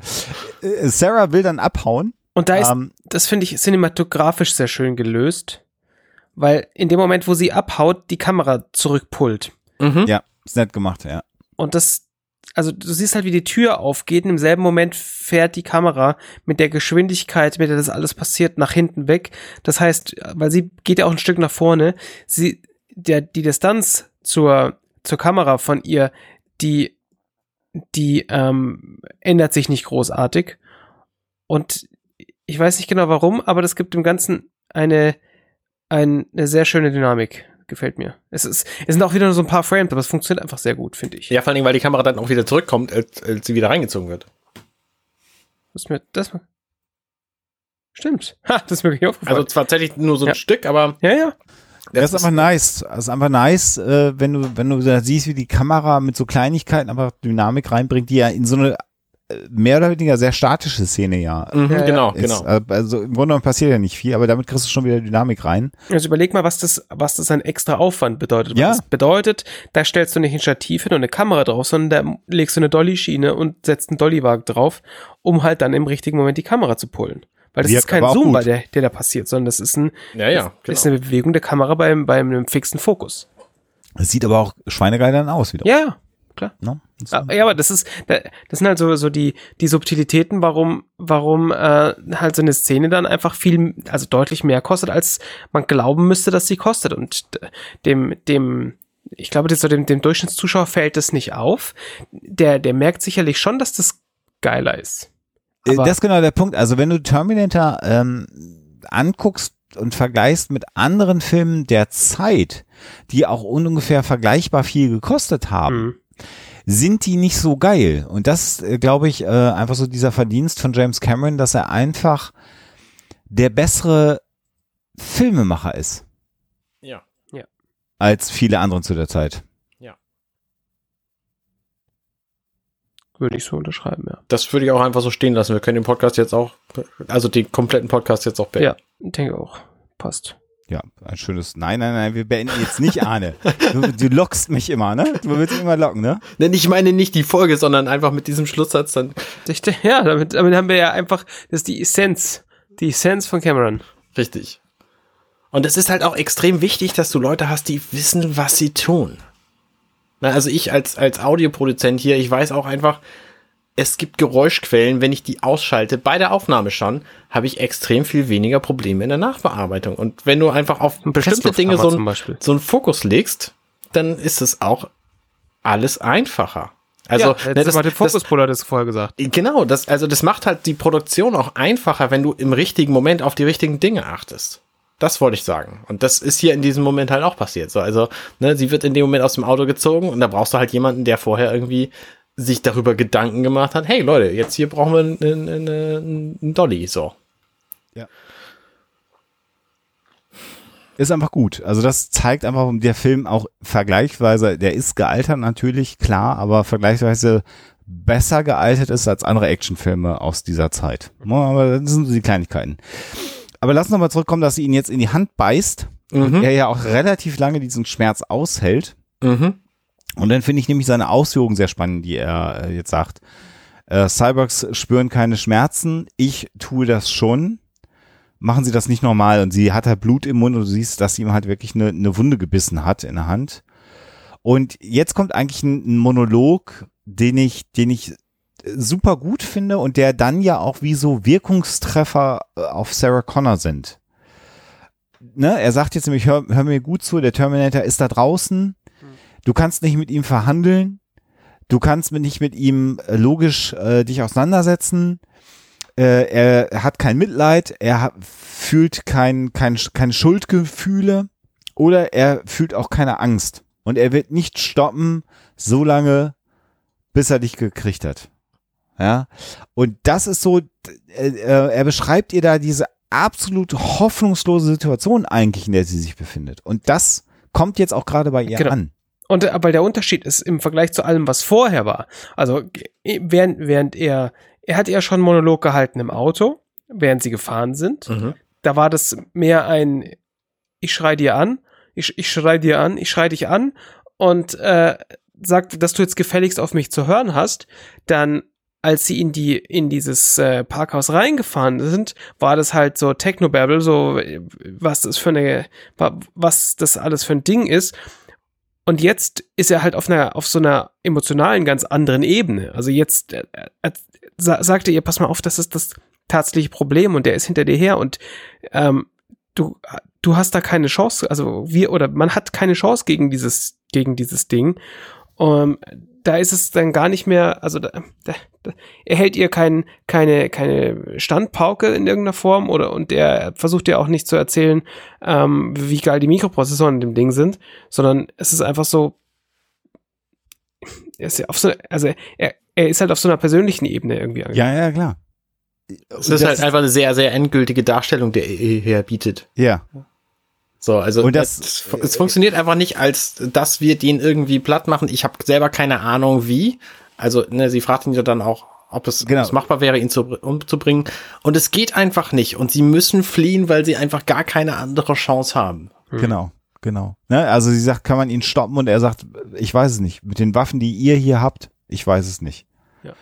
Äh, Sarah will dann abhauen. Und da ist, Ähm, das finde ich cinematografisch sehr schön gelöst, weil in dem Moment, wo sie abhaut, die Kamera zurückpullt. Mhm. ja, ist nett gemacht, ja. Und das, also du siehst halt, wie die Tür aufgeht und im selben Moment fährt die Kamera mit der Geschwindigkeit, mit der das alles passiert, nach hinten weg. Das heißt, weil sie geht ja auch ein Stück nach vorne, sie, der, die Distanz zur, zur Kamera von ihr, die, die ähm, ändert sich nicht großartig. Und ich weiß nicht genau warum, aber das gibt dem Ganzen eine, ein, eine sehr schöne Dynamik. Gefällt mir. Es, ist, es sind auch wieder nur so ein paar Frames, aber es funktioniert einfach sehr gut, finde ich. Ja, vor allen Dingen, weil die Kamera dann auch wieder zurückkommt, als, als sie wieder reingezogen wird. Das ist mir, das, stimmt. Ha, das ist mir nicht aufgefallen. Also zwar tatsächlich nur so ein Ja. Stück, aber ja, ja. Das, ist einfach nice. Das ist einfach nice, äh, wenn du, wenn du da siehst, wie die Kamera mit so Kleinigkeiten einfach Dynamik reinbringt, die ja in so eine mehr oder weniger sehr statische Szene ja. Mhm, Ja, genau, ist. genau. Äh, Also im Grunde genommen passiert ja nicht viel, aber damit kriegst du schon wieder Dynamik rein. Also überleg mal, was das, was das an extra Aufwand bedeutet. Ja. Das bedeutet, da stellst du nicht ein Stativ hin und eine Kamera drauf, sondern da legst du eine Dolly-Schiene und setzt einen Dollywagen drauf, um halt dann im richtigen Moment die Kamera zu pullen. Weil das Wirkt ist kein Zoom, bei der, der da passiert, sondern das ist ein, Ja, ja, das ist genau. eine Bewegung der Kamera beim, beim einem fixen Fokus. Es sieht aber auch schweinegeil dann aus wieder. Ja, klar. Das- Ah, Ja, aber das ist, da- das sind halt so, so die, die Subtilitäten, warum, warum äh, halt so eine Szene dann einfach viel, also deutlich mehr kostet, als man glauben müsste, dass sie kostet. Und d- dem, dem, ich glaube, das so dem, dem Durchschnittszuschauer fällt das nicht auf. Der, der merkt sicherlich schon, dass das geiler ist. Äh, Aber- das ist genau der Punkt. Also wenn du Terminator ähm, anguckst und vergleichst mit anderen Filmen der Zeit, die auch ungefähr vergleichbar viel gekostet haben, Mhm. Sind die nicht so geil. Und das ist, äh, glaube ich, äh, einfach so dieser Verdienst von James Cameron, dass er einfach der bessere Filmemacher ist Ja. als viele anderen zu der Zeit. Würde ich so unterschreiben, ja. Das würde ich auch einfach so stehen lassen. Wir können den Podcast jetzt auch, also den kompletten Podcast jetzt auch beenden. Ja, denke auch. Passt. Ja, ein schönes. Nein, nein, nein, wir beenden jetzt nicht, Arne. Du, du lockst mich immer, ne? Du willst mich immer locken, ne? Denn ich meine nicht die Folge, sondern einfach mit diesem Schlusssatz dann. Ja, damit, damit haben wir ja einfach, das ist die Essenz. Die Essenz von Cameron. Richtig. Und es ist halt auch extrem wichtig, dass du Leute hast, die wissen, was sie tun. Na, also ich als, als Audioproduzent hier, ich weiß auch einfach, es gibt Geräuschquellen, wenn ich die ausschalte, bei der Aufnahme schon, habe ich extrem viel weniger Probleme in der Nachbearbeitung. Und wenn du einfach auf bestimmte Dinge so, ein, so einen Fokus legst, dann ist es auch alles einfacher. Also, ja, ne, jetzt das, mal den das, Fokuspuller das vorher gesagt. Genau, das, also das macht halt die Produktion auch einfacher, wenn du im richtigen Moment auf die richtigen Dinge achtest. Das wollte ich sagen. Und das ist hier in diesem Moment halt auch passiert. So, also, ne, sie wird in dem Moment aus dem Auto gezogen und da brauchst du halt jemanden, der vorher irgendwie sich darüber Gedanken gemacht hat, hey Leute, jetzt hier brauchen wir einen, einen, einen, Dolly, so. Ist einfach gut. Also das zeigt einfach, der Film auch vergleichsweise, der ist gealtert natürlich, klar, aber vergleichsweise besser gealtert ist als andere Actionfilme aus dieser Zeit. Ja, Aber das sind so die Kleinigkeiten. Aber lass uns nochmal zurückkommen, dass sie ihn jetzt in die Hand beißt und Mhm. er ja auch relativ lange diesen Schmerz aushält. Mhm. Und dann finde ich nämlich seine Ausführungen sehr spannend, die er äh, jetzt sagt. Äh, Cyborgs spüren keine Schmerzen, ich tue das schon. Machen sie das nicht normal und sie hat halt Blut im Mund und du siehst, dass sie ihm halt wirklich eine, eine Wunde gebissen hat in der Hand. Und jetzt kommt eigentlich ein, ein Monolog, den ich, den ich super gut finde und der dann ja auch wie so Wirkungstreffer äh, auf Sarah Connor sind. Ne? Er sagt jetzt nämlich, hör, hör mir gut zu, der Terminator ist da draußen, Du kannst nicht mit ihm verhandeln. Du kannst nicht mit ihm äh, logisch äh, dich auseinandersetzen. Äh, er hat kein Mitleid. Er fühlt kein, kein, keine Schuldgefühle. Oder er fühlt auch keine Angst. Und er wird nicht stoppen, so bis er dich gekriegt hat. Ja. Und das ist so, äh, äh, er beschreibt ihr da diese absolut hoffnungslose Situation eigentlich, in der sie sich befindet. Und das kommt jetzt auch gerade bei ihr Genau. an. Und äh, weil der Unterschied ist im Vergleich zu allem, was vorher war. Also äh, während, während er, er hat ja schon Monolog gehalten im Auto, während sie gefahren sind. Mhm. Da war das mehr ein, ich schrei dir an, ich, ich schrei dir an, ich schrei dich an und äh, sag, dass du jetzt gefälligst auf mich zu hören hast, dann als sie in die in dieses äh, Parkhaus reingefahren sind, war das halt so Technobabble, so äh, was das für eine wa- was das alles für ein Ding ist. Und jetzt ist er halt auf einer auf so einer emotionalen ganz anderen Ebene. Also jetzt äh, äh, sa sagte ihr, pass mal auf, das ist das tatsächliche Problem und der ist hinter dir her und ähm, du du hast da keine Chance, also wir oder man hat keine Chance gegen dieses gegen dieses Ding ähm, da ist es dann gar nicht mehr, also da, da, da, er hält ihr kein, keine, keine Standpauke in irgendeiner Form oder und er versucht ihr auch nicht zu erzählen, ähm, wie geil die Mikroprozessoren in dem Ding sind, sondern es ist einfach so, er ist ja auf so, also er, er ist halt auf so einer persönlichen Ebene irgendwie. Ja, ja, klar. Es ist halt einfach eine sehr, sehr endgültige Darstellung, der er hier bietet. Ja. So, also Und das- es, es funktioniert einfach nicht, als dass wir den irgendwie platt machen. Ich habe selber keine Ahnung wie. Also, ne, sie fragt ihn ja dann auch, ob es, Genau. ob es machbar wäre, ihn zu, umzubringen. Und es geht einfach nicht. Und sie müssen fliehen, weil sie einfach gar keine andere Chance haben. Genau, genau. Ne? Also sie sagt, kann man ihn stoppen und er sagt, ich weiß es nicht. Mit den Waffen, die ihr hier habt, ich weiß es nicht. Ja.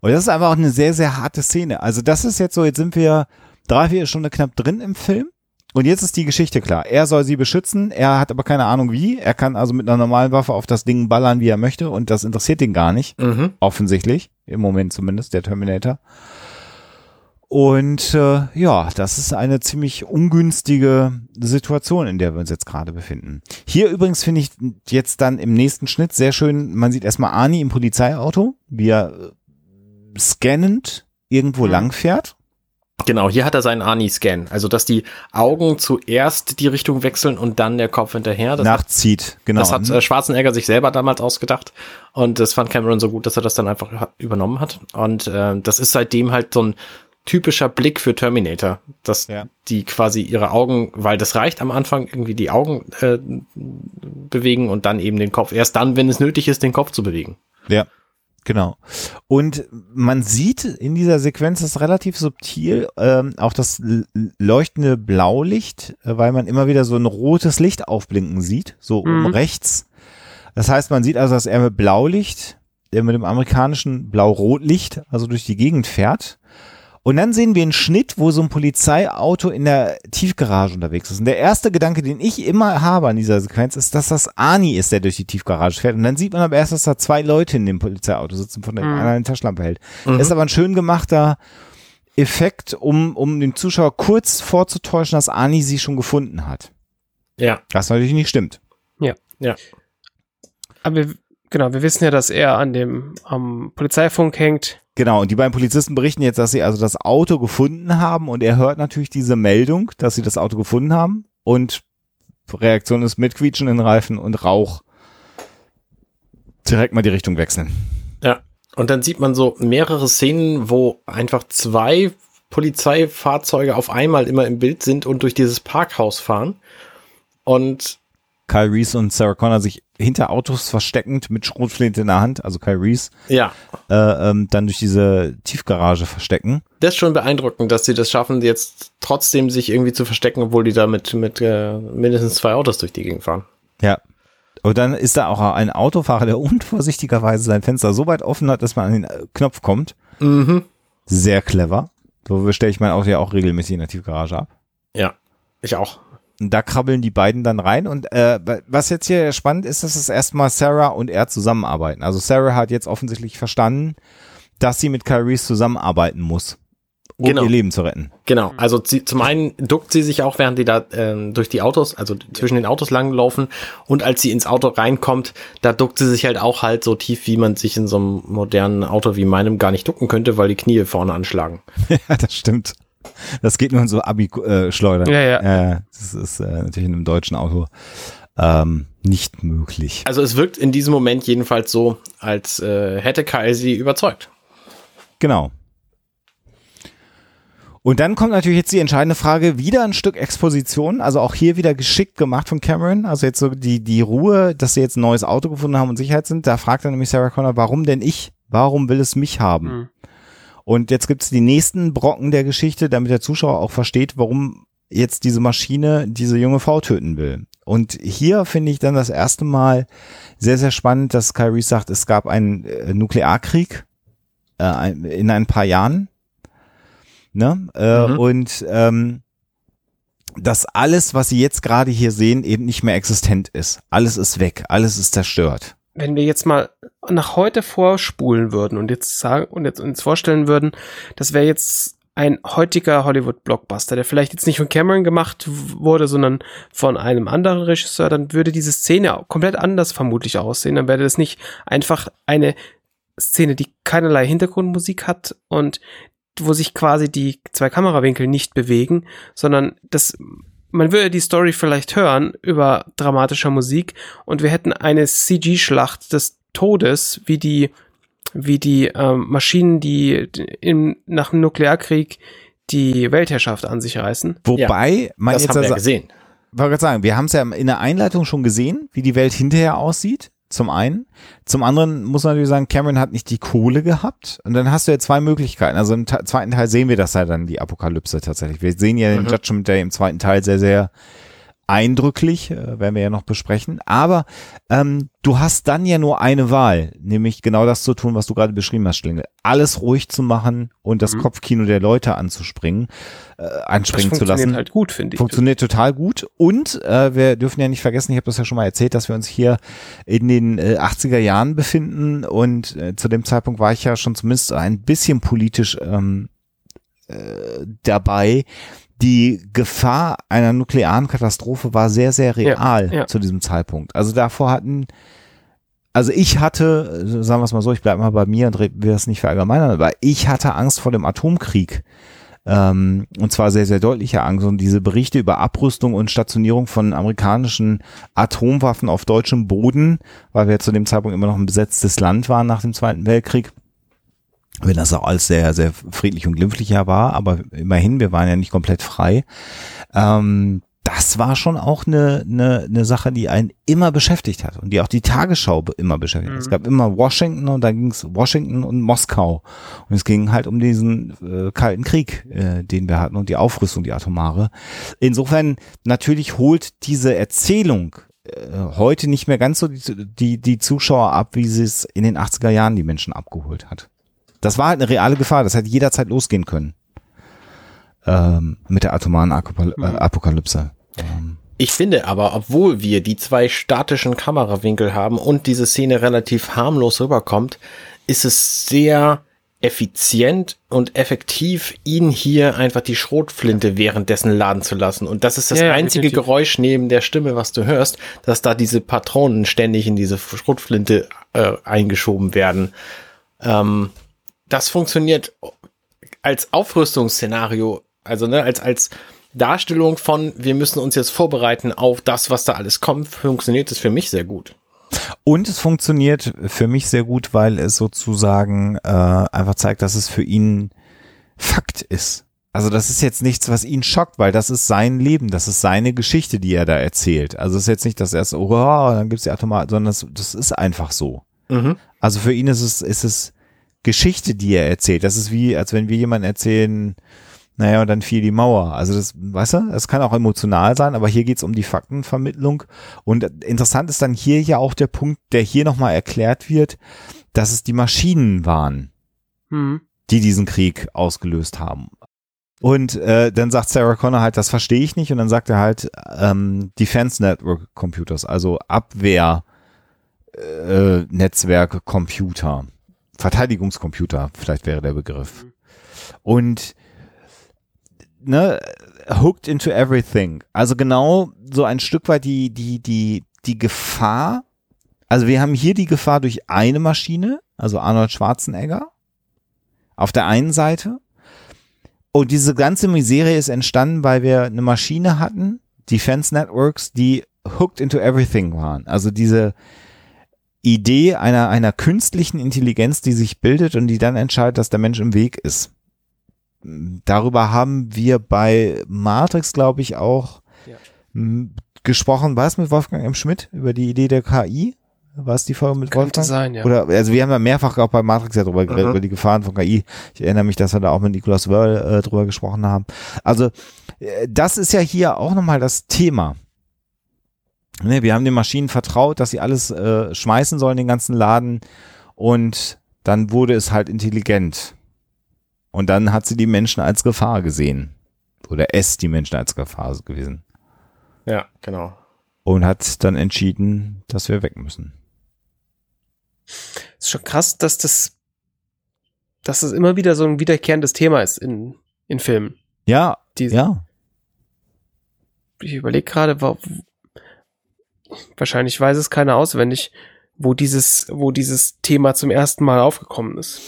Und das ist einfach auch eine sehr, sehr harte Szene. Also das ist jetzt so, jetzt sind wir drei, vier Stunden knapp drin im Film. Und jetzt ist die Geschichte klar. Er soll sie beschützen, er hat aber keine Ahnung wie. Er kann also mit einer normalen Waffe auf das Ding ballern, wie er möchte. Und das interessiert ihn gar nicht. Mhm. Offensichtlich. Im Moment zumindest, der Terminator. Und äh, ja, das ist eine ziemlich ungünstige Situation, in der wir uns jetzt gerade befinden. Hier übrigens finde ich jetzt dann im nächsten Schnitt sehr schön, man sieht erstmal Arnie im Polizeiauto, wie er äh, scannend irgendwo Mhm. lang fährt. Genau, hier hat er seinen Ani-Scan. Also, dass die Augen zuerst die Richtung wechseln und dann der Kopf hinterher. Das nachzieht, genau. Das hat äh, Schwarzenegger sich selber damals ausgedacht und das fand Cameron so gut, dass er das dann einfach übernommen hat. Und äh, das ist seitdem halt so ein typischer Blick für Terminator, dass Ja. die quasi ihre Augen, weil das reicht am Anfang irgendwie die Augen äh, bewegen und dann eben den Kopf. Erst dann, wenn es nötig ist, den Kopf zu bewegen. Ja, genau. Und man sieht in dieser Sequenz das relativ subtil, ähm, auch das leuchtende Blaulicht, äh, weil man immer wieder so ein rotes Licht aufblinken sieht, so Mhm. oben rechts. Das heißt, man sieht also, dass er mit Blaulicht, der mit dem amerikanischen Blau-Rot-Licht, also durch die Gegend fährt. Und dann sehen wir einen Schnitt, wo so ein Polizeiauto in der Tiefgarage unterwegs ist. Und der erste Gedanke, den ich immer habe an dieser Sequenz, ist, dass das Ani ist, der durch die Tiefgarage fährt. Und dann sieht man aber erst, dass da zwei Leute in dem Polizeiauto sitzen, von dem Mhm. einer eine Taschenlampe hält. Das ist aber ein schön gemachter Effekt, um, um dem Zuschauer kurz vorzutäuschen, dass Ani sie schon gefunden hat. Ja, Was natürlich nicht stimmt. Aber wir, genau, wir wissen ja, dass er an dem am Polizeifunk hängt. Genau, und die beiden Polizisten berichten jetzt, dass sie also das Auto gefunden haben und er hört natürlich diese Meldung, dass sie das Auto gefunden haben und Reaktion ist mit quietschenden Reifen und Rauch. Direkt mal die Richtung wechseln. ja. Und dann sieht man so mehrere Szenen, wo einfach zwei Polizeifahrzeuge auf einmal immer im Bild sind und durch dieses Parkhaus fahren. Und Kyle Reese und Sarah Connor sich hinter Autos versteckend mit Schrotflinte in der Hand, also Kyle Reese, ja, äh, ähm, dann durch diese Tiefgarage verstecken. das ist schon beeindruckend, dass sie das schaffen, jetzt trotzdem sich irgendwie zu verstecken, obwohl die da mit, mit äh, mindestens zwei Autos durch die Gegend fahren. Ja. Und dann ist da auch ein Autofahrer, der unvorsichtigerweise sein Fenster so weit offen hat, dass man an den äh, Knopf kommt. Mhm. Sehr clever. So stelle ich mein Auto ja auch regelmäßig in der Tiefgarage ab. Ja, ich auch. Und da krabbeln die beiden dann rein. Und äh, was jetzt hier spannend ist, dass es erstmal Sarah und er zusammenarbeiten. Also Sarah hat jetzt offensichtlich verstanden, dass sie mit Kyle Reese zusammenarbeiten muss, um Genau. ihr Leben zu retten. Genau, also sie, zum einen duckt sie sich auch, während die da ähm, durch die Autos, also zwischen den Autos langlaufen und als sie ins Auto reinkommt, da duckt sie sich halt auch halt so tief, wie man sich in so einem modernen Auto wie meinem gar nicht ducken könnte, weil die Knie vorne anschlagen. ja, das stimmt. Das geht nur in so Abi-Schleudern. Ja, ja. Äh, das ist äh, natürlich in einem deutschen Auto ähm, nicht möglich. Also es wirkt in diesem Moment jedenfalls so, als äh, hätte Kyle sie überzeugt. Genau. Und dann kommt natürlich jetzt die entscheidende Frage, wieder ein Stück Exposition, also auch hier wieder geschickt gemacht von Cameron, also jetzt so die, die Ruhe, dass sie jetzt ein neues Auto gefunden haben und Sicherheit sind, da fragt dann nämlich Sarah Connor, warum denn ich? Warum will es mich haben? Mhm. Und jetzt gibt's die nächsten Brocken der Geschichte, damit der Zuschauer auch versteht, warum jetzt diese Maschine diese junge Frau töten will. Und hier finde ich dann das erste Mal sehr, sehr spannend, dass Kyrie sagt, es gab einen äh, Nuklearkrieg äh, in ein paar Jahren. Ne? Äh, Mhm. Und ähm, dass alles, was sie jetzt gerade hier sehen, eben nicht mehr existent ist. Alles ist weg, alles ist zerstört. Wenn wir jetzt mal nach heute vorspulen würden und jetzt sagen und jetzt uns vorstellen würden, das wäre jetzt ein heutiger Hollywood-Blockbuster, der vielleicht jetzt nicht von Cameron gemacht wurde, sondern von einem anderen Regisseur, dann würde diese Szene komplett anders vermutlich aussehen. Dann wäre das nicht einfach eine Szene, die keinerlei Hintergrundmusik hat und wo sich quasi die zwei Kamerawinkel nicht bewegen, sondern das man würde die Story vielleicht hören über dramatischer Musik und wir hätten eine CG-Schlacht des Todes, wie die wie die ähm, Maschinen, die im, nach dem Nuklearkrieg die Weltherrschaft an sich reißen. Wobei ja, man das jetzt haben wir also, ja gesehen. wollte gerade sagen, wir haben es ja in der Einleitung schon gesehen, wie die Welt hinterher aussieht. Zum einen. Zum anderen muss man natürlich sagen, Cameron hat nicht die Kohle gehabt. Und dann hast du ja zwei Möglichkeiten. Also im zweiten Teil sehen wir das ja dann, die Apokalypse tatsächlich. Wir sehen ja den Mhm. Judgment Day im zweiten Teil sehr, sehr eindrücklich, äh, werden wir ja noch besprechen. Aber ähm, du hast dann ja nur eine Wahl, nämlich genau das zu tun, was du gerade beschrieben hast, Schlingel. Alles ruhig zu machen und das Mhm. Kopfkino der Leute anzuspringen, äh, anspringen zu funktioniert lassen. halt gut, finde ich. Funktioniert total gut. Und äh, wir dürfen ja nicht vergessen, ich habe das ja schon mal erzählt, dass wir uns hier in den äh, 80er Jahren befinden. Und äh, zu dem Zeitpunkt war ich ja schon zumindest ein bisschen politisch ähm, äh, dabei. Die Gefahr einer nuklearen Katastrophe war sehr, sehr real ja. zu diesem Zeitpunkt. Also davor hatten also ich hatte, sagen wir es mal so, ich bleibe mal bei mir und will das nicht verallgemeinern, aber ich hatte Angst vor dem Atomkrieg. Ähm, und zwar sehr, sehr deutliche Angst. Und diese Berichte über Abrüstung und Stationierung von amerikanischen Atomwaffen auf deutschem Boden, weil wir zu dem Zeitpunkt immer noch ein besetztes Land waren nach dem Zweiten Weltkrieg, wenn das auch alles sehr, sehr friedlich und glimpflich ja war, aber immerhin, wir waren ja nicht komplett frei. Ähm, das war schon auch eine, eine, eine Sache, die einen immer beschäftigt hat und die auch die Tagesschau immer beschäftigt hat. Es Mhm. gab immer Washington und da ging es Washington und Moskau. Und es ging halt um diesen äh, Kalten Krieg, äh, den wir hatten und die Aufrüstung, die atomare. Insofern natürlich holt diese Erzählung äh, heute nicht mehr ganz so die, die, die Zuschauer ab, wie sie es in den 80er Jahren die Menschen abgeholt hat. Das war halt eine reale Gefahr, das hätte jederzeit losgehen können. Ähm, mit der atomaren Akopal Mhm. äh, Apokalypse. Ähm, Ich finde aber, obwohl wir die zwei statischen Kamerawinkel haben und diese Szene relativ harmlos rüberkommt, ist es sehr effizient und effektiv, ihn hier einfach die Schrotflinte währenddessen laden zu lassen. Und das ist das ja, einzige definitiv. Geräusch neben der Stimme, was du hörst, dass da diese Patronen ständig in diese Schrotflinte äh, eingeschoben werden. Ähm, das funktioniert als Aufrüstungsszenario, also ne, als, als Darstellung von, wir müssen uns jetzt vorbereiten auf das, was da alles kommt, funktioniert es für mich sehr gut. Und es funktioniert für mich sehr gut, weil es sozusagen äh, einfach zeigt, dass es für ihn Fakt ist. Also das ist jetzt nichts, was ihn schockt, weil das ist sein Leben, das ist seine Geschichte, die er da erzählt. Also es ist jetzt nicht, dass er es, oh, dann gibt's die Automat, sondern das, das ist einfach so. Mhm. Also für ihn ist es, ist es Geschichte, die er erzählt. Das ist wie, als wenn wir jemanden erzählen, naja, und dann fiel die Mauer. Also das, weißt du, das kann auch emotional sein, aber hier geht's um die Faktenvermittlung. Und interessant ist dann hier ja auch der Punkt, der hier nochmal erklärt wird, dass es die Maschinen waren, Mhm. die diesen Krieg ausgelöst haben. Und äh, dann sagt Sarah Connor halt, das verstehe ich nicht. Und dann sagt er halt ähm, Defense Network Computers, also Abwehr äh, Netzwerke Computer, Verteidigungscomputer, vielleicht wäre der Begriff. Und ne, hooked into everything. Also genau so ein Stück weit die die die die Gefahr. Also wir haben hier die Gefahr durch eine Maschine, also Arnold Schwarzenegger auf der einen Seite. Und diese ganze Miserie ist entstanden, weil wir eine Maschine hatten, Defense Networks, die hooked into everything waren. Also diese Idee einer, einer künstlichen Intelligenz, die sich bildet und die dann entscheidet, dass der Mensch im Weg ist. Darüber haben wir bei Matrix, glaube ich, auch Ja. gesprochen. War es mit Wolfgang M. Schmidt über die Idee der KI? War es die Folge mit Könnte Wolfgang? sein, ja. Oder, also wir haben ja mehrfach auch bei Matrix ja drüber geredet, Mhm. über die Gefahren von KI. Ich erinnere mich, dass wir da auch mit Nicolas Wörl äh, drüber gesprochen haben. Also, äh, das ist ja hier auch nochmal das Thema. Ne, wir haben den Maschinen vertraut, dass sie alles äh, schmeißen sollen, den ganzen Laden. Und dann wurde es halt intelligent. Und dann hat sie die Menschen als Gefahr gesehen. Oder es die Menschen als Gefahr gewesen. Ja, genau. Und hat dann entschieden, dass wir weg müssen. ist schon krass, dass das, dass das immer wieder so ein wiederkehrendes Thema ist in in Filmen. Ja, Die, ja. Ich überlege gerade, wahrscheinlich weiß es keiner auswendig, wo dieses, wo dieses Thema zum ersten Mal aufgekommen ist.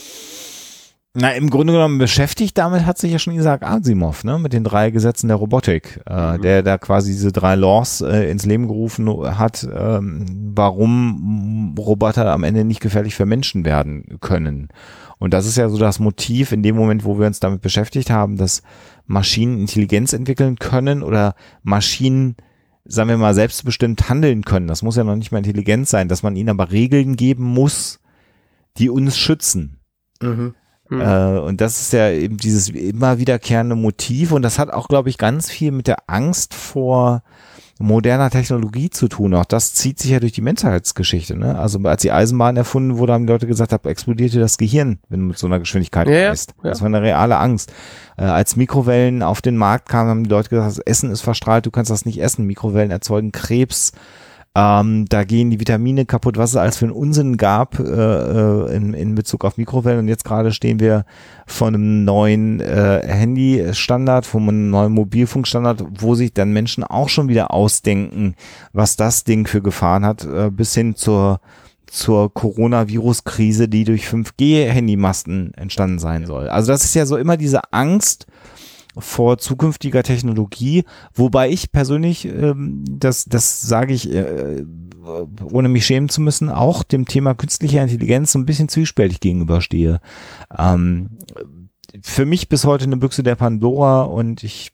Na, im Grunde genommen beschäftigt damit hat sich ja schon Isaac Asimov, ne, mit den drei Gesetzen der Robotik, äh, Mhm. der da quasi diese drei Laws äh, ins Leben gerufen hat, ähm, warum Roboter am Ende nicht gefährlich für Menschen werden können. Und das ist ja so das Motiv in dem Moment, wo wir uns damit beschäftigt haben, dass Maschinen Intelligenz entwickeln können oder Maschinen sagen wir mal, selbstbestimmt handeln können. Das muss ja noch nicht mal intelligent sein, dass man ihnen aber Regeln geben muss, die uns schützen. Mhm. Hm. Äh, und das ist ja eben dieses immer wiederkehrende Motiv und das hat auch, glaube ich, ganz viel mit der Angst vor moderner Technologie zu tun. Auch das zieht sich ja durch die Menschheitsgeschichte. Ne? Also als die Eisenbahn erfunden wurde, haben die Leute gesagt, da explodiert dir das Gehirn, wenn du mit so einer Geschwindigkeit Ja, reist. ja. Das war eine reale Angst. Äh, als Mikrowellen auf den Markt kamen, haben die Leute gesagt, das Essen ist verstrahlt, du kannst das nicht essen. Mikrowellen erzeugen Krebs. Ähm, da gehen die Vitamine kaputt, was es als für einen Unsinn gab äh, äh, in, in Bezug auf Mikrowellen. Und jetzt gerade stehen wir vor einem neuen äh, Handy-Standard, vor einem neuen Mobilfunkstandard, wo sich dann Menschen auch schon wieder ausdenken, was das Ding für Gefahren hat, äh, bis hin zur zur Coronavirus-Krise, die durch 5G-Handymasten entstanden sein soll. Also das ist ja so immer diese Angst, vor zukünftiger Technologie, wobei ich persönlich, ähm, das, das sage ich, äh, ohne mich schämen zu müssen, auch dem Thema künstliche Intelligenz so ein bisschen zwiespältig gegenüberstehe. Ähm, für mich bis heute eine Büchse der Pandora und ich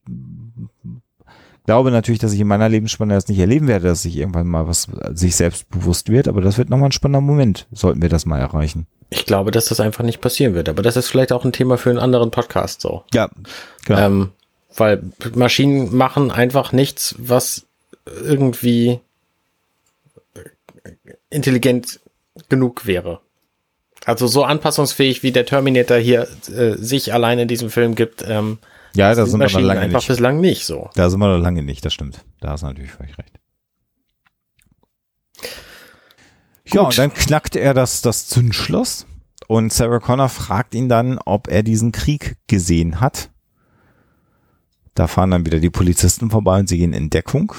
glaube natürlich, dass ich in meiner Lebensspanne das nicht erleben werde, dass sich irgendwann mal was sich selbst bewusst wird, aber das wird nochmal ein spannender Moment, sollten wir das mal erreichen. Ich glaube, dass das einfach nicht passieren wird. Aber das ist vielleicht auch ein Thema für einen anderen Podcast so. Ja, genau. Ähm, weil Maschinen machen einfach nichts, was irgendwie intelligent genug wäre. Also so anpassungsfähig wie der Terminator hier äh, sich allein in diesem Film gibt, ähm, ja, da sind wir noch lange einfach nicht. bislang nicht so. Da sind wir noch lange nicht, das stimmt. Da hast du natürlich völlig recht. Ja, und dann knackt er das, das Zündschloss und Sarah Connor fragt ihn dann, ob er diesen Krieg gesehen hat. Da fahren dann wieder die Polizisten vorbei und sie gehen in Deckung.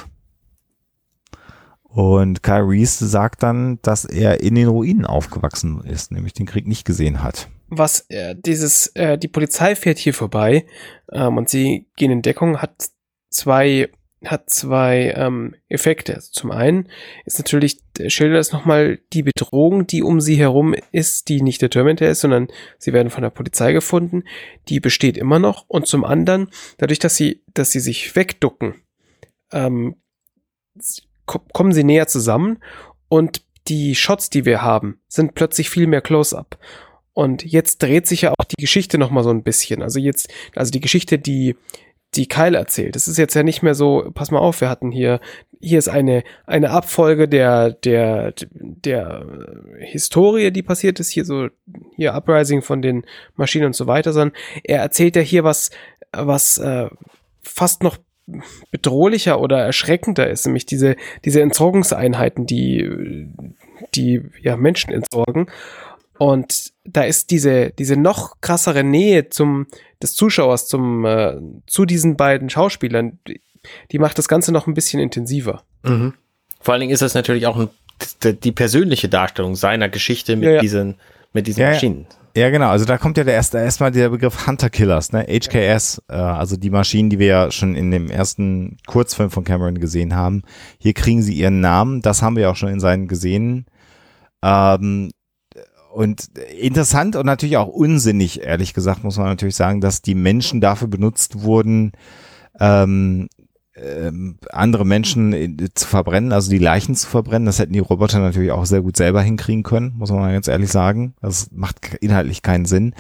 Und Kyle Reese sagt dann, dass er in den Ruinen aufgewachsen ist, nämlich den Krieg nicht gesehen hat. Was äh, dieses, äh, die Polizei fährt hier vorbei ähm, und sie gehen in Deckung, hat zwei, hat zwei ähm, Effekte. Also zum einen ist natürlich, äh, schildert es nochmal die Bedrohung, die um sie herum ist, die nicht der Terminator ist, sondern sie werden von der Polizei gefunden. Die besteht immer noch. Und zum anderen, dadurch, dass sie, dass sie sich wegducken, ähm, ko- kommen sie näher zusammen und die Shots, die wir haben, sind plötzlich viel mehr Close-up. Und jetzt dreht sich ja auch die Geschichte noch mal so ein bisschen. Also jetzt, also die Geschichte, die die Kyle erzählt. Das ist jetzt ja nicht mehr so, pass mal auf, wir hatten hier, hier ist eine, eine Abfolge der, der, der Historie, die passiert ist, hier so, hier Uprising von den Maschinen und so weiter, sondern er erzählt ja hier was, was äh, fast noch bedrohlicher oder erschreckender ist, nämlich diese, diese Entsorgungseinheiten, die, die ja Menschen entsorgen. Und da ist diese, diese noch krassere Nähe zum, des Zuschauers zum, äh, zu diesen beiden Schauspielern, die, die macht das Ganze noch ein bisschen intensiver. Mhm. Vor allen Dingen ist das natürlich auch ein, die, persönliche Darstellung seiner Geschichte mit Ja, ja. diesen, mit diesen Ja, ja. Maschinen. Ja, genau. Also da kommt ja der erste erstmal der Begriff Hunter Killers, ne? HKS, äh, also die Maschinen, die wir ja schon in dem ersten Kurzfilm von Cameron gesehen haben. Hier kriegen sie ihren Namen. Das haben wir ja auch schon in seinen gesehen. Ähm, und interessant und natürlich auch unsinnig, ehrlich gesagt, muss man natürlich sagen, dass die Menschen dafür benutzt wurden, ähm, ähm, andere Menschen äh, zu verbrennen, also die Leichen zu verbrennen. Das hätten die Roboter natürlich auch sehr gut selber hinkriegen können, muss man mal ganz ehrlich sagen. Das macht inhaltlich keinen Sinn.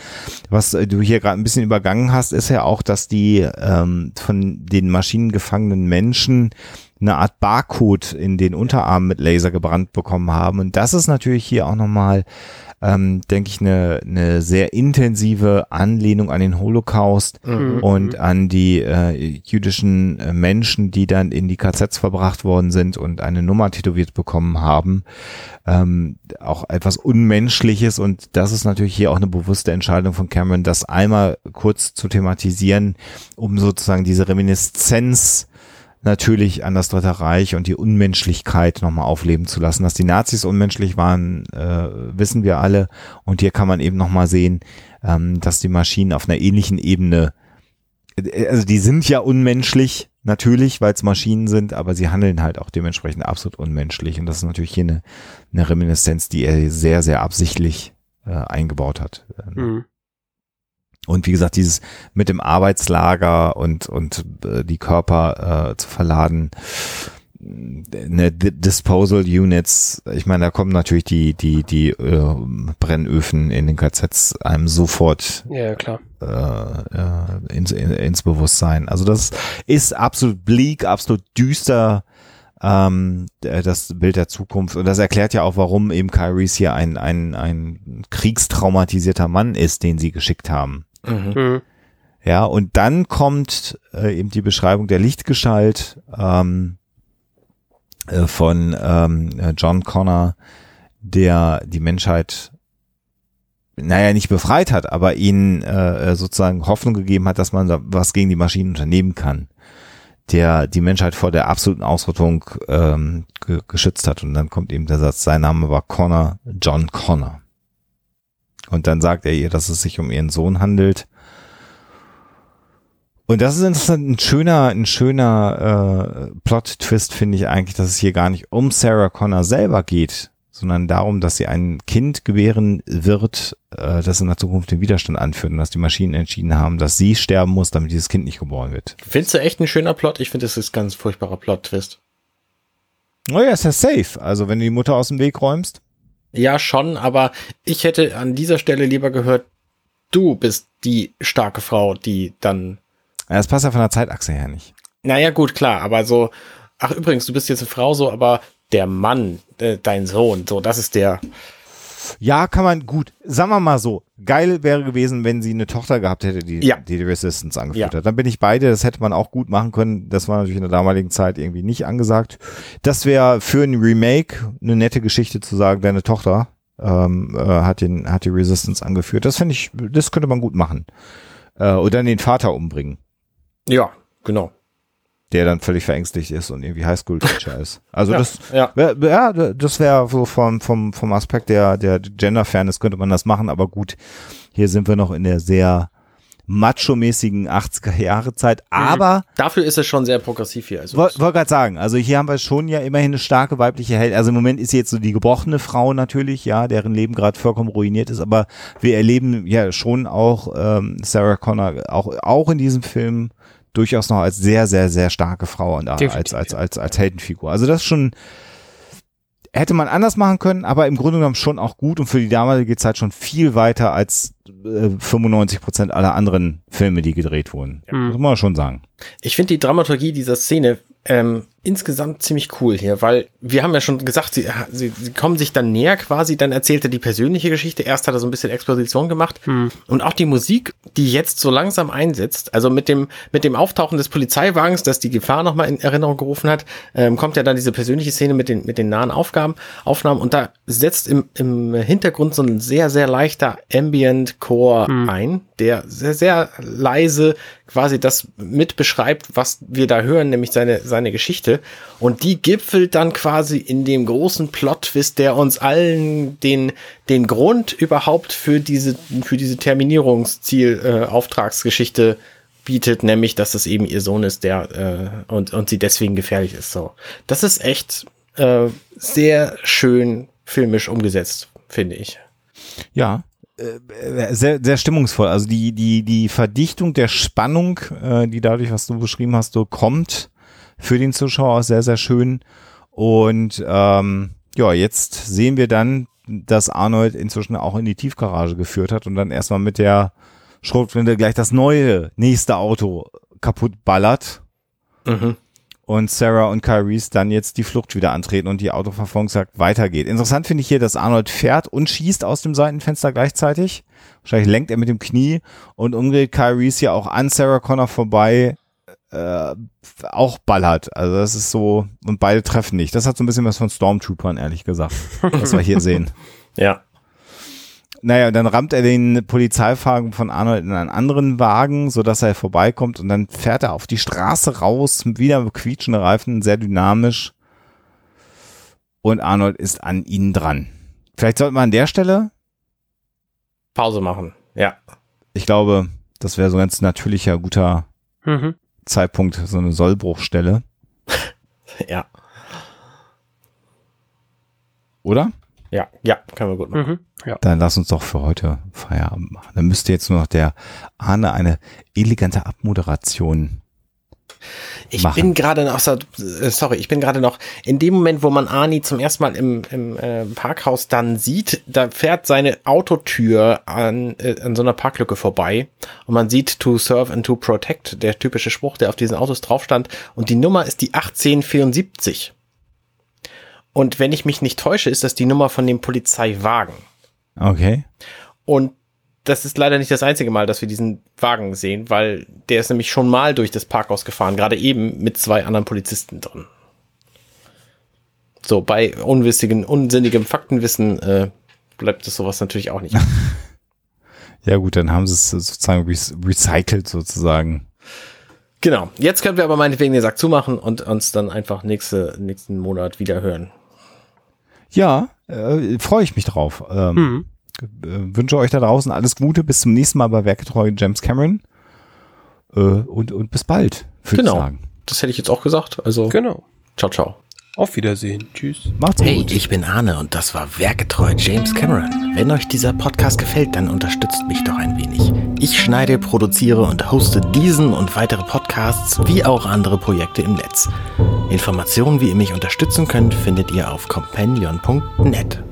Was äh, du hier gerade ein bisschen übergangen hast, ist ja auch, dass die ähm, von den Maschinen gefangenen Menschen eine Art Barcode in den Unterarm mit Laser gebrannt bekommen haben. Und das ist natürlich hier auch nochmal, ähm, denke ich, eine, eine sehr intensive Anlehnung an den Holocaust Mhm. und an die äh, jüdischen äh, Menschen, die dann in die KZs verbracht worden sind und eine Nummer tätowiert bekommen haben. Ähm, auch etwas Unmenschliches und das ist natürlich hier auch eine bewusste Entscheidung von Cameron, das einmal kurz zu thematisieren, um sozusagen diese Reminiszenz natürlich an das Dritte Reich und die Unmenschlichkeit nochmal aufleben zu lassen. Dass die Nazis unmenschlich waren, äh, wissen wir alle. Und hier kann man eben nochmal sehen, ähm, dass die Maschinen auf einer ähnlichen Ebene, äh, also die sind ja unmenschlich, natürlich, weil es Maschinen sind, aber sie handeln halt auch dementsprechend absolut unmenschlich. Und das ist natürlich hier eine, eine Reminiszenz, die er sehr, sehr absichtlich äh, eingebaut hat. Mhm. Und wie gesagt, dieses mit dem Arbeitslager und, und äh, die Körper äh, zu verladen, ne, D- Disposal Units, ich meine, da kommen natürlich die, die, die äh, Brennöfen in den KZs einem sofort Ja, klar. äh, äh, ins, in, ins Bewusstsein. Also das ist absolut bleak, absolut düster, ähm, das Bild der Zukunft. Und das erklärt ja auch, warum eben Kyries hier ein, ein, ein kriegstraumatisierter Mann ist, den sie geschickt haben. Mhm. Mhm. Ja, und dann kommt äh, eben die Beschreibung der Lichtgestalt ähm, äh, von ähm, äh, John Connor, der die Menschheit, naja, nicht befreit hat, aber ihnen äh, sozusagen Hoffnung gegeben hat, dass man da was gegen die Maschinen unternehmen kann. Der die Menschheit vor der absoluten Ausrottung ähm, ge geschützt hat. Und dann kommt eben der Satz, sein Name war Connor, John Connor. Und dann sagt er ihr, dass es sich um ihren Sohn handelt. Und das ist interessant, ein schöner, ein schöner äh, Plot-Twist finde ich eigentlich, dass es hier gar nicht um Sarah Connor selber geht, sondern darum, dass sie ein Kind gebären wird, äh, das in der Zukunft den Widerstand anführt und dass die Maschinen entschieden haben, dass sie sterben muss, damit dieses Kind nicht geboren wird. Findest du echt ein schöner Plot? Ich finde, es ist ein ganz furchtbarer Plot-Twist. Oh ja, ist ja safe. Also wenn du die Mutter aus dem Weg räumst. Ja, schon, aber ich hätte an dieser Stelle lieber gehört, du bist die starke Frau, die dann. Ja, Das passt ja von der Zeitachse her nicht. Naja, gut, klar, aber so, ach übrigens, du bist jetzt eine Frau so, aber der Mann, äh, dein Sohn, so, das ist der. Ja, kann man gut. Sagen wir mal so. Geil wäre gewesen, wenn sie eine Tochter gehabt hätte, die Ja. die, die Resistance angeführt Ja. hat. Dann bin ich beide. Das hätte man auch gut machen können. Das war natürlich in der damaligen Zeit irgendwie nicht angesagt. Das wäre für ein Remake eine nette Geschichte zu sagen, deine Tochter ähm, äh, hat, den, hat die Resistance angeführt. Das finde ich, das könnte man gut machen. Äh, oder den Vater umbringen, Ja, genau. Der dann völlig verängstigt ist und irgendwie Highschool-Teacher ist. Also Ja, das, ja. ja, das wäre so vom, vom, vom Aspekt der, der Gender-Fairness könnte man das machen, aber gut, hier sind wir noch in der sehr macho-mäßigen 80er-Jahre-Zeit, aber Dafür ist es schon sehr progressiv hier. Also, wollte wollt gerade sagen, also hier haben wir schon ja immerhin eine starke weibliche Held. Also im Moment ist jetzt so die gebrochene Frau natürlich, ja, deren Leben gerade vollkommen ruiniert ist, aber wir erleben ja schon auch ähm, Sarah Connor auch, auch in diesem Film durchaus noch als sehr, sehr, sehr starke Frau und als, Definitiv, als, als, als Heldenfigur. Also das schon, hätte man anders machen können, aber im Grunde genommen schon auch gut und für die damalige Zeit schon viel weiter als äh, 95 Prozent aller anderen Filme, die gedreht wurden. Mhm. Muss man schon sagen. Ich finde die Dramaturgie dieser Szene ähm, insgesamt ziemlich cool hier, weil wir haben ja schon gesagt, sie, sie, sie kommen sich dann näher quasi, dann erzählt er die persönliche Geschichte. Erst hat er so ein bisschen Exposition gemacht Hm. und auch die Musik, die jetzt so langsam einsetzt, also mit dem mit dem Auftauchen des Polizeiwagens, das die Gefahr nochmal in Erinnerung gerufen hat, ähm, kommt ja dann diese persönliche Szene mit den mit den nahen Aufgaben, Aufnahmen und da setzt im, im Hintergrund so ein sehr sehr leichter Ambient Core ein, der sehr sehr leise quasi das mit beschreibt, was wir da hören, nämlich seine, seine Geschichte. Und die gipfelt dann quasi in dem großen Plot-Twist, der uns allen den, den Grund überhaupt für diese, für diese Terminierungsziel, äh, bietet, nämlich, dass es eben ihr Sohn ist, der, äh, und, und sie deswegen gefährlich ist, so. Das ist echt, äh, sehr schön filmisch umgesetzt, finde ich. Ja, äh, sehr, sehr stimmungsvoll. Also die, die, die Verdichtung der Spannung, äh, die dadurch, was du beschrieben hast, so kommt für den Zuschauer sehr, sehr schön. Und ähm, ja, jetzt sehen wir dann, dass Arnold inzwischen auch in die Tiefgarage geführt hat und dann erstmal mit der Schrotflinte gleich das neue nächste Auto kaputt ballert. Mhm. und Sarah und Kyrese dann jetzt die Flucht wieder antreten und die Autoverfolgung sagt, weitergeht. Interessant finde ich hier, dass Arnold fährt und schießt aus dem Seitenfenster gleichzeitig. Wahrscheinlich lenkt er mit dem Knie und umdreht Kyrese ja auch an Sarah Connor vorbei, äh, auch ballert. Also das ist so, und beide treffen nicht. Das hat so ein bisschen was von Stormtroopern, ehrlich gesagt, was wir hier sehen. Ja. Naja, dann rammt er den Polizeiwagen von Arnold in einen anderen Wagen, sodass er vorbeikommt und dann fährt er auf die Straße raus, wieder mit quietschenden Reifen, sehr dynamisch. Und Arnold ist an ihnen dran. Vielleicht sollte man an der Stelle, Pause machen. Ja. ich glaube, das wäre so ein ganz natürlicher, guter Mhm. Zeitpunkt, so eine Sollbruchstelle, Ja. oder? Ja. Ja. Können wir gut machen. Mhm. Ja. Dann lass uns doch für heute Feierabend machen. Dann müsste jetzt nur noch der Arne eine elegante Abmoderation. Ich machen. bin gerade noch, äh, sorry, ich bin gerade noch in dem Moment, wo man Arnie zum ersten Mal im, im äh, Parkhaus dann sieht, da fährt seine Autotür an, äh, an so einer Parklücke vorbei und man sieht to serve and to protect, der typische Spruch, der auf diesen Autos drauf stand und die Nummer ist die 1874. Und wenn ich mich nicht täusche, ist das die Nummer von dem Polizeiwagen. Okay. Und das ist leider nicht das einzige Mal, dass wir diesen Wagen sehen, weil der ist nämlich schon mal durch das Parkhaus gefahren, gerade eben mit zwei anderen Polizisten drin. So, bei unwissigen, unsinnigem Faktenwissen äh, bleibt es sowas natürlich auch nicht. Ja gut, dann haben sie es sozusagen re recycelt sozusagen. genau. Jetzt können wir aber meinetwegen den Sack zumachen und uns dann einfach nächste, nächsten Monat wieder hören. Ja, äh, freue ich mich drauf. Ähm, Mhm. Äh, wünsche euch da draußen alles Gute. Bis zum nächsten Mal bei Werketreu James Cameron. Äh, und, und bis bald, würde Genau. ich sagen. Das hätte ich jetzt auch gesagt. Also, Genau. ciao, ciao. Auf Wiedersehen. Tschüss. Macht's Hey, gut. ich bin Arne und das war Werketreu James Cameron. Wenn euch dieser Podcast gefällt, dann unterstützt mich doch ein wenig. Ich schneide, produziere und hoste diesen und weitere Podcasts wie auch andere Projekte im Netz. Informationen, wie ihr mich unterstützen könnt, findet ihr auf companion.net.